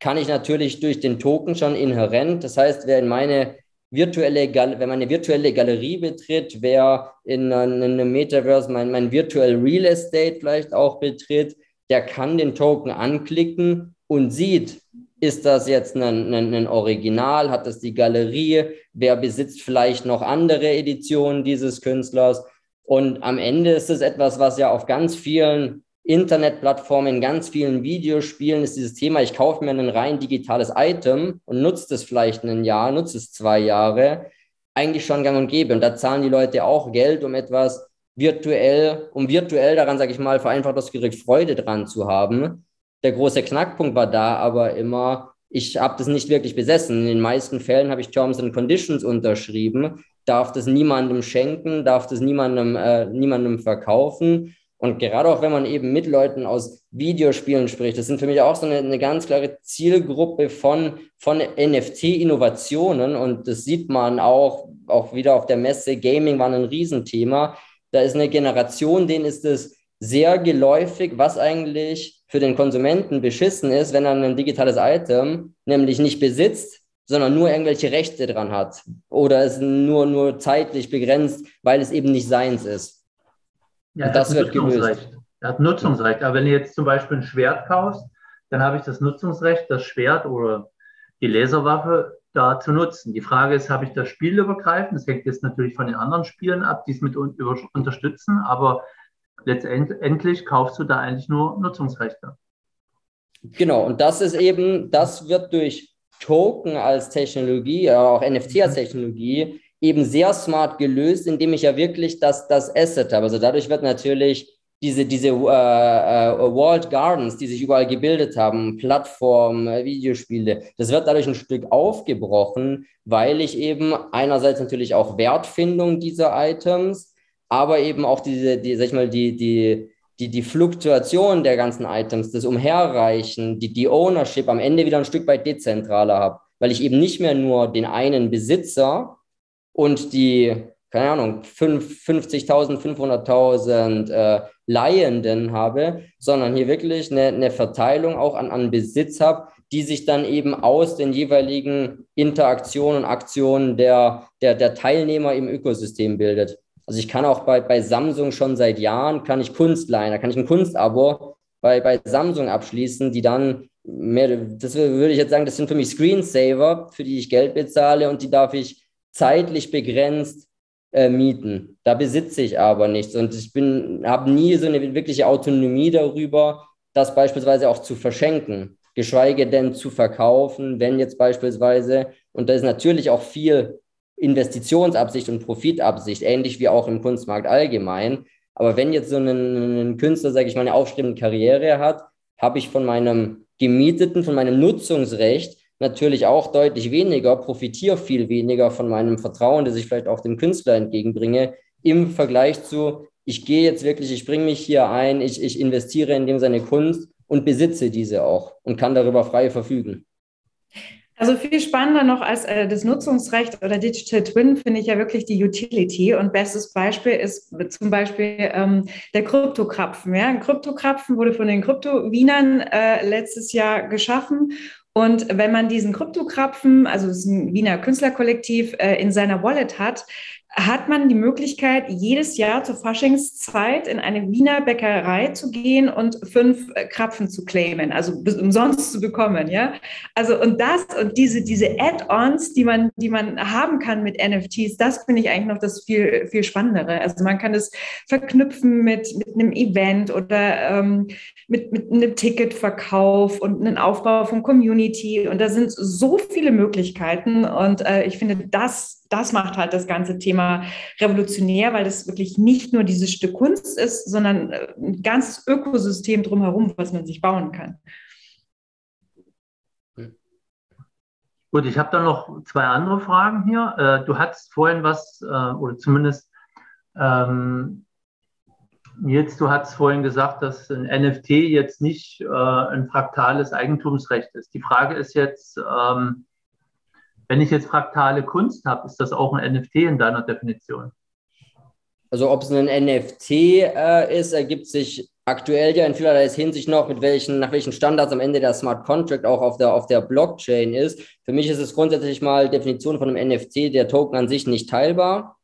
kann ich natürlich durch den Token schon inhärent, das heißt, wer in meine virtuelle, wenn man eine virtuelle Galerie betritt, wer in einem Metaverse mein, mein virtuell Real Estate vielleicht auch betritt, der kann den Token anklicken und sieht, ist das jetzt ein, ein, ein, Original? Hat das die Galerie? Wer besitzt vielleicht noch andere Editionen dieses Künstlers? Und am Ende ist es etwas, was ja auf ganz vielen Internetplattformen, ganz vielen Videospielen ist dieses Thema, ich kaufe mir ein rein digitales Item und nutze es vielleicht ein Jahr, nutze es zwei Jahre, eigentlich schon gang und gäbe. Und da zahlen die Leute auch Geld, um etwas virtuell, um virtuell daran, sage ich mal, vereinfacht ausgedrückt, Freude dran zu haben. Der große Knackpunkt war da aber immer, ich habe das nicht wirklich besessen. In den meisten Fällen habe ich Terms and Conditions unterschrieben, darf das niemandem schenken, darf das niemandem, äh, niemandem verkaufen und gerade auch wenn man eben mit Leuten aus Videospielen spricht, das sind für mich auch so eine, eine ganz klare Zielgruppe von, von NFT-Innovationen. Und das sieht man auch, auch wieder auf der Messe. Gaming war ein Riesenthema. Da ist eine Generation, denen ist es sehr geläufig, was eigentlich für den Konsumenten beschissen ist, wenn er ein digitales Item nämlich nicht besitzt, sondern nur irgendwelche Rechte dran hat oder es nur, nur zeitlich begrenzt, weil es eben nicht seins ist. Ja, das wird gelöst. Er hat Nutzungsrecht. Aber wenn du jetzt zum Beispiel ein Schwert kaufst, dann habe ich das Nutzungsrecht, das Schwert oder die Laserwaffe da zu nutzen. Die Frage ist, habe ich das Spiel übergreifend? Das hängt jetzt natürlich von den anderen Spielen ab, die es mit unterstützen, aber letztendlich kaufst du da eigentlich nur Nutzungsrechte. Genau, und das ist eben, das wird durch Token als Technologie, auch NFT als Technologie eben sehr smart gelöst, indem ich ja wirklich das, das Asset habe. Also dadurch wird natürlich diese, diese äh, äh, Walled Gardens, die sich überall gebildet haben, Plattformen, äh, Videospiele, das wird dadurch ein Stück aufgebrochen, weil ich eben einerseits natürlich auch Wertfindung dieser Items, aber eben auch diese, die, sag ich mal, die, die, die, die Fluktuation der ganzen Items, das Umherreichen, die, die Ownership am Ende wieder ein Stück weit dezentraler habe, weil ich eben nicht mehr nur den einen Besitzer und die, keine Ahnung, 50.000, 500.000 äh, Leihenden habe, sondern hier wirklich eine, eine Verteilung auch an, an Besitz habe, die sich dann eben aus den jeweiligen Interaktionen und Aktionen der, der, der Teilnehmer im Ökosystem bildet. Also ich kann auch bei, bei Samsung schon seit Jahren, kann ich Kunst leihen, da kann ich ein Kunstabo bei, bei Samsung abschließen, die dann mehr, das würde ich jetzt sagen, das sind für mich Screensaver, für die ich Geld bezahle und die darf ich zeitlich begrenzt äh, mieten. Da besitze ich aber nichts und ich bin, habe nie so eine wirkliche Autonomie darüber, das beispielsweise auch zu verschenken, geschweige denn zu verkaufen, wenn jetzt beispielsweise, und da ist natürlich auch viel Investitionsabsicht und Profitabsicht, ähnlich wie auch im Kunstmarkt allgemein. Aber wenn jetzt so ein, Künstler, sage ich mal, eine aufstrebende Karriere hat, habe ich von meinem gemieteten, von meinem Nutzungsrecht natürlich auch deutlich weniger, profitiere viel weniger von meinem Vertrauen, das ich vielleicht auch dem Künstler entgegenbringe, im Vergleich zu, ich gehe jetzt wirklich, ich bringe mich hier ein, ich, ich investiere in dem seine Kunst und besitze diese auch und kann darüber frei verfügen. Also viel spannender noch als äh, das Nutzungsrecht oder Digital Twin finde ich ja wirklich die Utility. Und bestes Beispiel ist zum Beispiel ähm, der Kryptokrapfen. Ja? Ein Kryptokrapfen wurde von den Krypto-Wienern äh, letztes Jahr geschaffen und wenn man diesen Kryptokrapfen, also das Wiener Künstlerkollektiv, äh, in seiner Wallet hat, hat man die Möglichkeit, jedes Jahr zur Faschingszeit in eine Wiener Bäckerei zu gehen und fünf äh, Krapfen zu claimen, also umsonst zu bekommen, ja. Also und das und diese, diese Add-ons, die man, die man haben kann mit NFTs, das finde ich eigentlich noch das viel, viel Spannendere. Also man kann es verknüpfen mit, mit einem Event oder ähm, mit, mit einem Ticketverkauf und einem Aufbau von Community. Und da sind so viele Möglichkeiten. Und äh, ich finde, das das macht halt das ganze Thema revolutionär, weil das wirklich nicht nur dieses Stück Kunst ist, sondern äh, ein ganzes Ökosystem drumherum, was man sich bauen kann. Gut, ich habe da noch zwei andere Fragen hier. Äh, du hattest vorhin was, äh, oder zumindest ähm, Nils, du hast vorhin gesagt, dass ein NFT jetzt nicht ein fraktales Eigentumsrecht ist. Die Frage ist jetzt, ähm, wenn ich jetzt fraktale Kunst habe, ist das auch ein NFT in deiner Definition? Also ob es ein NFT äh, ist, ergibt sich aktuell ja in vielerlei Hinsicht noch, mit welchen, nach welchen Standards am Ende der Smart Contract auch auf der, auf der Blockchain ist. Für mich ist es grundsätzlich mal Definition von einem NFT, der Token an sich nicht teilbar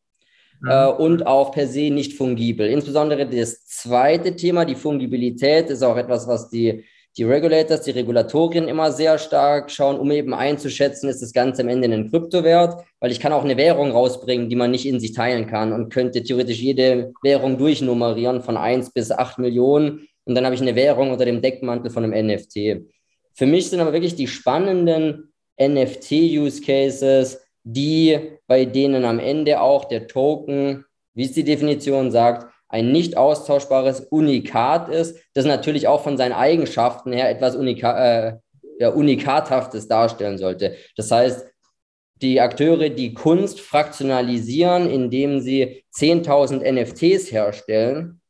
mhm. äh, und auch per se nicht fungibel. Insbesondere das zweite Thema, die Fungibilität, ist auch etwas, was die die Regulators, die Regulatorien immer sehr stark schauen, um eben einzuschätzen, ist das Ganze am Ende ein Kryptowert, weil ich kann auch eine Währung rausbringen, die man nicht in sich teilen kann und könnte theoretisch jede Währung durchnummerieren von 1 bis 8 Millionen und dann habe ich eine Währung unter dem Deckmantel von einem NFT. Für mich sind aber wirklich die spannenden NFT-Use-Cases, die bei denen am Ende auch der Token, wie es die Definition sagt, ein nicht austauschbares Unikat ist, das natürlich auch von seinen Eigenschaften her etwas Unika äh, ja, Unikathaftes darstellen sollte. Das heißt, die Akteure, die Kunst fraktionalisieren, indem sie 10.000 NFTs herstellen,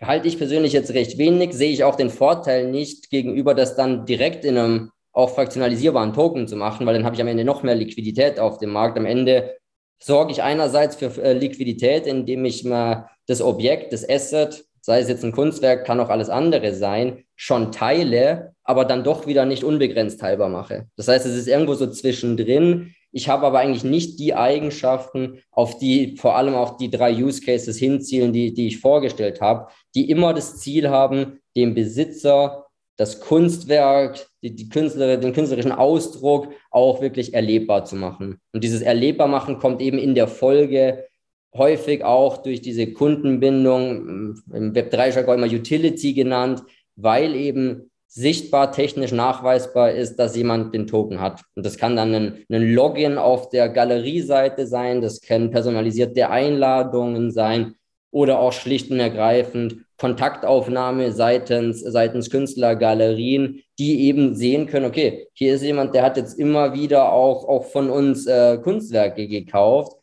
halte ich persönlich jetzt recht wenig, sehe ich auch den Vorteil nicht gegenüber das dann direkt in einem auch fraktionalisierbaren Token zu machen, weil dann habe ich am Ende noch mehr Liquidität auf dem Markt. Am Ende sorge ich einerseits für äh, Liquidität, indem ich mal das Objekt, das Asset, sei es jetzt ein Kunstwerk, kann auch alles andere sein, schon teile, aber dann doch wieder nicht unbegrenzt teilbar mache. Das heißt, es ist irgendwo so zwischendrin. Ich habe aber eigentlich nicht die Eigenschaften, auf die vor allem auch die drei Use Cases hinzielen, die, die ich vorgestellt habe, die immer das Ziel haben, dem Besitzer das Kunstwerk, die, die Künstler, den künstlerischen Ausdruck auch wirklich erlebbar zu machen. Und dieses erlebbar machen kommt eben in der Folge häufig auch durch diese Kundenbindung, im Web3-Jargon immer Utility genannt, weil eben sichtbar technisch nachweisbar ist, dass jemand den Token hat. Und das kann dann ein, ein Login auf der Galerieseite sein, das können personalisierte Einladungen sein oder auch schlicht und ergreifend Kontaktaufnahme seitens, seitens Künstlergalerien, die eben sehen können, okay, hier ist jemand, der hat jetzt immer wieder auch, auch von uns äh, Kunstwerke gekauft.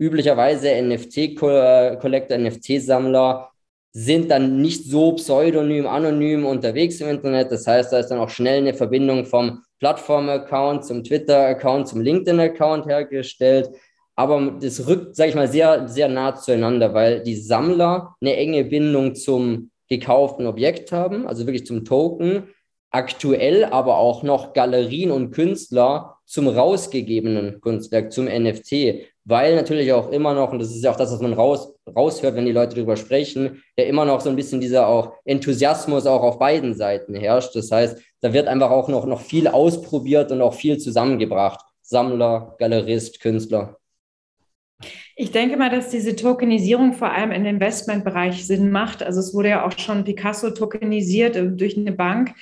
Üblicherweise NFT-Collector, NFT-Sammler sind dann nicht so pseudonym, anonym unterwegs im Internet. Das heißt, da ist dann auch schnell eine Verbindung vom Plattform-Account zum Twitter-Account, zum LinkedIn-Account hergestellt aber das rückt, sage ich mal, sehr, sehr nah zueinander, weil die Sammler eine enge Bindung zum gekauften Objekt haben, also wirklich zum Token, aktuell aber auch noch Galerien und Künstler zum rausgegebenen Kunstwerk, zum NFT, weil natürlich auch immer noch, und das ist ja auch das, was man raus, raushört, wenn die Leute darüber sprechen, ja immer noch so ein bisschen dieser auch Enthusiasmus auch auf beiden Seiten herrscht. Das heißt, da wird einfach auch noch, noch viel ausprobiert und auch viel zusammengebracht. Sammler, Galerist, Künstler. Ich denke mal, dass diese Tokenisierung vor allem im Investmentbereich Sinn macht. Also es wurde ja auch schon Picasso tokenisiert äh, durch eine Bank.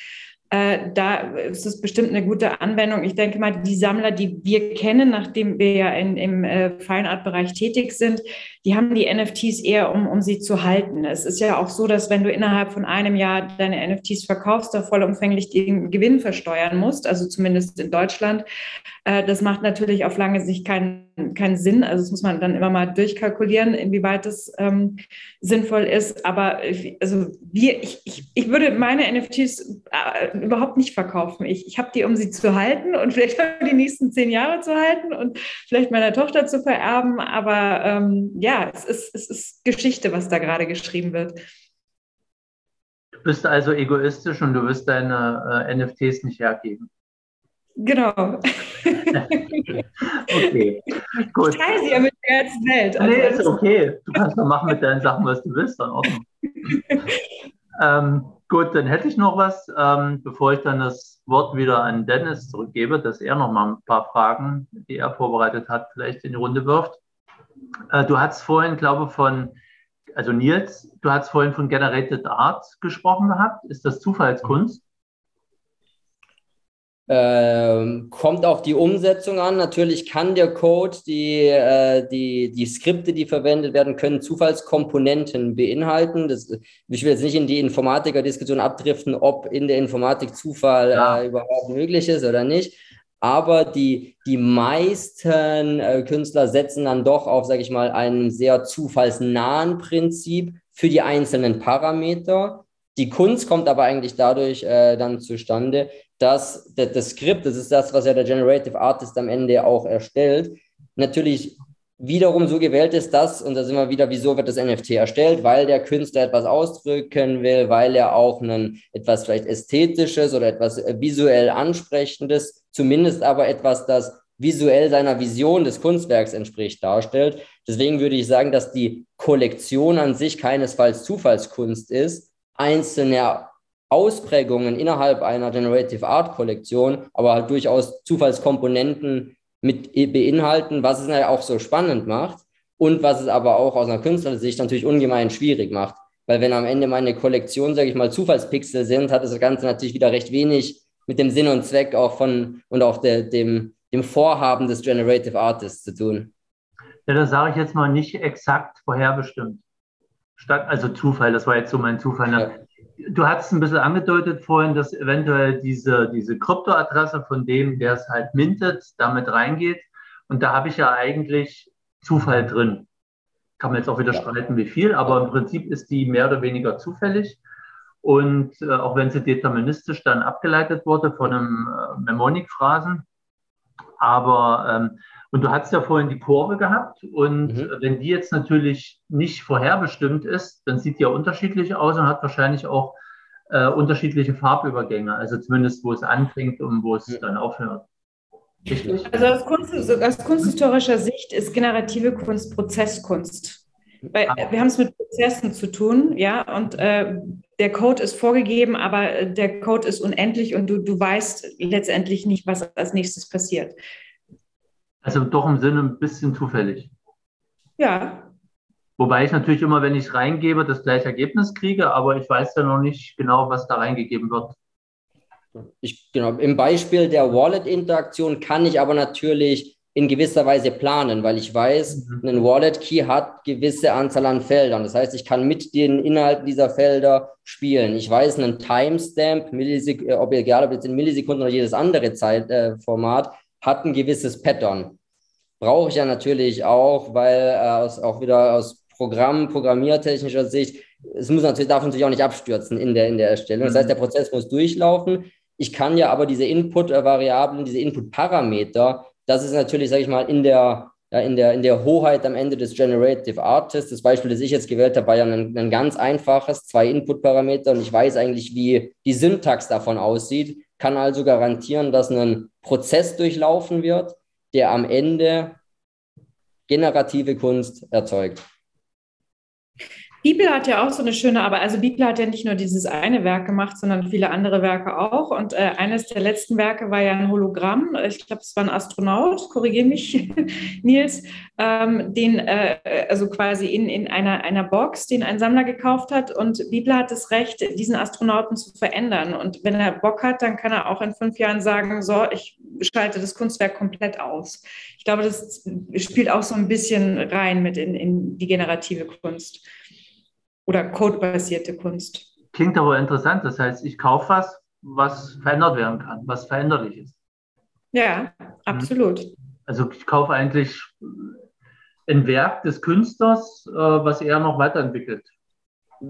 Äh, da ist es bestimmt eine gute Anwendung. Ich denke mal, die Sammler, die wir kennen, nachdem wir ja in, im äh, Fine Art Bereich tätig sind, die haben die NFTs eher, um, um sie zu halten. Es ist ja auch so, dass wenn du innerhalb von einem Jahr deine NFTs verkaufst, da vollumfänglich den Gewinn versteuern musst, also zumindest in Deutschland. Äh, das macht natürlich auf lange Sicht keinen, keinen Sinn. Also das muss man dann immer mal durchkalkulieren, inwieweit das ähm, sinnvoll ist. Aber also wir, ich, ich, ich würde meine NFTs äh, überhaupt nicht verkaufen. Ich, ich habe die, um sie zu halten und vielleicht die nächsten zehn Jahre zu halten und vielleicht meiner Tochter zu vererben. Aber ähm, ja, es ist, es ist Geschichte, was da gerade geschrieben wird. Du bist also egoistisch und du wirst deine äh, NFTs nicht hergeben. Genau. okay, gut. Ich teile sie ja mit der ganzen Welt. Also nee, ist okay. Du kannst doch machen mit deinen Sachen, was du willst, dann Ordnung. ähm, Gut, dann hätte ich noch was, ähm, bevor ich dann das Wort wieder an Dennis zurückgebe, dass er noch mal ein paar Fragen, die er vorbereitet hat, vielleicht in die Runde wirft. Äh, du hast vorhin, glaube ich, von, also Nils, du hast vorhin von Generated Art gesprochen gehabt. Ist das Zufallskunst? Ähm, kommt auf die Umsetzung an. Natürlich kann der Code, die, äh, die, die Skripte, die verwendet werden, können Zufallskomponenten beinhalten. Das, ich will jetzt nicht in die Informatiker-Diskussion abdriften, ob in der Informatik Zufall ja. äh, überhaupt möglich ist oder nicht. Aber die, die meisten äh, Künstler setzen dann doch auf, sage ich mal, einem sehr zufallsnahen Prinzip für die einzelnen Parameter. Die Kunst kommt aber eigentlich dadurch äh, dann zustande, dass das, das Skript, das ist das, was ja der Generative Artist am Ende auch erstellt, natürlich wiederum so gewählt ist, dass, und da sind wir wieder, wieso wird das NFT erstellt? Weil der Künstler etwas ausdrücken will, weil er auch ein etwas vielleicht Ästhetisches oder etwas visuell Ansprechendes, zumindest aber etwas, das visuell seiner Vision des Kunstwerks entspricht, darstellt. Deswegen würde ich sagen, dass die Kollektion an sich keinesfalls Zufallskunst ist. Einzelne Ausprägungen innerhalb einer Generative Art Kollektion, aber halt durchaus Zufallskomponenten mit beinhalten, was es ja auch so spannend macht und was es aber auch aus einer Künstlersicht natürlich ungemein schwierig macht. Weil wenn am Ende meine Kollektion, sage ich mal, Zufallspixel sind, hat das Ganze natürlich wieder recht wenig mit dem Sinn und Zweck auch von und auch der, dem, dem Vorhaben des Generative Artists zu tun. Ja, das sage ich jetzt mal nicht exakt vorherbestimmt. Statt, also Zufall, das war jetzt so mein Zufall. Ne? Ja du hast ein bisschen angedeutet vorhin, dass eventuell diese, diese Kryptoadresse von dem, der es halt mintet, damit reingeht. Und da habe ich ja eigentlich Zufall drin. Kann man jetzt auch wieder streiten, wie viel, aber im Prinzip ist die mehr oder weniger zufällig. Und äh, auch wenn sie deterministisch dann abgeleitet wurde von einem äh, Mnemonic-Phrasen. Aber ähm, und du hast ja vorhin die Kurve gehabt und mhm. wenn die jetzt natürlich nicht vorherbestimmt ist, dann sieht die ja unterschiedlich aus und hat wahrscheinlich auch äh, unterschiedliche Farbübergänge, also zumindest wo es anfängt und wo es mhm. dann aufhört. Richtig? Also aus, Kunst, aus kunsthistorischer Sicht ist generative Kunst Prozesskunst. Weil ah. wir haben es mit Prozessen zu tun, ja, und äh, der Code ist vorgegeben, aber der Code ist unendlich und du, du weißt letztendlich nicht, was als nächstes passiert. Also doch im Sinne ein bisschen zufällig. Ja. Wobei ich natürlich immer, wenn ich reingebe, das gleiche Ergebnis kriege, aber ich weiß ja noch nicht genau, was da reingegeben wird. Ich, genau, Im Beispiel der Wallet-Interaktion kann ich aber natürlich in gewisser Weise planen, weil ich weiß, mhm. ein Wallet-Key hat gewisse Anzahl an Feldern. Das heißt, ich kann mit den Inhalten dieser Felder spielen. Ich weiß, ein Timestamp, Millisek äh, ob egal ob jetzt in Millisekunden oder jedes andere Zeitformat, äh, hat ein gewisses Pattern. Brauche ich ja natürlich auch, weil äh, aus, auch wieder aus Programm, programmiertechnischer Sicht, es muss natürlich, darf natürlich auch nicht abstürzen in der, in der Erstellung. Das heißt, mhm. der Prozess muss durchlaufen. Ich kann ja aber diese Input-Variablen, diese Input-Parameter, das ist natürlich, sage ich mal, in der, ja, in, der, in der Hoheit am Ende des Generative Artists. Das Beispiel, das ich jetzt gewählt habe, war ja ein, ein ganz einfaches, zwei Input-Parameter und ich weiß eigentlich, wie die Syntax davon aussieht kann also garantieren, dass ein Prozess durchlaufen wird, der am Ende generative Kunst erzeugt. Bibel hat ja auch so eine schöne, aber also Bibel hat ja nicht nur dieses eine Werk gemacht, sondern viele andere Werke auch. Und äh, eines der letzten Werke war ja ein Hologramm. Ich glaube, es war ein Astronaut, korrigiere mich, Nils, ähm, den äh, also quasi in, in einer, einer Box, den ein Sammler gekauft hat. Und Bibel hat das Recht, diesen Astronauten zu verändern. Und wenn er Bock hat, dann kann er auch in fünf Jahren sagen, so, ich schalte das Kunstwerk komplett aus. Ich glaube, das spielt auch so ein bisschen rein mit in, in die generative Kunst oder codebasierte Kunst. Klingt aber interessant. Das heißt, ich kaufe was, was verändert werden kann, was veränderlich ist. Ja, absolut. Also ich kaufe eigentlich ein Werk des Künstlers, äh, was er noch weiterentwickelt.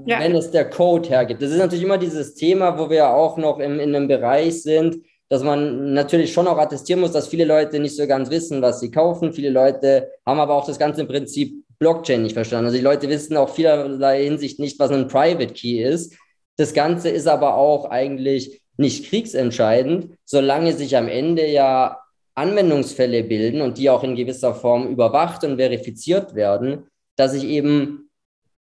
Ja. Wenn es der Code hergibt. Das ist natürlich immer dieses Thema, wo wir auch noch im, in einem Bereich sind, dass man natürlich schon auch attestieren muss, dass viele Leute nicht so ganz wissen, was sie kaufen. Viele Leute haben aber auch das ganze Prinzip Blockchain nicht verstanden. Also die Leute wissen auch vielerlei Hinsicht nicht, was ein Private Key ist. Das Ganze ist aber auch eigentlich nicht kriegsentscheidend, solange sich am Ende ja Anwendungsfälle bilden und die auch in gewisser Form überwacht und verifiziert werden, dass ich eben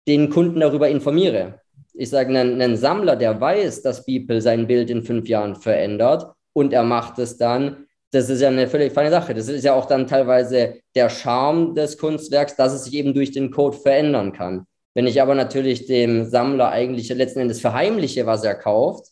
den Kunden darüber informiere. Ich sage, einen, einen Sammler, der weiß, dass Beeple sein Bild in fünf Jahren verändert und er macht es dann, das ist ja eine völlig feine Sache. Das ist ja auch dann teilweise der Charme des Kunstwerks, dass es sich eben durch den Code verändern kann. Wenn ich aber natürlich dem Sammler eigentlich letzten Endes verheimliche, was er kauft,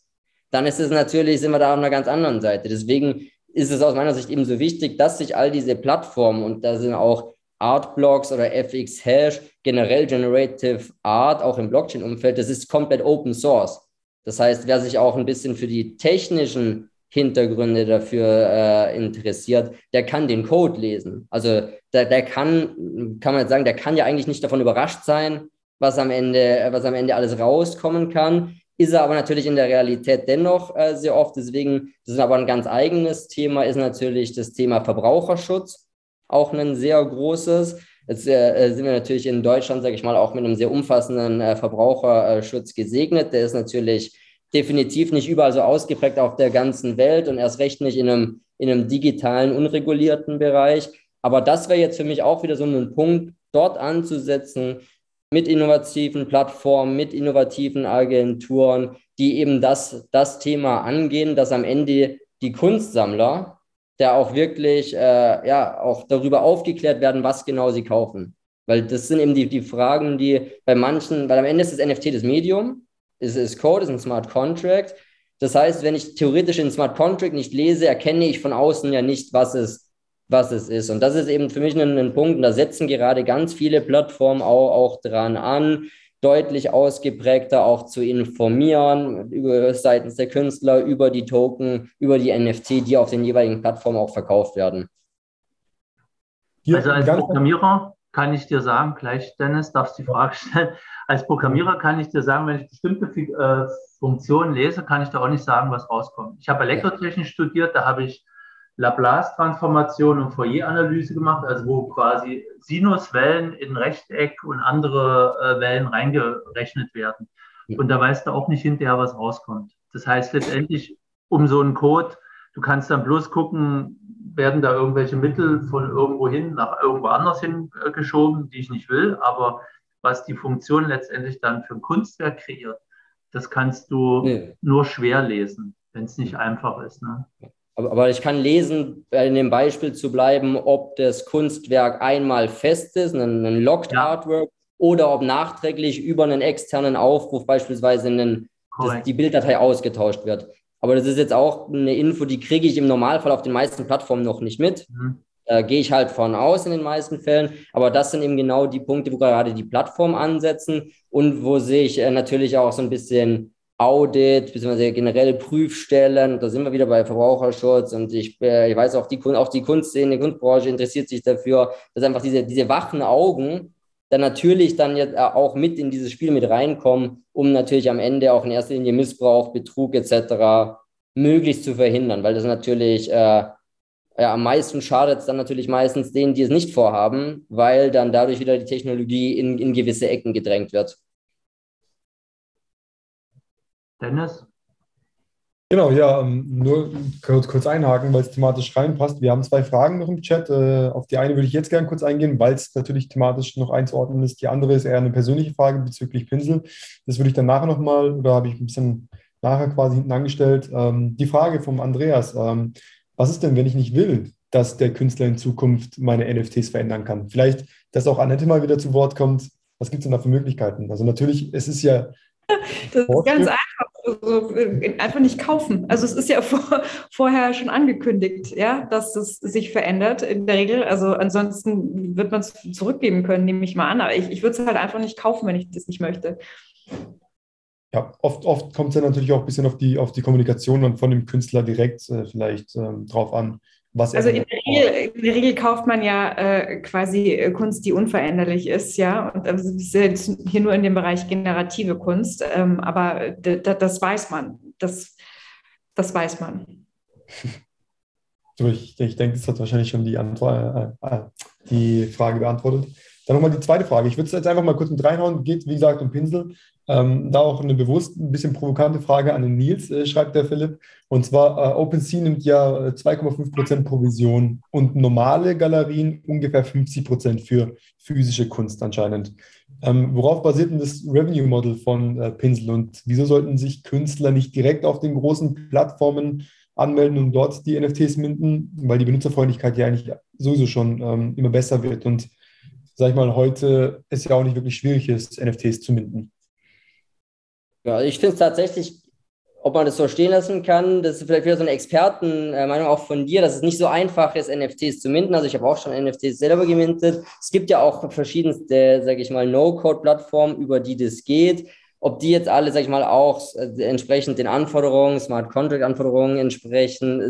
dann ist es natürlich, sind wir da auf einer ganz anderen Seite. Deswegen ist es aus meiner Sicht eben so wichtig, dass sich all diese Plattformen und da sind auch Artblocks oder FX Hash, generell Generative Art, auch im Blockchain-Umfeld, das ist komplett Open Source. Das heißt, wer sich auch ein bisschen für die technischen Hintergründe dafür äh, interessiert, der kann den Code lesen. Also der, der kann, kann man jetzt sagen, der kann ja eigentlich nicht davon überrascht sein, was am Ende, was am Ende alles rauskommen kann. Ist er aber natürlich in der Realität dennoch äh, sehr oft. Deswegen, das ist aber ein ganz eigenes Thema, ist natürlich das Thema Verbraucherschutz. Auch ein sehr großes. Jetzt äh, sind wir natürlich in Deutschland, sage ich mal, auch mit einem sehr umfassenden äh, Verbraucherschutz gesegnet. Der ist natürlich definitiv nicht überall so ausgeprägt auf der ganzen Welt und erst recht nicht in einem, in einem digitalen, unregulierten Bereich. Aber das wäre jetzt für mich auch wieder so ein Punkt, dort anzusetzen mit innovativen Plattformen, mit innovativen Agenturen, die eben das, das Thema angehen, dass am Ende die Kunstsammler da auch wirklich äh, ja, auch darüber aufgeklärt werden, was genau sie kaufen. Weil das sind eben die, die Fragen, die bei manchen, weil am Ende ist das NFT das Medium, ist, ist Code, ist ein Smart Contract. Das heißt, wenn ich theoretisch den Smart Contract nicht lese, erkenne ich von außen ja nicht, was es, was es ist. Und das ist eben für mich ein, ein Punkt, und da setzen gerade ganz viele Plattformen auch, auch dran an, deutlich ausgeprägter auch zu informieren über, seitens der Künstler über die Token, über die NFT, die auf den jeweiligen Plattformen auch verkauft werden. Also als Programmierer kann ich dir sagen, gleich Dennis, darfst du die Frage stellen, als Programmierer kann ich dir sagen, wenn ich bestimmte äh, Funktionen lese, kann ich da auch nicht sagen, was rauskommt. Ich habe Elektrotechnik studiert, da habe ich Laplace-Transformation und Fourier-Analyse gemacht, also wo quasi Sinuswellen in Rechteck und andere äh, Wellen reingerechnet werden. Und da weißt du auch nicht hinterher, was rauskommt. Das heißt letztendlich, um so einen Code, du kannst dann bloß gucken, werden da irgendwelche Mittel von irgendwo hin nach irgendwo anders hingeschoben, die ich nicht will, aber was die Funktion letztendlich dann für ein Kunstwerk kreiert, das kannst du nee. nur schwer lesen, wenn es nicht einfach ist. Ne? Aber, aber, ich kann lesen, in dem Beispiel zu bleiben, ob das Kunstwerk einmal fest ist, ein, ein Locked ja. Artwork, oder ob nachträglich über einen externen Aufruf beispielsweise einen, das, die Bilddatei ausgetauscht wird. Aber das ist jetzt auch eine Info, die kriege ich im Normalfall auf den meisten Plattformen noch nicht mit. Mhm. Äh, Gehe ich halt von aus in den meisten Fällen. Aber das sind eben genau die Punkte, wo gerade die Plattformen ansetzen und wo sich äh, natürlich auch so ein bisschen Audit, beziehungsweise generell Prüfstellen, da sind wir wieder bei Verbraucherschutz und ich, äh, ich weiß auch, die, auch die Kunstszene, die Kunstbranche interessiert sich dafür, dass einfach diese, diese wachen Augen dann natürlich dann jetzt äh, auch mit in dieses Spiel mit reinkommen, um natürlich am Ende auch in erster Linie Missbrauch, Betrug etc. möglichst zu verhindern, weil das natürlich äh, ja, am meisten schadet es dann natürlich meistens denen, die es nicht vorhaben, weil dann dadurch wieder die Technologie in, in gewisse Ecken gedrängt wird. Dennis? Genau, ja, ähm, nur kurz, kurz einhaken, weil es thematisch reinpasst. Wir haben zwei Fragen noch im Chat. Äh, auf die eine würde ich jetzt gerne kurz eingehen, weil es natürlich thematisch noch einzuordnen ist. Die andere ist eher eine persönliche Frage bezüglich Pinsel. Das würde ich dann nachher nochmal, oder habe ich ein bisschen nachher quasi hinten angestellt. Ähm, die Frage vom Andreas, ähm, was ist denn, wenn ich nicht will, dass der Künstler in Zukunft meine NFTs verändern kann? Vielleicht, dass auch Annette mal wieder zu Wort kommt. Was gibt es denn da für Möglichkeiten? Also natürlich, es ist ja das ist ganz einfach. Also, einfach nicht kaufen. Also es ist ja vor, vorher schon angekündigt, ja, dass es sich verändert in der Regel. Also ansonsten wird man es zurückgeben können, nehme ich mal an. Aber ich, ich würde es halt einfach nicht kaufen, wenn ich das nicht möchte. Ja, oft, oft kommt es ja natürlich auch ein bisschen auf die, auf die Kommunikation von dem Künstler direkt äh, vielleicht ähm, drauf an. Was also in der, Regel, in der, Regel, kauft man ja äh, quasi äh, Kunst, die unveränderlich ist, ja. Und also, hier nur in dem Bereich generative Kunst, ähm, aber das weiß man. Das, das weiß man. Ich, ich denke, das hat wahrscheinlich schon die, Antwort, äh, äh, die Frage beantwortet. Dann nochmal die zweite Frage. Ich würde es jetzt einfach mal kurz mit reinhauen. Geht, wie gesagt, um Pinsel. Ähm, da auch eine bewusst ein bisschen provokante Frage an den Nils, äh, schreibt der Philipp. Und zwar, äh, OpenSea nimmt ja 2,5% äh, Provision und normale Galerien ungefähr 50% für physische Kunst anscheinend. Ähm, worauf basiert denn das Revenue Model von äh, Pinsel und wieso sollten sich Künstler nicht direkt auf den großen Plattformen anmelden und dort die NFTs minden, weil die Benutzerfreundlichkeit ja eigentlich sowieso schon ähm, immer besser wird und sag ich mal, heute es ja auch nicht wirklich schwierig ist, NFTs zu minden. Ja, ich finde es tatsächlich, ob man das so stehen lassen kann, das ist vielleicht wieder so eine Expertenmeinung auch von dir, dass es nicht so einfach ist, NFTs zu minden. Also ich habe auch schon NFTs selber gemintet. Es gibt ja auch verschiedenste, sage ich mal, No-Code-Plattformen, über die das geht. Ob die jetzt alle, sag ich mal, auch äh, entsprechend den Anforderungen, Smart Contract Anforderungen entsprechen,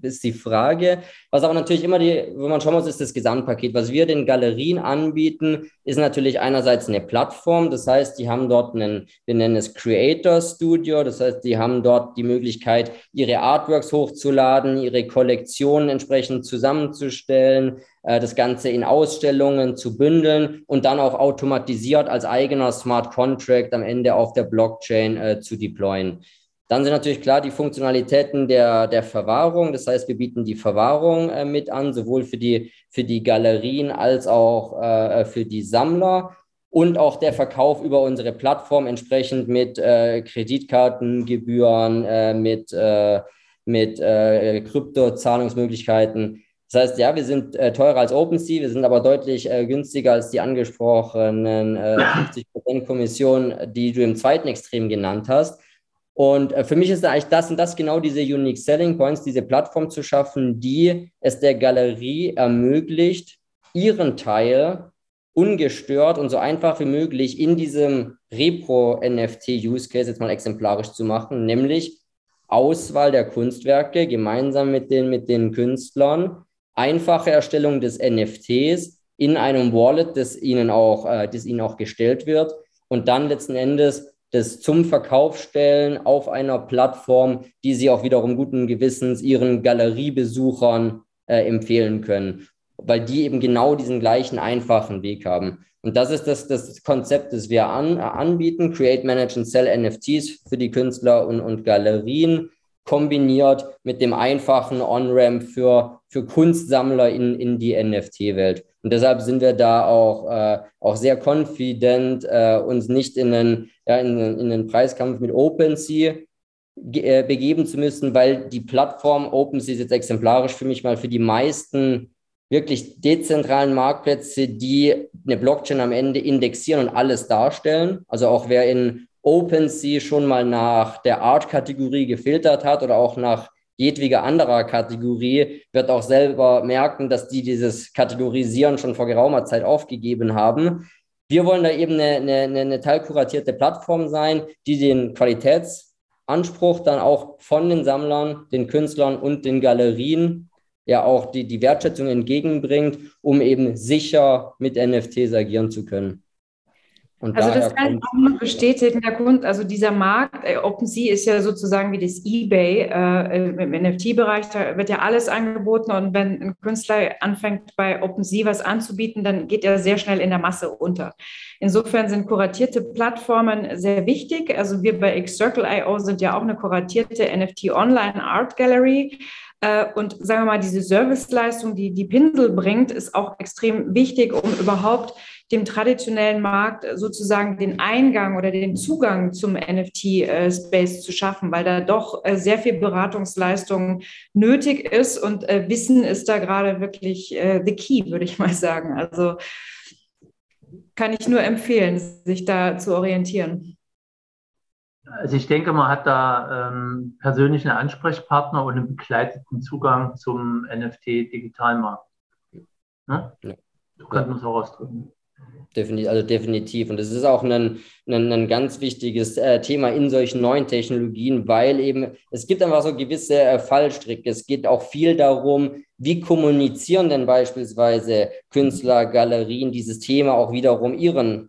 ist die Frage. Was aber natürlich immer die, wo man schauen muss, ist das Gesamtpaket. Was wir den Galerien anbieten, ist natürlich einerseits eine Plattform. Das heißt, die haben dort einen, wir nennen es Creator Studio. Das heißt, die haben dort die Möglichkeit, ihre Artworks hochzuladen, ihre Kollektionen entsprechend zusammenzustellen, äh, das Ganze in Ausstellungen zu bündeln und dann auch automatisiert als eigener Smart Contract am Ende auf der Blockchain äh, zu deployen. Dann sind natürlich klar die Funktionalitäten der, der Verwahrung. Das heißt, wir bieten die Verwahrung äh, mit an, sowohl für die, für die Galerien als auch äh, für die Sammler und auch der Verkauf über unsere Plattform entsprechend mit äh, Kreditkartengebühren, äh, mit, mit Kryptozahlungsmöglichkeiten das heißt, ja, wir sind äh, teurer als OpenSea, wir sind aber deutlich äh, günstiger als die angesprochenen äh, 50% Kommission, die du im zweiten Extrem genannt hast. Und äh, für mich ist eigentlich das und das genau diese Unique Selling Points, diese Plattform zu schaffen, die es der Galerie ermöglicht, ihren Teil ungestört und so einfach wie möglich in diesem Repro-NFT-Use Case jetzt mal exemplarisch zu machen, nämlich Auswahl der Kunstwerke gemeinsam mit den, mit den Künstlern einfache Erstellung des NFTs in einem Wallet, das ihnen auch, äh, das ihnen auch gestellt wird und dann letzten Endes das zum Verkauf stellen auf einer Plattform, die sie auch wiederum guten Gewissens ihren Galeriebesuchern äh, empfehlen können, weil die eben genau diesen gleichen einfachen Weg haben. Und das ist das, das Konzept, das wir an, anbieten, Create, Manage and Sell NFTs für die Künstler und, und Galerien kombiniert mit dem einfachen On-Ramp für, für Kunstsammler in, in die NFT-Welt. Und deshalb sind wir da auch, äh, auch sehr confident, äh, uns nicht in einen, ja, in, in einen Preiskampf mit OpenSea äh, begeben zu müssen, weil die Plattform OpenSea ist jetzt exemplarisch für mich mal für die meisten wirklich dezentralen Marktplätze, die eine Blockchain am Ende indexieren und alles darstellen. Also auch wer in OpenSea schon mal nach der Art-Kategorie gefiltert hat oder auch nach jedweder anderer Kategorie, wird auch selber merken, dass die dieses Kategorisieren schon vor geraumer Zeit aufgegeben haben. Wir wollen da eben eine, eine, eine teilkuratierte Plattform sein, die den Qualitätsanspruch dann auch von den Sammlern, den Künstlern und den Galerien ja auch die, die Wertschätzung entgegenbringt, um eben sicher mit NFTs agieren zu können. Und also das kann ich auch nur bestätigen, der Grund, also dieser Markt, äh, OpenSea ist ja sozusagen wie das eBay äh, im NFT-Bereich, da wird ja alles angeboten und wenn ein Künstler anfängt bei OpenSea was anzubieten, dann geht er sehr schnell in der Masse unter. Insofern sind kuratierte Plattformen sehr wichtig. Also wir bei Xcircle.io sind ja auch eine kuratierte NFT Online Art Gallery. Äh, und sagen wir mal, diese Serviceleistung, die die Pinsel bringt, ist auch extrem wichtig, um überhaupt dem traditionellen Markt sozusagen den Eingang oder den Zugang zum NFT-Space zu schaffen, weil da doch äh, sehr viel Beratungsleistung nötig ist und äh, Wissen ist da gerade wirklich the key, würde ich mal sagen. Also kann ich nur empfehlen, sich da zu orientieren. Also ich denke, man hat da ähm, persönlichen Ansprechpartner und einen begleiteten Zugang zum NFT-Digitalmarkt. Ne? Ja. So könnte man es auch ausdrücken. Definitiv, also definitiv. Und das ist auch ein, ein, ein ganz wichtiges äh, Thema in solchen neuen Technologien, weil eben es gibt einfach so gewisse äh, Fallstricke. Es geht auch viel darum, wie kommunizieren denn beispielsweise Künstler, Galerien dieses Thema auch wiederum ihren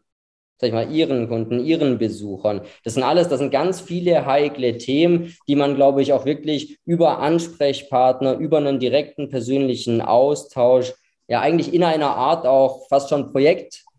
sag ich mal, ihren Kunden, ihren Besuchern. Das sind alles, das sind ganz viele heikle Themen, die man, glaube ich, auch wirklich über Ansprechpartner, über einen direkten persönlichen Austausch, ja eigentlich in einer Art auch fast schon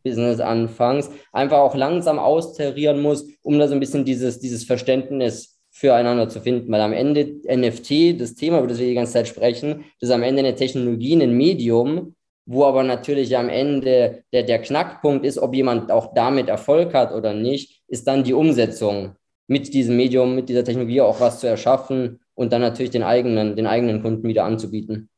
Projektbusiness anfangs, einfach auch langsam austarieren muss, um da so ein bisschen dieses, dieses Verständnis füreinander zu finden. Weil am Ende NFT, das Thema, über das wir die ganze Zeit sprechen, das ist am Ende eine Technologie, ein Medium, wo aber natürlich am Ende der, der Knackpunkt ist, ob jemand auch damit Erfolg hat oder nicht, ist dann die Umsetzung mit diesem Medium, mit dieser Technologie auch was zu erschaffen und dann natürlich den eigenen, den eigenen Kunden wieder anzubieten.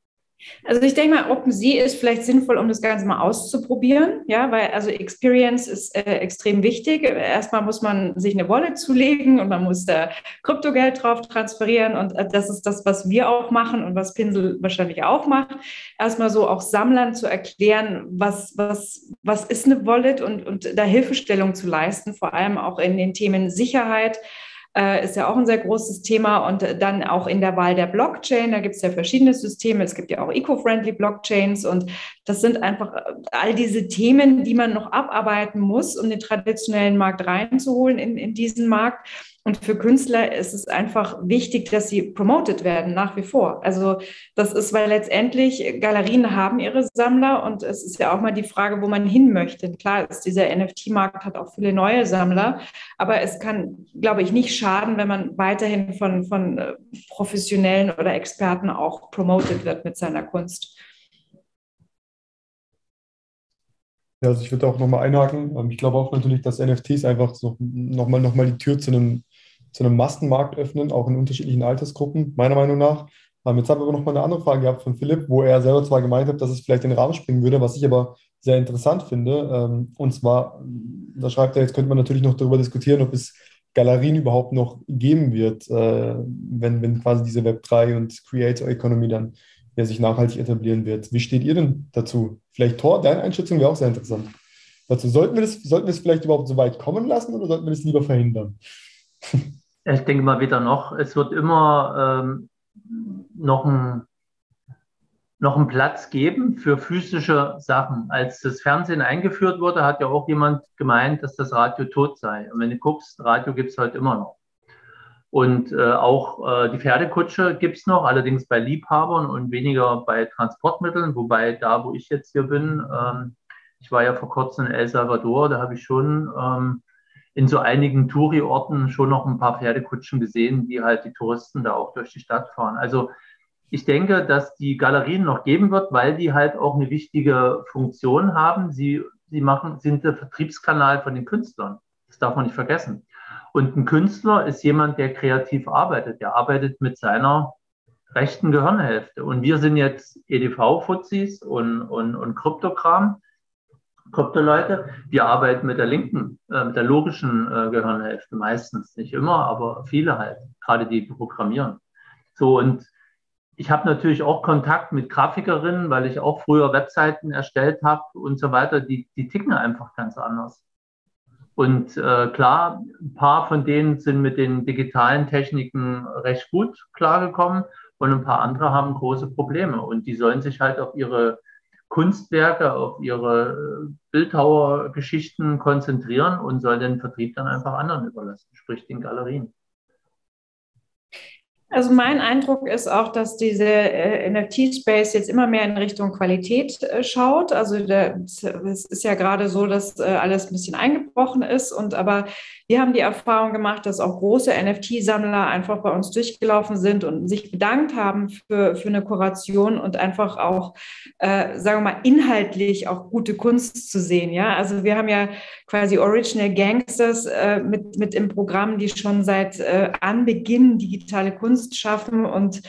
Also ich denke mal, OpenSea ist vielleicht sinnvoll, um das Ganze mal auszuprobieren, ja, weil also Experience ist äh, extrem wichtig. Erstmal muss man sich eine Wallet zulegen und man muss da Kryptogeld drauf transferieren und äh, das ist das, was wir auch machen und was Pinsel wahrscheinlich auch macht. Erstmal so auch Sammlern zu erklären, was, was, was ist eine Wallet und, und da Hilfestellung zu leisten, vor allem auch in den Themen Sicherheit, äh, ist ja auch ein sehr großes Thema. Und dann auch in der Wahl der Blockchain, da gibt es ja verschiedene Systeme. Es gibt ja auch eco-friendly Blockchains und das sind einfach äh, all diese Themen, die man noch abarbeiten muss, um den traditionellen Markt reinzuholen in, in diesen Markt. Und für Künstler ist es einfach wichtig, dass sie promoted werden, nach wie vor. Also das ist, weil letztendlich Galerien haben ihre Sammler und es ist ja auch mal die Frage, wo man hin möchte. Klar ist dieser NFT-Markt hat auch viele neue Sammler, aber es kann, glaube ich, nicht schaden, wenn man weiterhin von, von äh, Professionellen oder Experten auch promoted wird mit seiner Kunst. Ja, also ich würde auch nochmal einhaken. Ähm, ich glaube auch natürlich, dass NFTs einfach so nochmal noch mal die Tür zu einem zu einem Massenmarkt öffnen, auch in unterschiedlichen Altersgruppen, meiner Meinung nach. Ähm, jetzt habe ich aber noch mal eine andere Frage gehabt von Philipp, wo er selber zwar gemeint hat, dass es vielleicht den Rahmen springen würde, was ich aber sehr interessant finde. Ähm, und zwar, da schreibt er, jetzt könnte man natürlich noch darüber diskutieren, ob es Galerien überhaupt noch geben wird, äh, wenn, wenn quasi diese Web3 und Creator Economy dann ja, sich nachhaltig etablieren wird. Wie steht ihr denn dazu? Vielleicht Tor, deine Einschätzung wäre auch sehr interessant. Dazu sollten wir das, sollten wir es vielleicht überhaupt so weit kommen lassen oder sollten wir das lieber verhindern? Ich denke mal wieder noch, es wird immer ähm, noch, ein, noch einen Platz geben für physische Sachen. Als das Fernsehen eingeführt wurde, hat ja auch jemand gemeint, dass das Radio tot sei. Und wenn du guckst, Radio gibt es heute immer noch. Und äh, auch äh, die Pferdekutsche gibt es noch, allerdings bei Liebhabern und weniger bei Transportmitteln. Wobei da, wo ich jetzt hier bin, ähm, ich war ja vor kurzem in El Salvador, da habe ich schon ähm, in so einigen Touri-Orten schon noch ein paar Pferdekutschen gesehen, die halt die Touristen da auch durch die Stadt fahren. Also ich denke, dass die Galerien noch geben wird, weil die halt auch eine wichtige Funktion haben. Sie, sie machen, sind der Vertriebskanal von den Künstlern. Das darf man nicht vergessen. Und ein Künstler ist jemand, der kreativ arbeitet. Der arbeitet mit seiner rechten Gehirnhälfte. Und wir sind jetzt EDV-Fuzis und, und, und Kryptokram. Krypto-Leute, die arbeiten mit der linken, äh, mit der logischen äh, Gehirnhälfte meistens, nicht immer, aber viele halt, gerade die programmieren. So und ich habe natürlich auch Kontakt mit Grafikerinnen, weil ich auch früher Webseiten erstellt habe und so weiter. Die, die ticken einfach ganz anders. Und äh, klar, ein paar von denen sind mit den digitalen Techniken recht gut klargekommen und ein paar andere haben große Probleme. Und die sollen sich halt auf ihre Kunstwerke, auf ihre Bildhauergeschichten konzentrieren und soll den Vertrieb dann einfach anderen überlassen, sprich den Galerien. Also mein Eindruck ist auch, dass diese äh, NFT-Space jetzt immer mehr in Richtung Qualität äh, schaut. Also es ist ja gerade so, dass äh, alles ein bisschen eingebrochen ist. Und aber wir haben die Erfahrung gemacht, dass auch große NFT-Sammler einfach bei uns durchgelaufen sind und sich bedankt haben für, für eine Kuration und einfach auch, sagen wir mal, inhaltlich auch gute Kunst zu sehen. Ja, also wir haben ja quasi Original Gangsters mit, mit im Programm, die schon seit Anbeginn digitale Kunst schaffen und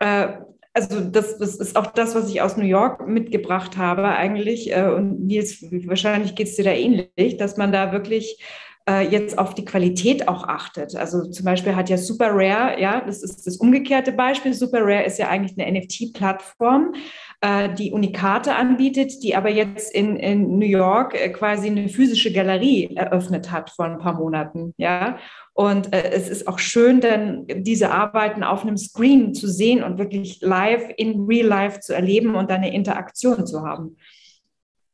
äh, also das, das, ist auch das, was ich aus New York mitgebracht habe eigentlich. Äh, und Nils, wahrscheinlich geht es dir da ähnlich, dass man da wirklich äh, jetzt auf die Qualität auch achtet. Also zum Beispiel hat ja Super Rare, ja, das ist das umgekehrte Beispiel. Super Rare ist ja eigentlich eine NFT-Plattform, die Unikate anbietet, die aber jetzt in, in New York äh, quasi eine physische Galerie eröffnet hat vor ein paar Monaten, ja. Und äh, es ist auch schön, dann diese Arbeiten auf einem Screen zu sehen und wirklich live in Real Life zu erleben und dann eine Interaktion zu haben.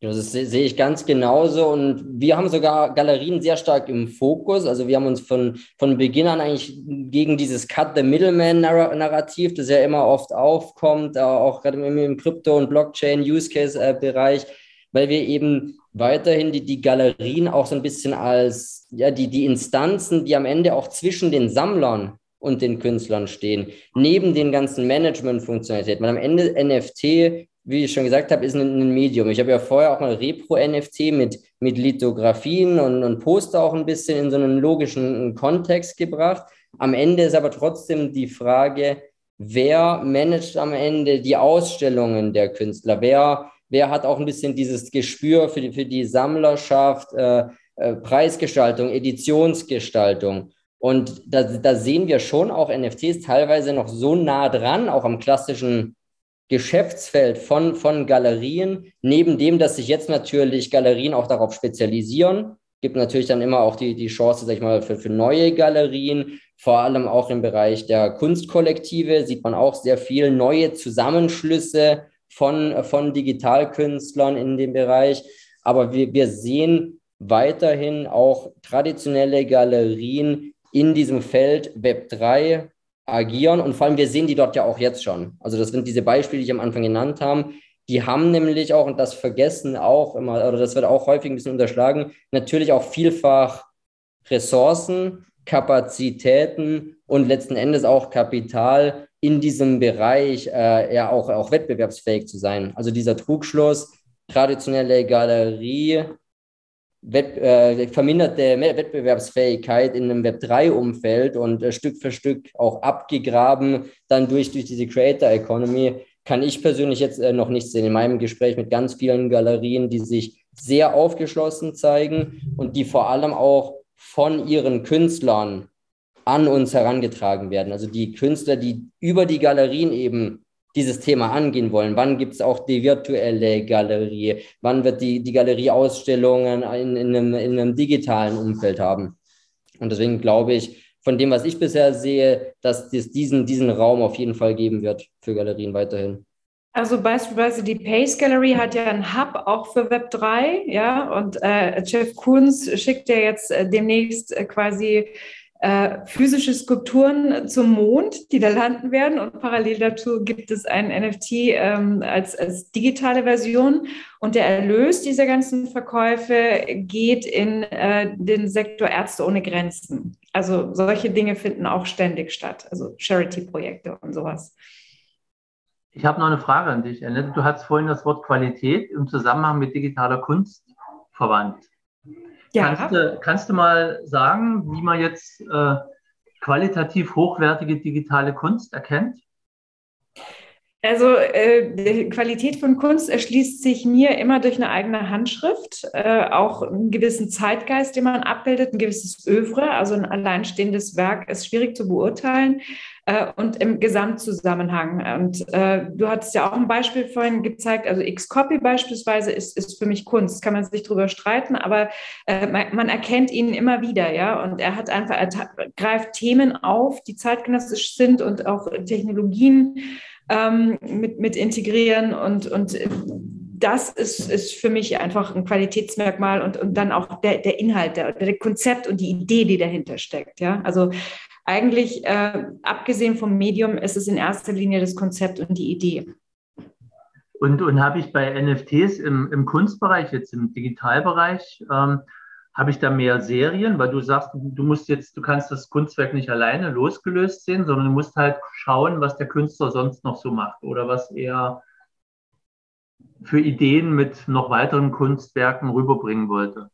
Das sehe ich ganz genauso. Und wir haben sogar Galerien sehr stark im Fokus. Also wir haben uns von, von Beginn an eigentlich gegen dieses Cut the Middleman-Narrativ, das ja immer oft aufkommt, auch gerade im Krypto- und Blockchain-Use-Case-Bereich, weil wir eben weiterhin die, die Galerien auch so ein bisschen als ja, die, die Instanzen, die am Ende auch zwischen den Sammlern und den Künstlern stehen, neben den ganzen Management-Funktionalitäten. Weil am Ende NFT wie ich schon gesagt habe, ist ein, Medium. Ich habe ja vorher auch mal Repro-NFT mit, mit Lithografien und, und Poster auch ein bisschen in so einen logischen Kontext gebracht. Am Ende ist aber trotzdem die Frage, wer managt am Ende die Ausstellungen der Künstler? Wer, wer hat auch ein bisschen dieses Gespür für die, für die Sammlerschaft, äh, äh, Preisgestaltung, Editionsgestaltung? Und da, da sehen wir schon auch NFTs teilweise noch so nah dran, auch am klassischen Geschäftsfeld von, von Galerien, neben dem, dass sich jetzt natürlich Galerien auch darauf spezialisieren, gibt natürlich dann immer auch die, die Chance, sag ich mal, für, für neue Galerien, vor allem auch im Bereich der Kunstkollektive sieht man auch sehr viel neue Zusammenschlüsse von, von Digitalkünstlern in dem Bereich. Aber wir, wir sehen weiterhin auch traditionelle Galerien in diesem Feld Web 3 agieren und vor allem wir sehen die dort ja auch jetzt schon. Also das sind diese Beispiele, die ich am Anfang genannt habe. Die haben nämlich auch, und das vergessen auch immer, oder das wird auch häufig ein bisschen unterschlagen, natürlich auch vielfach Ressourcen, Kapazitäten und letzten Endes auch Kapital in diesem Bereich äh, ja auch, auch wettbewerbsfähig zu sein. Also dieser Trugschluss, traditionelle Galerie Wett, äh, verminderte Wettbewerbsfähigkeit in einem Web3-Umfeld und äh, Stück für Stück auch abgegraben, dann durch, durch diese Creator Economy, kann ich persönlich jetzt äh, noch nicht sehen. In meinem Gespräch mit ganz vielen Galerien, die sich sehr aufgeschlossen zeigen und die vor allem auch von ihren Künstlern an uns herangetragen werden. Also die Künstler, die über die Galerien eben dieses Thema angehen wollen. Wann gibt es auch die virtuelle Galerie? Wann wird die, die Galerie Ausstellungen in, in, einem, in einem digitalen Umfeld haben? Und deswegen glaube ich, von dem, was ich bisher sehe, dass es diesen, diesen Raum auf jeden Fall geben wird für Galerien weiterhin. Also beispielsweise die Pace Gallery hat ja einen Hub auch für Web 3, ja, und äh, Jeff Koons schickt ja jetzt äh, demnächst äh, quasi äh, physische Skulpturen zum Mond, die da landen werden. Und parallel dazu gibt es ein NFT ähm, als, als digitale Version. Und der Erlös dieser ganzen Verkäufe geht in äh, den Sektor Ärzte ohne Grenzen. Also solche Dinge finden auch ständig statt, also Charity-Projekte und sowas. Ich habe noch eine Frage an dich, Annette. Du hast vorhin das Wort Qualität im Zusammenhang mit digitaler Kunst verwandt. Ja. Kannst, du, kannst du mal sagen, wie man jetzt äh, qualitativ hochwertige digitale Kunst erkennt? Also äh, die Qualität von Kunst erschließt sich mir immer durch eine eigene Handschrift, äh, auch einen gewissen Zeitgeist, den man abbildet, ein gewisses Övre, also ein alleinstehendes Werk ist schwierig zu beurteilen äh, und im Gesamtzusammenhang. Und äh, du hattest ja auch ein Beispiel vorhin gezeigt, also X-Copy beispielsweise ist, ist für mich Kunst, kann man sich drüber streiten, aber äh, man, man, erkennt ihn immer wieder, ja, und er hat einfach, er greift Themen auf, die zeitgenössisch sind und auch Technologien, ähm, mit, mit integrieren und, und das ist, ist für mich einfach ein Qualitätsmerkmal und, und dann auch der, der Inhalt, der, der Konzept und die Idee, die dahinter steckt. Ja? Also eigentlich, äh, abgesehen vom Medium, ist es in erster Linie das Konzept und die Idee. Und, und habe ich bei NFTs im, im Kunstbereich, jetzt im Digitalbereich, ähm, habe ich da mehr Serien, weil du sagst, du musst jetzt, du kannst das Kunstwerk nicht alleine losgelöst sehen, sondern du musst halt schauen, was der Künstler sonst noch so macht oder was er für Ideen mit noch weiteren Kunstwerken rüberbringen wollte.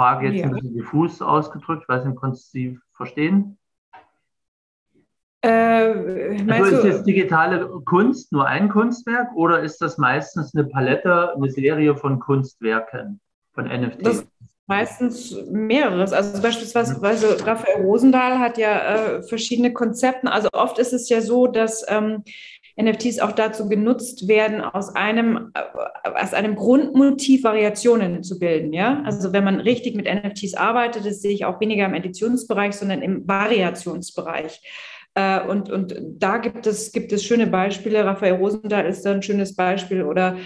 Frage jetzt ja. ein bisschen diffus ausgedrückt, ich weiß nicht, konntest du sie verstehen? Äh, also ist jetzt digitale Kunst nur ein Kunstwerk oder ist das meistens eine Palette, eine Serie von Kunstwerken, von NFTs? Meistens mehreres. Also beispielsweise Raphael Rosendahl hat ja äh, verschiedene Konzepte. Also oft ist es ja so, dass ähm, NFTs auch dazu genutzt werden, aus einem, aus einem Grundmotiv Variationen zu bilden. Ja? Also wenn man richtig mit NFTs arbeitet, das sehe ich auch weniger im Editionsbereich, sondern im Variationsbereich. Äh, und, und da gibt es, gibt es schöne Beispiele. Raphael Rosendahl ist da ein schönes Beispiel oder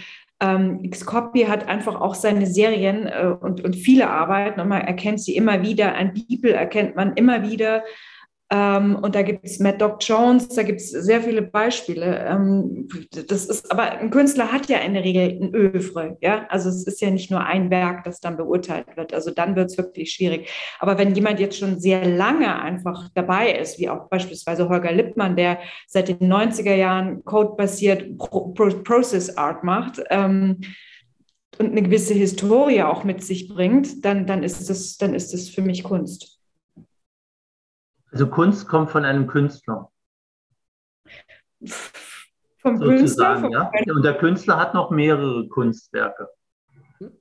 ähm, Xcopy hat einfach auch seine Serien äh, und, und viele Arbeiten und man erkennt sie immer wieder. Ein Bibel erkennt man immer wieder. Ähm, und da gibt es Mad Dog Jones, da gibt es sehr viele Beispiele. Ähm, das ist, aber ein Künstler hat ja in der Regel ein Övre, ja. Also es ist ja nicht nur ein Werk, das dann beurteilt wird. Also dann wird es wirklich schwierig. Aber wenn jemand jetzt schon sehr lange einfach dabei ist, wie auch beispielsweise Holger Lippmann, der seit den 90er Jahren codebasiert Pro Pro Process Art macht, ähm, und eine gewisse Historie auch mit sich bringt, dann, dann, ist das, dann ist das für mich Kunst. Also Kunst kommt von einem Künstler. Vom Künstler? Vom ja? Und der Künstler hat noch mehrere Kunstwerke.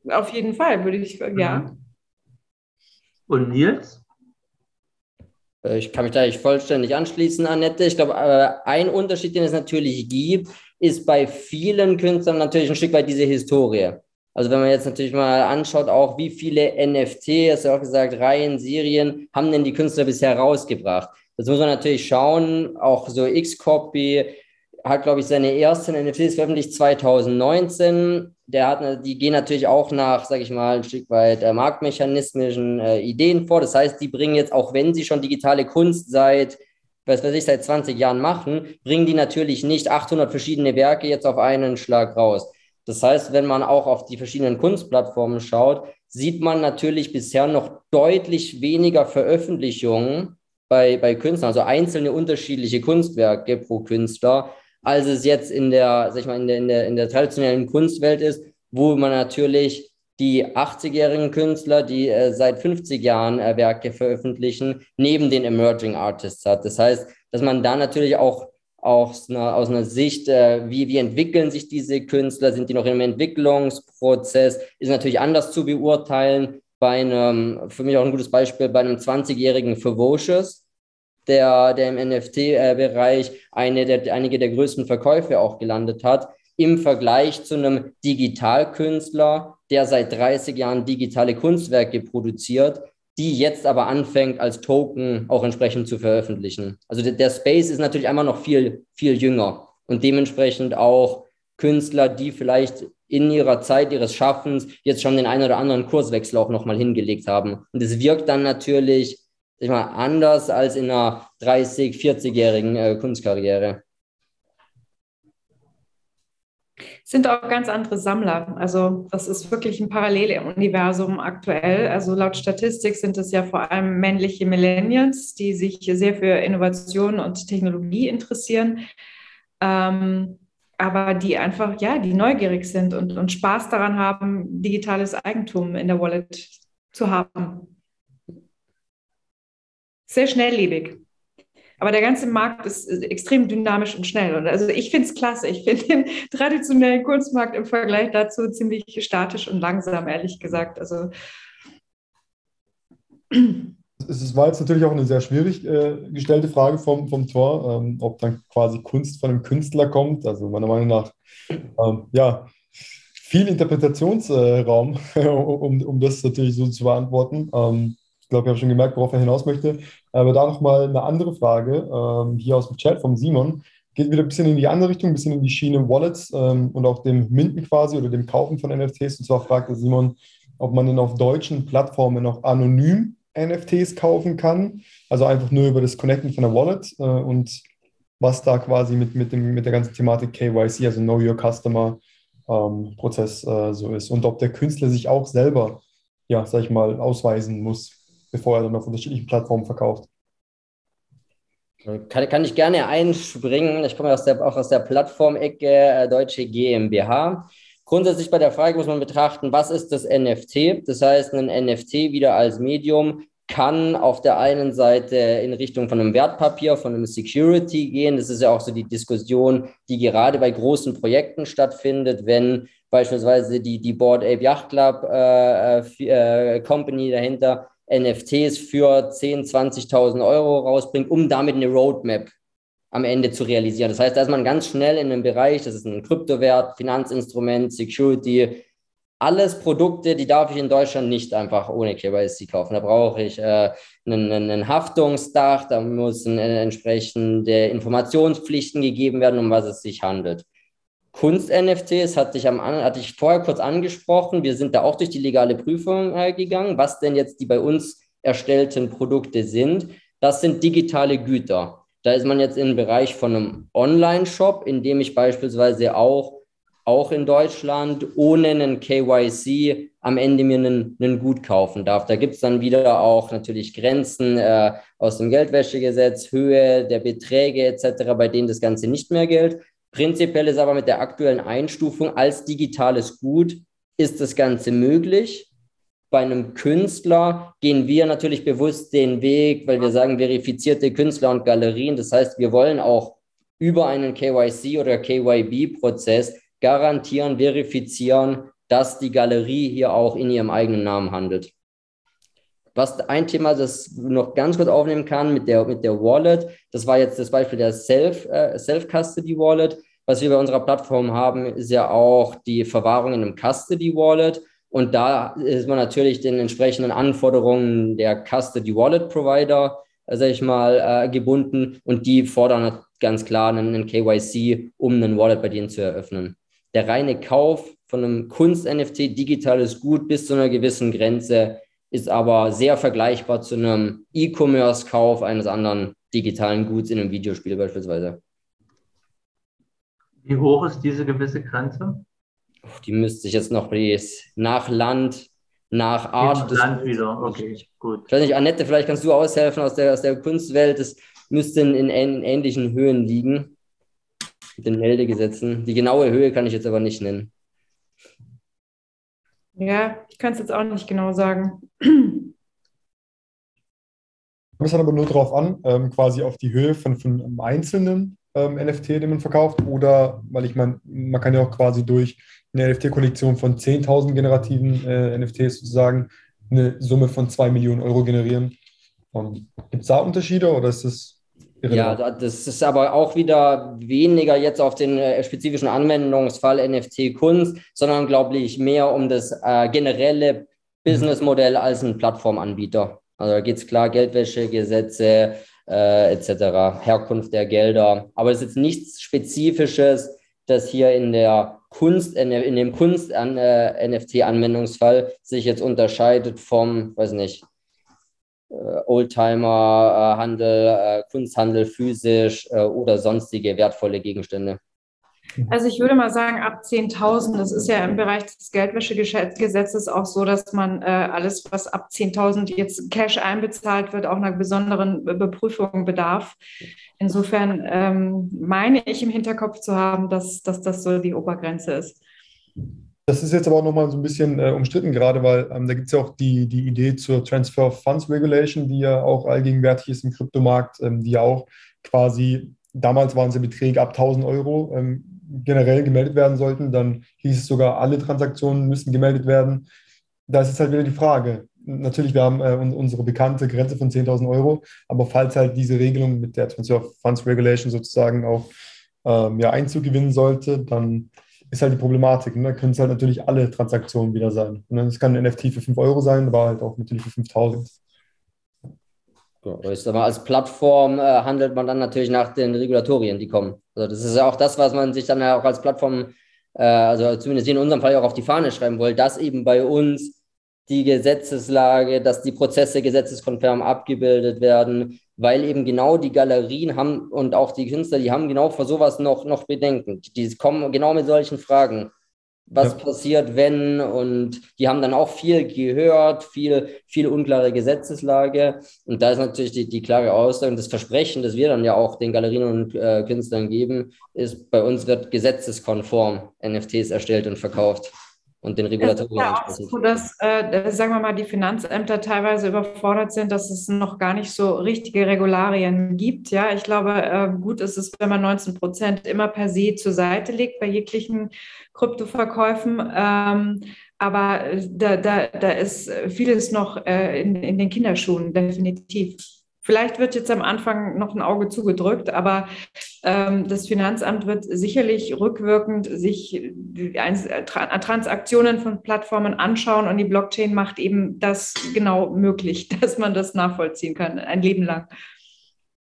Auf jeden Fall, würde ich sagen, ja. Mhm. Und Nils? Äh, ich kann mich da nicht vollständig anschließen, Annette. Ich glaube, äh, ein Unterschied, den es natürlich gibt, ist bei vielen Künstlern natürlich ein Stück weit diese Historie. Also wenn man jetzt natürlich mal anschaut, auch wie viele NFT, hast du ja auch gesagt, Reihen, Serien haben denn die Künstler bisher rausgebracht? Das muss man natürlich schauen. Auch so X-Copy hat, glaube ich, seine ersten NFTs veröffentlicht 2019. Der hat, die gehen natürlich auch nach, sage ich mal, ein Stück weit äh, marktmechanistischen äh, Ideen vor. Das heißt, die bringen jetzt, auch wenn sie schon digitale Kunst seit was weiß ich, seit 20 Jahren machen, bringen die natürlich nicht 800 verschiedene Werke jetzt auf einen Schlag raus. Das heißt, wenn man auch auf die verschiedenen Kunstplattformen schaut, sieht man natürlich bisher noch deutlich weniger Veröffentlichungen bei, bei Künstlern, also einzelne unterschiedliche Kunstwerke pro Künstler, als es jetzt in der, sag ich mal, in der, in der, in der traditionellen Kunstwelt ist, wo man natürlich die 80-jährigen Künstler, die äh, seit 50 Jahren äh, Werke veröffentlichen, neben den Emerging Artists hat. Das heißt, dass man da natürlich auch aus einer, aus einer Sicht, äh, wie, wie entwickeln sich diese Künstler, sind die noch im Entwicklungsprozess, ist natürlich anders zu beurteilen. Bei einem, für mich auch ein gutes Beispiel, bei einem 20-jährigen Ferocious, der, der im NFT-Bereich eine der, einige der größten Verkäufe auch gelandet hat, im Vergleich zu einem Digitalkünstler, der seit 30 Jahren digitale Kunstwerke produziert die jetzt aber anfängt, als Token auch entsprechend zu veröffentlichen. Also der, der Space ist natürlich einmal noch viel, viel jünger und dementsprechend auch Künstler, die vielleicht in ihrer Zeit ihres Schaffens jetzt schon den einen oder anderen Kurswechsel auch nochmal hingelegt haben. Und es wirkt dann natürlich sag ich mal, anders als in einer 30-, 40-jährigen äh, Kunstkarriere sind auch ganz andere Sammler. Also das ist wirklich ein Paralleluniversum aktuell. Also laut Statistik sind es ja vor allem männliche Millennials, die sich sehr für Innovation und Technologie interessieren. Ähm, aber die einfach, ja, die neugierig sind und, und Spaß daran haben, digitales Eigentum in der Wallet zu haben. Sehr schnelllebig. Aber der ganze Markt ist extrem dynamisch und schnell. Und also ich finde es klasse. Ich finde den traditionellen Kunstmarkt im Vergleich dazu ziemlich statisch und langsam, ehrlich gesagt. Also es war jetzt natürlich auch eine sehr schwierig äh, gestellte Frage vom, vom Tor, ähm, ob dann quasi Kunst von einem Künstler kommt. Also meiner Meinung nach, ähm, ja, viel Interpretationsraum, äh, um, um das natürlich so zu beantworten. Ähm, glaube, ich habe schon gemerkt, worauf er hinaus möchte. Aber da nochmal eine andere Frage, ähm, hier aus dem Chat vom Simon. geht wieder ein bisschen in die andere Richtung, ein bisschen in die Schiene Wallets ähm, und auch dem Minden quasi oder dem Kaufen von NFTs. Und zwar fragte Simon, ob man denn auf deutschen Plattformen noch anonym NFTs kaufen kann, also einfach nur über das Connecten von der Wallet äh, und was da quasi mit, mit, dem, mit der ganzen Thematik KYC, also Know Your Customer ähm, Prozess äh, so ist und ob der Künstler sich auch selber, ja, sag ich mal, ausweisen muss, bevor er dann auf unterschiedlichen Plattformen verkauft. Kann, kann ich gerne einspringen. Ich komme aus der, auch aus der Plattformecke äh, Deutsche GmbH. Grundsätzlich bei der Frage muss man betrachten, was ist das NFT? Das heißt, ein NFT wieder als Medium kann auf der einen Seite in Richtung von einem Wertpapier, von einem Security gehen. Das ist ja auch so die Diskussion, die gerade bei großen Projekten stattfindet, wenn beispielsweise die, die Board Ape Yacht Club äh, äh, Company dahinter NFTs für 10.000, 20.000 Euro rausbringt, um damit eine Roadmap am Ende zu realisieren. Das heißt, da ist man ganz schnell in einem Bereich, das ist ein Kryptowert, Finanzinstrument, Security, alles Produkte, die darf ich in Deutschland nicht einfach ohne KYC kaufen. Da brauche ich äh, einen, einen, Haftungsdach, da müssen äh, entsprechende Informationspflichten gegeben werden, um was es sich handelt. Kunst-NFTs hatte ich, am, hatte ich vorher kurz angesprochen. Wir sind da auch durch die legale Prüfung äh, gegangen, was denn jetzt die bei uns erstellten Produkte sind. Das sind digitale Güter. Da ist man jetzt im Bereich von einem Online-Shop, in dem ich beispielsweise auch, auch in Deutschland ohne einen KYC am Ende mir einen, einen Gut kaufen darf. Da gibt es dann wieder auch natürlich Grenzen äh, aus dem Geldwäschegesetz, Höhe der Beträge etc., bei denen das Ganze nicht mehr gilt. Prinzipiell ist aber mit der aktuellen Einstufung als digitales Gut ist das Ganze möglich. Bei einem Künstler gehen wir natürlich bewusst den Weg, weil wir sagen, verifizierte Künstler und Galerien. Das heißt, wir wollen auch über einen KYC oder KYB-Prozess garantieren, verifizieren, dass die Galerie hier auch in ihrem eigenen Namen handelt. Was ein Thema, das noch ganz kurz aufnehmen kann mit der, mit der Wallet, das war jetzt das Beispiel der Self, äh, Self-Custody Wallet. Was wir bei unserer Plattform haben, ist ja auch die Verwahrung in einem Custody Wallet. Und da ist man natürlich den entsprechenden Anforderungen der Custody Wallet Provider, äh, sag ich mal, äh, gebunden. Und die fordern ganz klar einen, einen KYC, um einen Wallet bei denen zu eröffnen. Der reine Kauf von einem Kunst-NFT, digitales Gut bis zu einer gewissen Grenze, ist aber sehr vergleichbar zu einem E-Commerce-Kauf eines anderen digitalen Guts in einem Videospiel beispielsweise. Wie hoch ist diese gewisse Grenze? Die müsste ich jetzt noch nach Land, nach Art. Nach Land wieder, okay, gut. Ich weiß nicht, Annette, vielleicht kannst du aushelfen aus der, aus der Kunstwelt. Das müsste in, in, in ähnlichen Höhen liegen, mit den Meldegesetzen. Die genaue Höhe kann ich jetzt aber nicht nennen. Ja, ich kann es jetzt auch nicht genau sagen. Kommt es dann aber nur darauf an, ähm, quasi auf die Höhe von, von einem einzelnen ähm, NFT, den man verkauft, oder weil ich meine, man kann ja auch quasi durch eine NFT-Kollektion von 10.000 generativen äh, NFTs sozusagen eine Summe von 2 Millionen Euro generieren. Ähm, Gibt es da Unterschiede oder ist ja, das ist aber auch wieder weniger jetzt auf den äh, spezifischen Anwendungsfall NFT-Kunst, sondern glaube ich mehr um das äh, generelle Businessmodell als ein Plattformanbieter. Also da geht es klar, Geldwäschegesetze äh, etc., Herkunft der Gelder. Aber es ist jetzt nichts Spezifisches, das hier in der Kunst, in dem Kunst-NFT-Anwendungsfall äh, sich jetzt unterscheidet vom, weiß nicht, Oldtimer-Handel, äh, Kunsthandel physisch äh, oder sonstige wertvolle Gegenstände? Also ich würde mal sagen, ab 10.000, das ist ja im Bereich des Geldwäschegesetzes auch so, dass man äh, alles, was ab 10.000 jetzt Cash einbezahlt wird, auch einer besonderen Beprüfung bedarf. Insofern ähm, meine ich im Hinterkopf zu haben, dass, dass das so die Obergrenze ist. Das ist jetzt aber auch nochmal so ein bisschen äh, umstritten, gerade weil ähm, da gibt es ja auch die, die Idee zur Transfer of Funds Regulation, die ja auch allgegenwärtig ist im Kryptomarkt, ähm, die ja auch quasi, damals waren es ja Beträge ab 1000 Euro, ähm, generell gemeldet werden sollten. Dann hieß es sogar, alle Transaktionen müssen gemeldet werden. Da ist jetzt halt wieder die Frage. Natürlich, wir haben äh, unsere bekannte Grenze von 10.000 Euro, aber falls halt diese Regelung mit der Transfer of Funds Regulation sozusagen auch ähm, ja, Einzug gewinnen sollte, dann ist halt die Problematik. Ne? Da können es halt natürlich alle Transaktionen wieder sein. Ne? Es kann ein NFT für 5 Euro sein, aber halt auch natürlich für 5000. Aber als Plattform äh, handelt man dann natürlich nach den Regulatorien, die kommen. Also das ist ja auch das, was man sich dann auch als Plattform, äh, also zumindest in unserem Fall auch auf die Fahne schreiben will, dass eben bei uns die Gesetzeslage, dass die Prozesse gesetzeskonform abgebildet werden, weil eben genau die Galerien haben und auch die Künstler, die haben genau vor sowas noch, noch Bedenken. Die kommen genau mit solchen Fragen was ja. passiert, wenn. Und die haben dann auch viel gehört, viel, viel unklare Gesetzeslage. Und da ist natürlich die, die klare Aussage und das Versprechen, das wir dann ja auch den Galerien und äh, Künstlern geben, ist, bei uns wird gesetzeskonform NFTs erstellt und verkauft und den Regulatorien. Ja, auch so, dass, äh, sagen wir mal, die Finanzämter teilweise überfordert sind, dass es noch gar nicht so richtige Regularien gibt. Ja, ich glaube, äh, gut ist es, wenn man 19 Prozent immer per se zur Seite legt bei jeglichen Kryptoverkäufen. Ähm, aber da, da, da ist vieles noch äh, in, in den Kinderschuhen, definitiv. Vielleicht wird jetzt am Anfang noch ein Auge zugedrückt, aber ähm, das Finanzamt wird sicherlich rückwirkend sich Transaktionen von Plattformen anschauen und die Blockchain macht eben das genau möglich, dass man das nachvollziehen kann, ein Leben lang.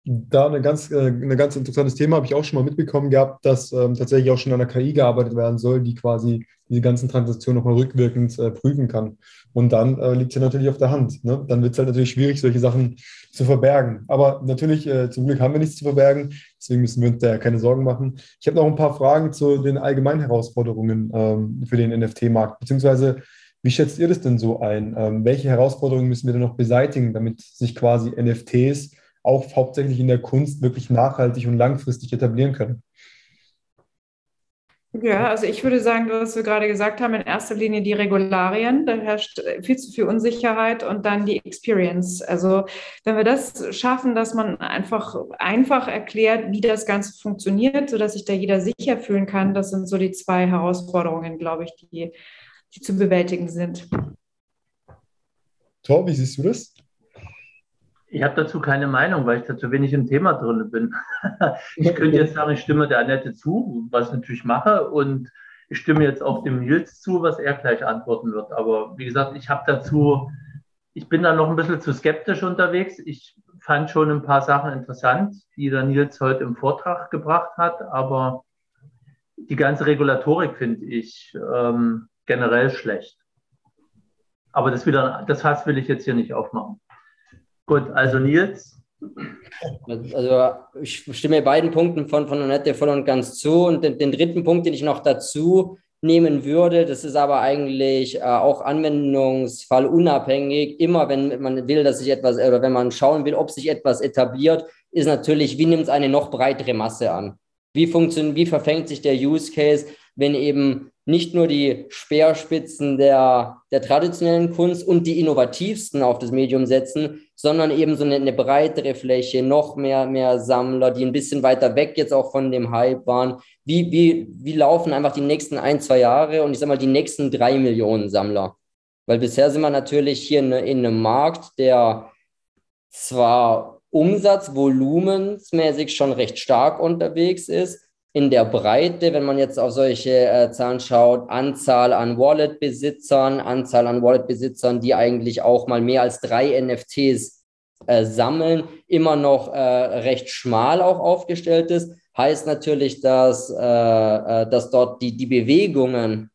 Da eine ganz, äh, ein ganz interessantes Thema habe ich auch schon mal mitbekommen gehabt, dass ähm, tatsächlich auch schon an der KI gearbeitet werden soll, die quasi diese ganzen Transaktionen nochmal rückwirkend äh, prüfen kann. Und dann äh, liegt es ja natürlich auf der Hand. Ne? Dann wird es halt natürlich schwierig, solche Sachen zu verbergen. Aber natürlich, äh, zum Glück haben wir nichts zu verbergen, deswegen müssen wir uns da keine Sorgen machen. Ich habe noch ein paar Fragen zu den allgemeinen Herausforderungen ähm, für den NFT-Markt, beziehungsweise wie schätzt ihr das denn so ein? Ähm, welche Herausforderungen müssen wir denn noch beseitigen, damit sich quasi NFTs auch hauptsächlich in der Kunst wirklich nachhaltig und langfristig etablieren können? Ja, also ich würde sagen, was wir gerade gesagt haben, in erster Linie die Regularien. Da herrscht viel zu viel Unsicherheit und dann die Experience. Also wenn wir das schaffen, dass man einfach einfach erklärt, wie das Ganze funktioniert, sodass sich da jeder sicher fühlen kann, das sind so die zwei Herausforderungen, glaube ich, die, die zu bewältigen sind. Tor, wie siehst du das? Ich habe dazu keine Meinung, weil ich da zu wenig im Thema drin bin. ich könnte jetzt sagen, ich stimme der Annette zu, was ich natürlich mache, und ich stimme jetzt auch dem Nils zu, was er gleich antworten wird. Aber wie gesagt, ich habe dazu, ich bin da noch ein bisschen zu skeptisch unterwegs. Ich fand schon ein paar Sachen interessant, die der Nils heute im Vortrag gebracht hat, aber die ganze Regulatorik finde ich ähm, generell schlecht. Aber das wieder, das Fass will ich jetzt hier nicht aufmachen. Gut, also Nils. Also ich stimme beiden Punkten von, von Annette voll und ganz zu. Und den, den, dritten Punkt, den ich noch dazu nehmen würde, das ist aber eigentlich äh, auch Anwendungsfall unabhängig. Immer wenn man will, dass sich etwas, oder wenn man schauen will, ob sich etwas etabliert, ist natürlich, wie nimmt es eine noch breitere Masse an? Wie funktioniert, wie verfängt sich der Use Case, wenn eben nicht nur die Speerspitzen der, der traditionellen Kunst und die innovativsten auf das Medium setzen, sondern eben so eine, eine, breitere Fläche, noch mehr, mehr Sammler, die ein bisschen weiter weg jetzt auch von dem Hype waren. Wie, wie, wie laufen einfach die nächsten ein, zwei Jahre und ich sag mal die nächsten drei Millionen Sammler? Weil bisher sind wir natürlich hier in, in einem Markt, der zwar umsatzvolumensmäßig schon recht stark unterwegs ist, in der Breite, wenn man jetzt auf solche äh, Zahlen schaut, Anzahl an Wallet-Besitzern, Anzahl an Wallet-Besitzern, die eigentlich auch mal mehr als drei NFTs äh, sammeln, immer noch äh, recht schmal auch aufgestellt ist, heißt natürlich, dass, äh, äh, dass dort die, die Bewegungen,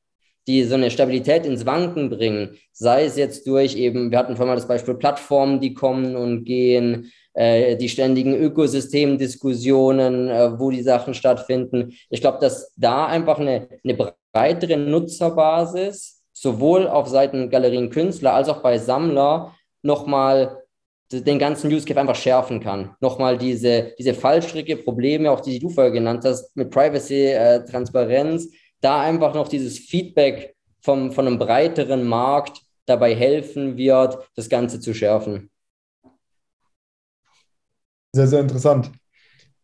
die so eine Stabilität ins Wanken bringen, sei es jetzt durch eben, wir hatten vorhin mal das Beispiel Plattformen, die kommen und gehen, die ständigen Ökosystemdiskussionen, äh, wo die Sachen stattfinden. Ich glaube, dass da einfach eine, eine breitere Nutzerbasis sowohl auf Seiten Galerien Künstler als auch bei Sammler nochmal den ganzen Use Case einfach schärfen kann. Nochmal diese, diese Fallstricke, Probleme, auch die, die du vorher genannt hast, mit Privacy, äh, Transparenz, da einfach noch dieses Feedback vom, von einem breiteren Markt dabei helfen wird, das Ganze zu schärfen. Sehr, sehr interessant.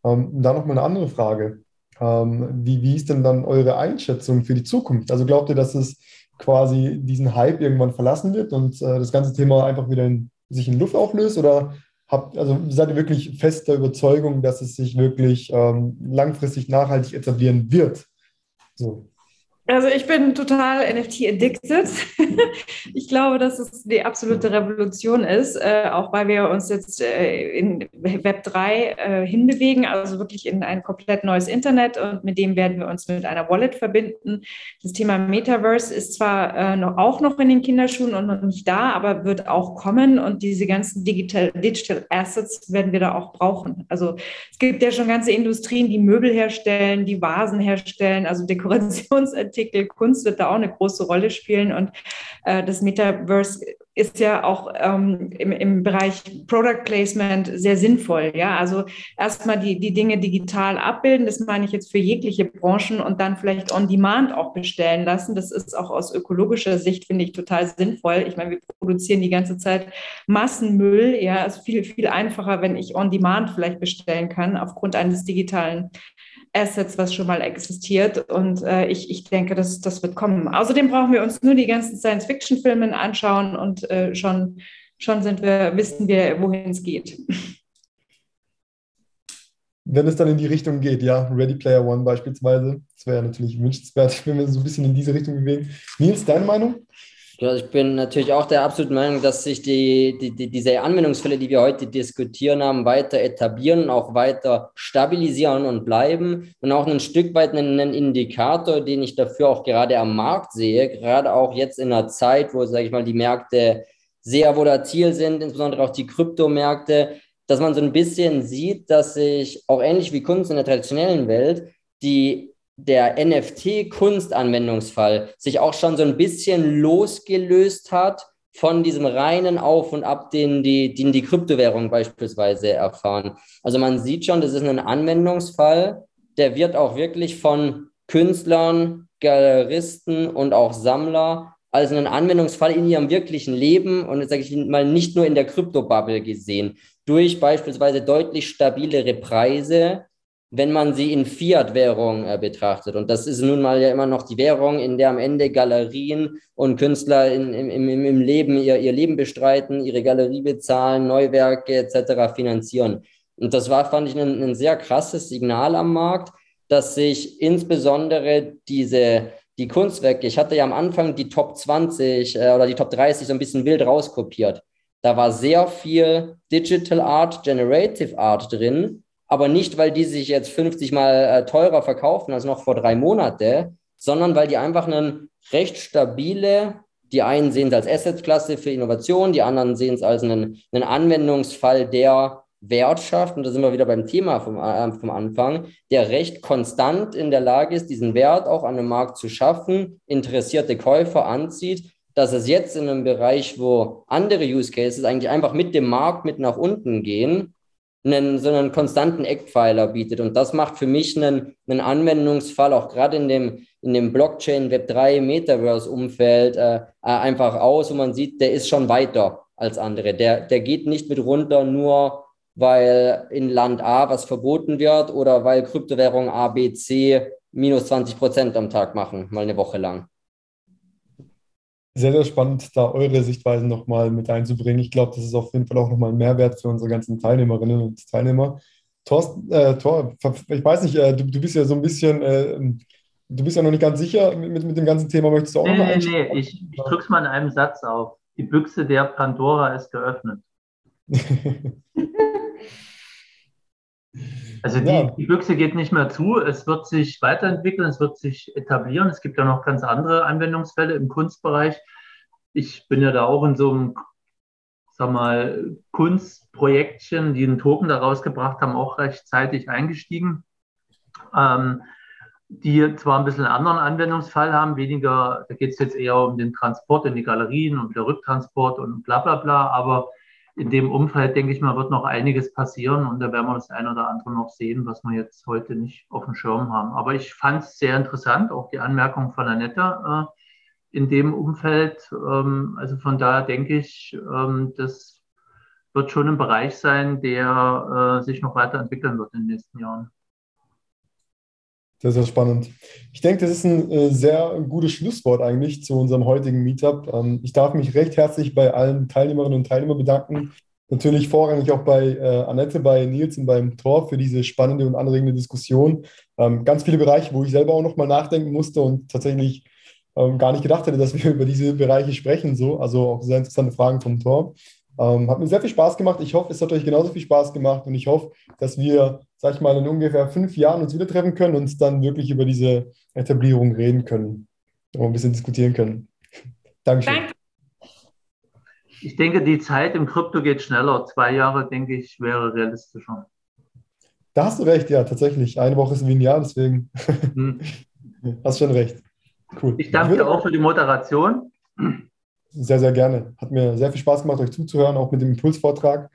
Ähm, da noch mal eine andere Frage. Ähm, wie, wie ist denn dann eure Einschätzung für die Zukunft? Also glaubt ihr, dass es quasi diesen Hype irgendwann verlassen wird und äh, das ganze Thema einfach wieder in, sich in Luft auflöst? Oder habt, also seid ihr wirklich fest der Überzeugung, dass es sich wirklich ähm, langfristig nachhaltig etablieren wird? So. Also ich bin total NFT-addicted. ich glaube, dass es die absolute Revolution ist, äh, auch weil wir uns jetzt äh, in Web 3 äh, hinbewegen, also wirklich in ein komplett neues Internet und mit dem werden wir uns mit einer Wallet verbinden. Das Thema Metaverse ist zwar auch noch in den Kinderschuhen und noch nicht da, aber wird auch kommen und diese ganzen Digital, Digital Assets werden wir da auch brauchen. Also es gibt ja schon ganze Industrien, die Möbel herstellen, die Vasen herstellen, also Dekorationsartikel Artikel, Kunst wird da auch eine große Rolle spielen. Und äh, das Metaverse ist ja auch ähm, im, im Bereich Product Placement sehr sinnvoll. Ja, also erstmal die, die Dinge digital abbilden, das meine ich jetzt für jegliche Branchen und dann vielleicht on demand auch bestellen lassen. Das ist auch aus ökologischer Sicht, finde ich, total sinnvoll. Ich meine, wir produzieren die ganze Zeit Massenmüll. Ja, es ist viel, viel einfacher, wenn ich on demand vielleicht bestellen kann, aufgrund eines digitalen Assets, was schon mal existiert. Und äh, ich, ich denke, das, das wird kommen. Außerdem brauchen wir uns nur die ganzen Science-Fiction-Filme anschauen und äh, schon, schon sind wir, wissen wir, wohin es geht. Wenn es dann in die Richtung geht, ja, Ready Player One beispielsweise, das wäre natürlich wünschenswert, wenn wir so ein bisschen in diese Richtung bewegen. Nils, deine Meinung? Ich bin natürlich auch der absoluten Meinung, dass sich die, die, die, diese Anwendungsfälle, die wir heute diskutieren haben, weiter etablieren, auch weiter stabilisieren und bleiben. Und auch ein Stück weit einen, einen Indikator, den ich dafür auch gerade am Markt sehe, gerade auch jetzt in einer Zeit, wo, sage ich mal, die Märkte sehr volatil sind, insbesondere auch die Kryptomärkte, dass man so ein bisschen sieht, dass sich auch ähnlich wie Kunst in der traditionellen Welt die der NFT-Kunstanwendungsfall sich auch schon so ein bisschen losgelöst hat von diesem reinen Auf und Ab, den die, den die Kryptowährungen beispielsweise erfahren. Also man sieht schon, das ist ein Anwendungsfall, der wird auch wirklich von Künstlern, Galeristen und auch Sammler als einen Anwendungsfall in ihrem wirklichen Leben und sage ich mal nicht nur in der Kryptobubble gesehen, durch beispielsweise deutlich stabilere Preise, wenn man sie in Fiat-Währung äh, betrachtet. Und das ist nun mal ja immer noch die Währung, in der am Ende Galerien und Künstler in, im, im, im Leben ihr, ihr Leben bestreiten, ihre Galerie bezahlen, Neuwerke etc. finanzieren. Und das war, fand ich, ein, ein sehr krasses Signal am Markt, dass sich insbesondere diese, die Kunstwerke, ich hatte ja am Anfang die Top 20 äh, oder die Top 30 so ein bisschen wild rauskopiert. Da war sehr viel Digital Art, Generative Art drin, aber nicht, weil die sich jetzt 50 mal äh, teurer verkaufen als noch vor drei Monaten, sondern weil die einfach einen recht stabile, die einen sehen es als Assetklasse für Innovation, die anderen sehen es als einen, einen Anwendungsfall, der Wert schafft, und da sind wir wieder beim Thema vom, äh, vom Anfang, der recht konstant in der Lage ist, diesen Wert auch an dem Markt zu schaffen, interessierte Käufer anzieht, dass es jetzt in einem Bereich, wo andere Use Cases eigentlich einfach mit dem Markt mit nach unten gehen, einen, so einen konstanten Eckpfeiler bietet. Und das macht für mich einen, einen Anwendungsfall, auch gerade in dem, in dem Blockchain Web 3 Metaverse-Umfeld, äh, äh, einfach aus, wo man sieht, der ist schon weiter als andere. Der, der geht nicht mit runter, nur weil in Land A was verboten wird oder weil Kryptowährungen A, B, C minus 20 Prozent am Tag machen, mal eine Woche lang sehr, sehr spannend, da eure Sichtweisen nochmal mit einzubringen. Ich glaube, das ist auf jeden Fall auch nochmal ein Mehrwert für unsere ganzen Teilnehmerinnen und Teilnehmer. Thorsten, äh, Thor, ich weiß nicht, äh, du, du bist ja so ein bisschen, äh, du bist ja noch nicht ganz sicher mit, mit dem ganzen Thema. Möchtest du auch nee, noch mal Nee, nee, ich, ich drücke es mal in einem Satz auf. Die Büchse der Pandora ist geöffnet. Also die, ja. die, Büchse geht nicht mehr zu, es wird sich weiterentwickeln, es wird sich etablieren. Es gibt ja noch ganz andere Anwendungsfälle im Kunstbereich. Ich bin ja da auch in so einem, sag mal, Kunstprojektchen, die einen Token daraus gebracht haben, auch rechtzeitig eingestiegen. Ähm, die zwar ein bisschen einen anderen Anwendungsfall haben, weniger, da geht es jetzt eher um den Transport in die Galerien und der Rücktransport und bla bla bla, aber in dem Umfeld, denke ich mal, wird noch einiges passieren und da werden wir das ein oder andere noch sehen, was wir jetzt heute nicht auf dem Schirm haben. Aber ich fand es sehr interessant, auch die Anmerkung von Annette äh, in dem Umfeld. Ähm, also von daher denke ich, ähm, das wird schon ein Bereich sein, der äh, sich noch weiterentwickeln wird in den nächsten Jahren. Sehr, sehr spannend. Ich denke, das ist ein äh, sehr gutes Schlusswort eigentlich zu unserem heutigen Meetup. Ähm, ich darf mich recht herzlich bei allen Teilnehmerinnen und Teilnehmern bedanken, natürlich vorrangig auch bei äh, Annette, bei Nils und beim Tor für diese spannende und anregende Diskussion. Ähm, ganz viele Bereiche, wo ich selber auch nochmal nachdenken musste und tatsächlich ähm, gar nicht gedacht hätte, dass wir über diese Bereiche sprechen. So. Also auch sehr interessante Fragen vom Tor. Ähm, hat mir sehr viel Spaß gemacht. Ich hoffe, es hat euch genauso viel Spaß gemacht und ich hoffe, dass wir, sag ich mal, in ungefähr fünf Jahren uns wieder treffen können und dann wirklich über diese Etablierung reden können und ein bisschen diskutieren können. Dankeschön. Danke. Ich denke, die Zeit im Krypto geht schneller. Zwei Jahre, denke ich, wäre realistischer. Da hast du recht, ja, tatsächlich. Eine Woche ist wie ein Jahr, deswegen hm. hast schon recht. Cool. Ich danke dir auch für die Moderation. Sehr, sehr gerne. Hat mir sehr viel Spaß gemacht, euch zuzuhören, auch mit dem Impulsvortrag.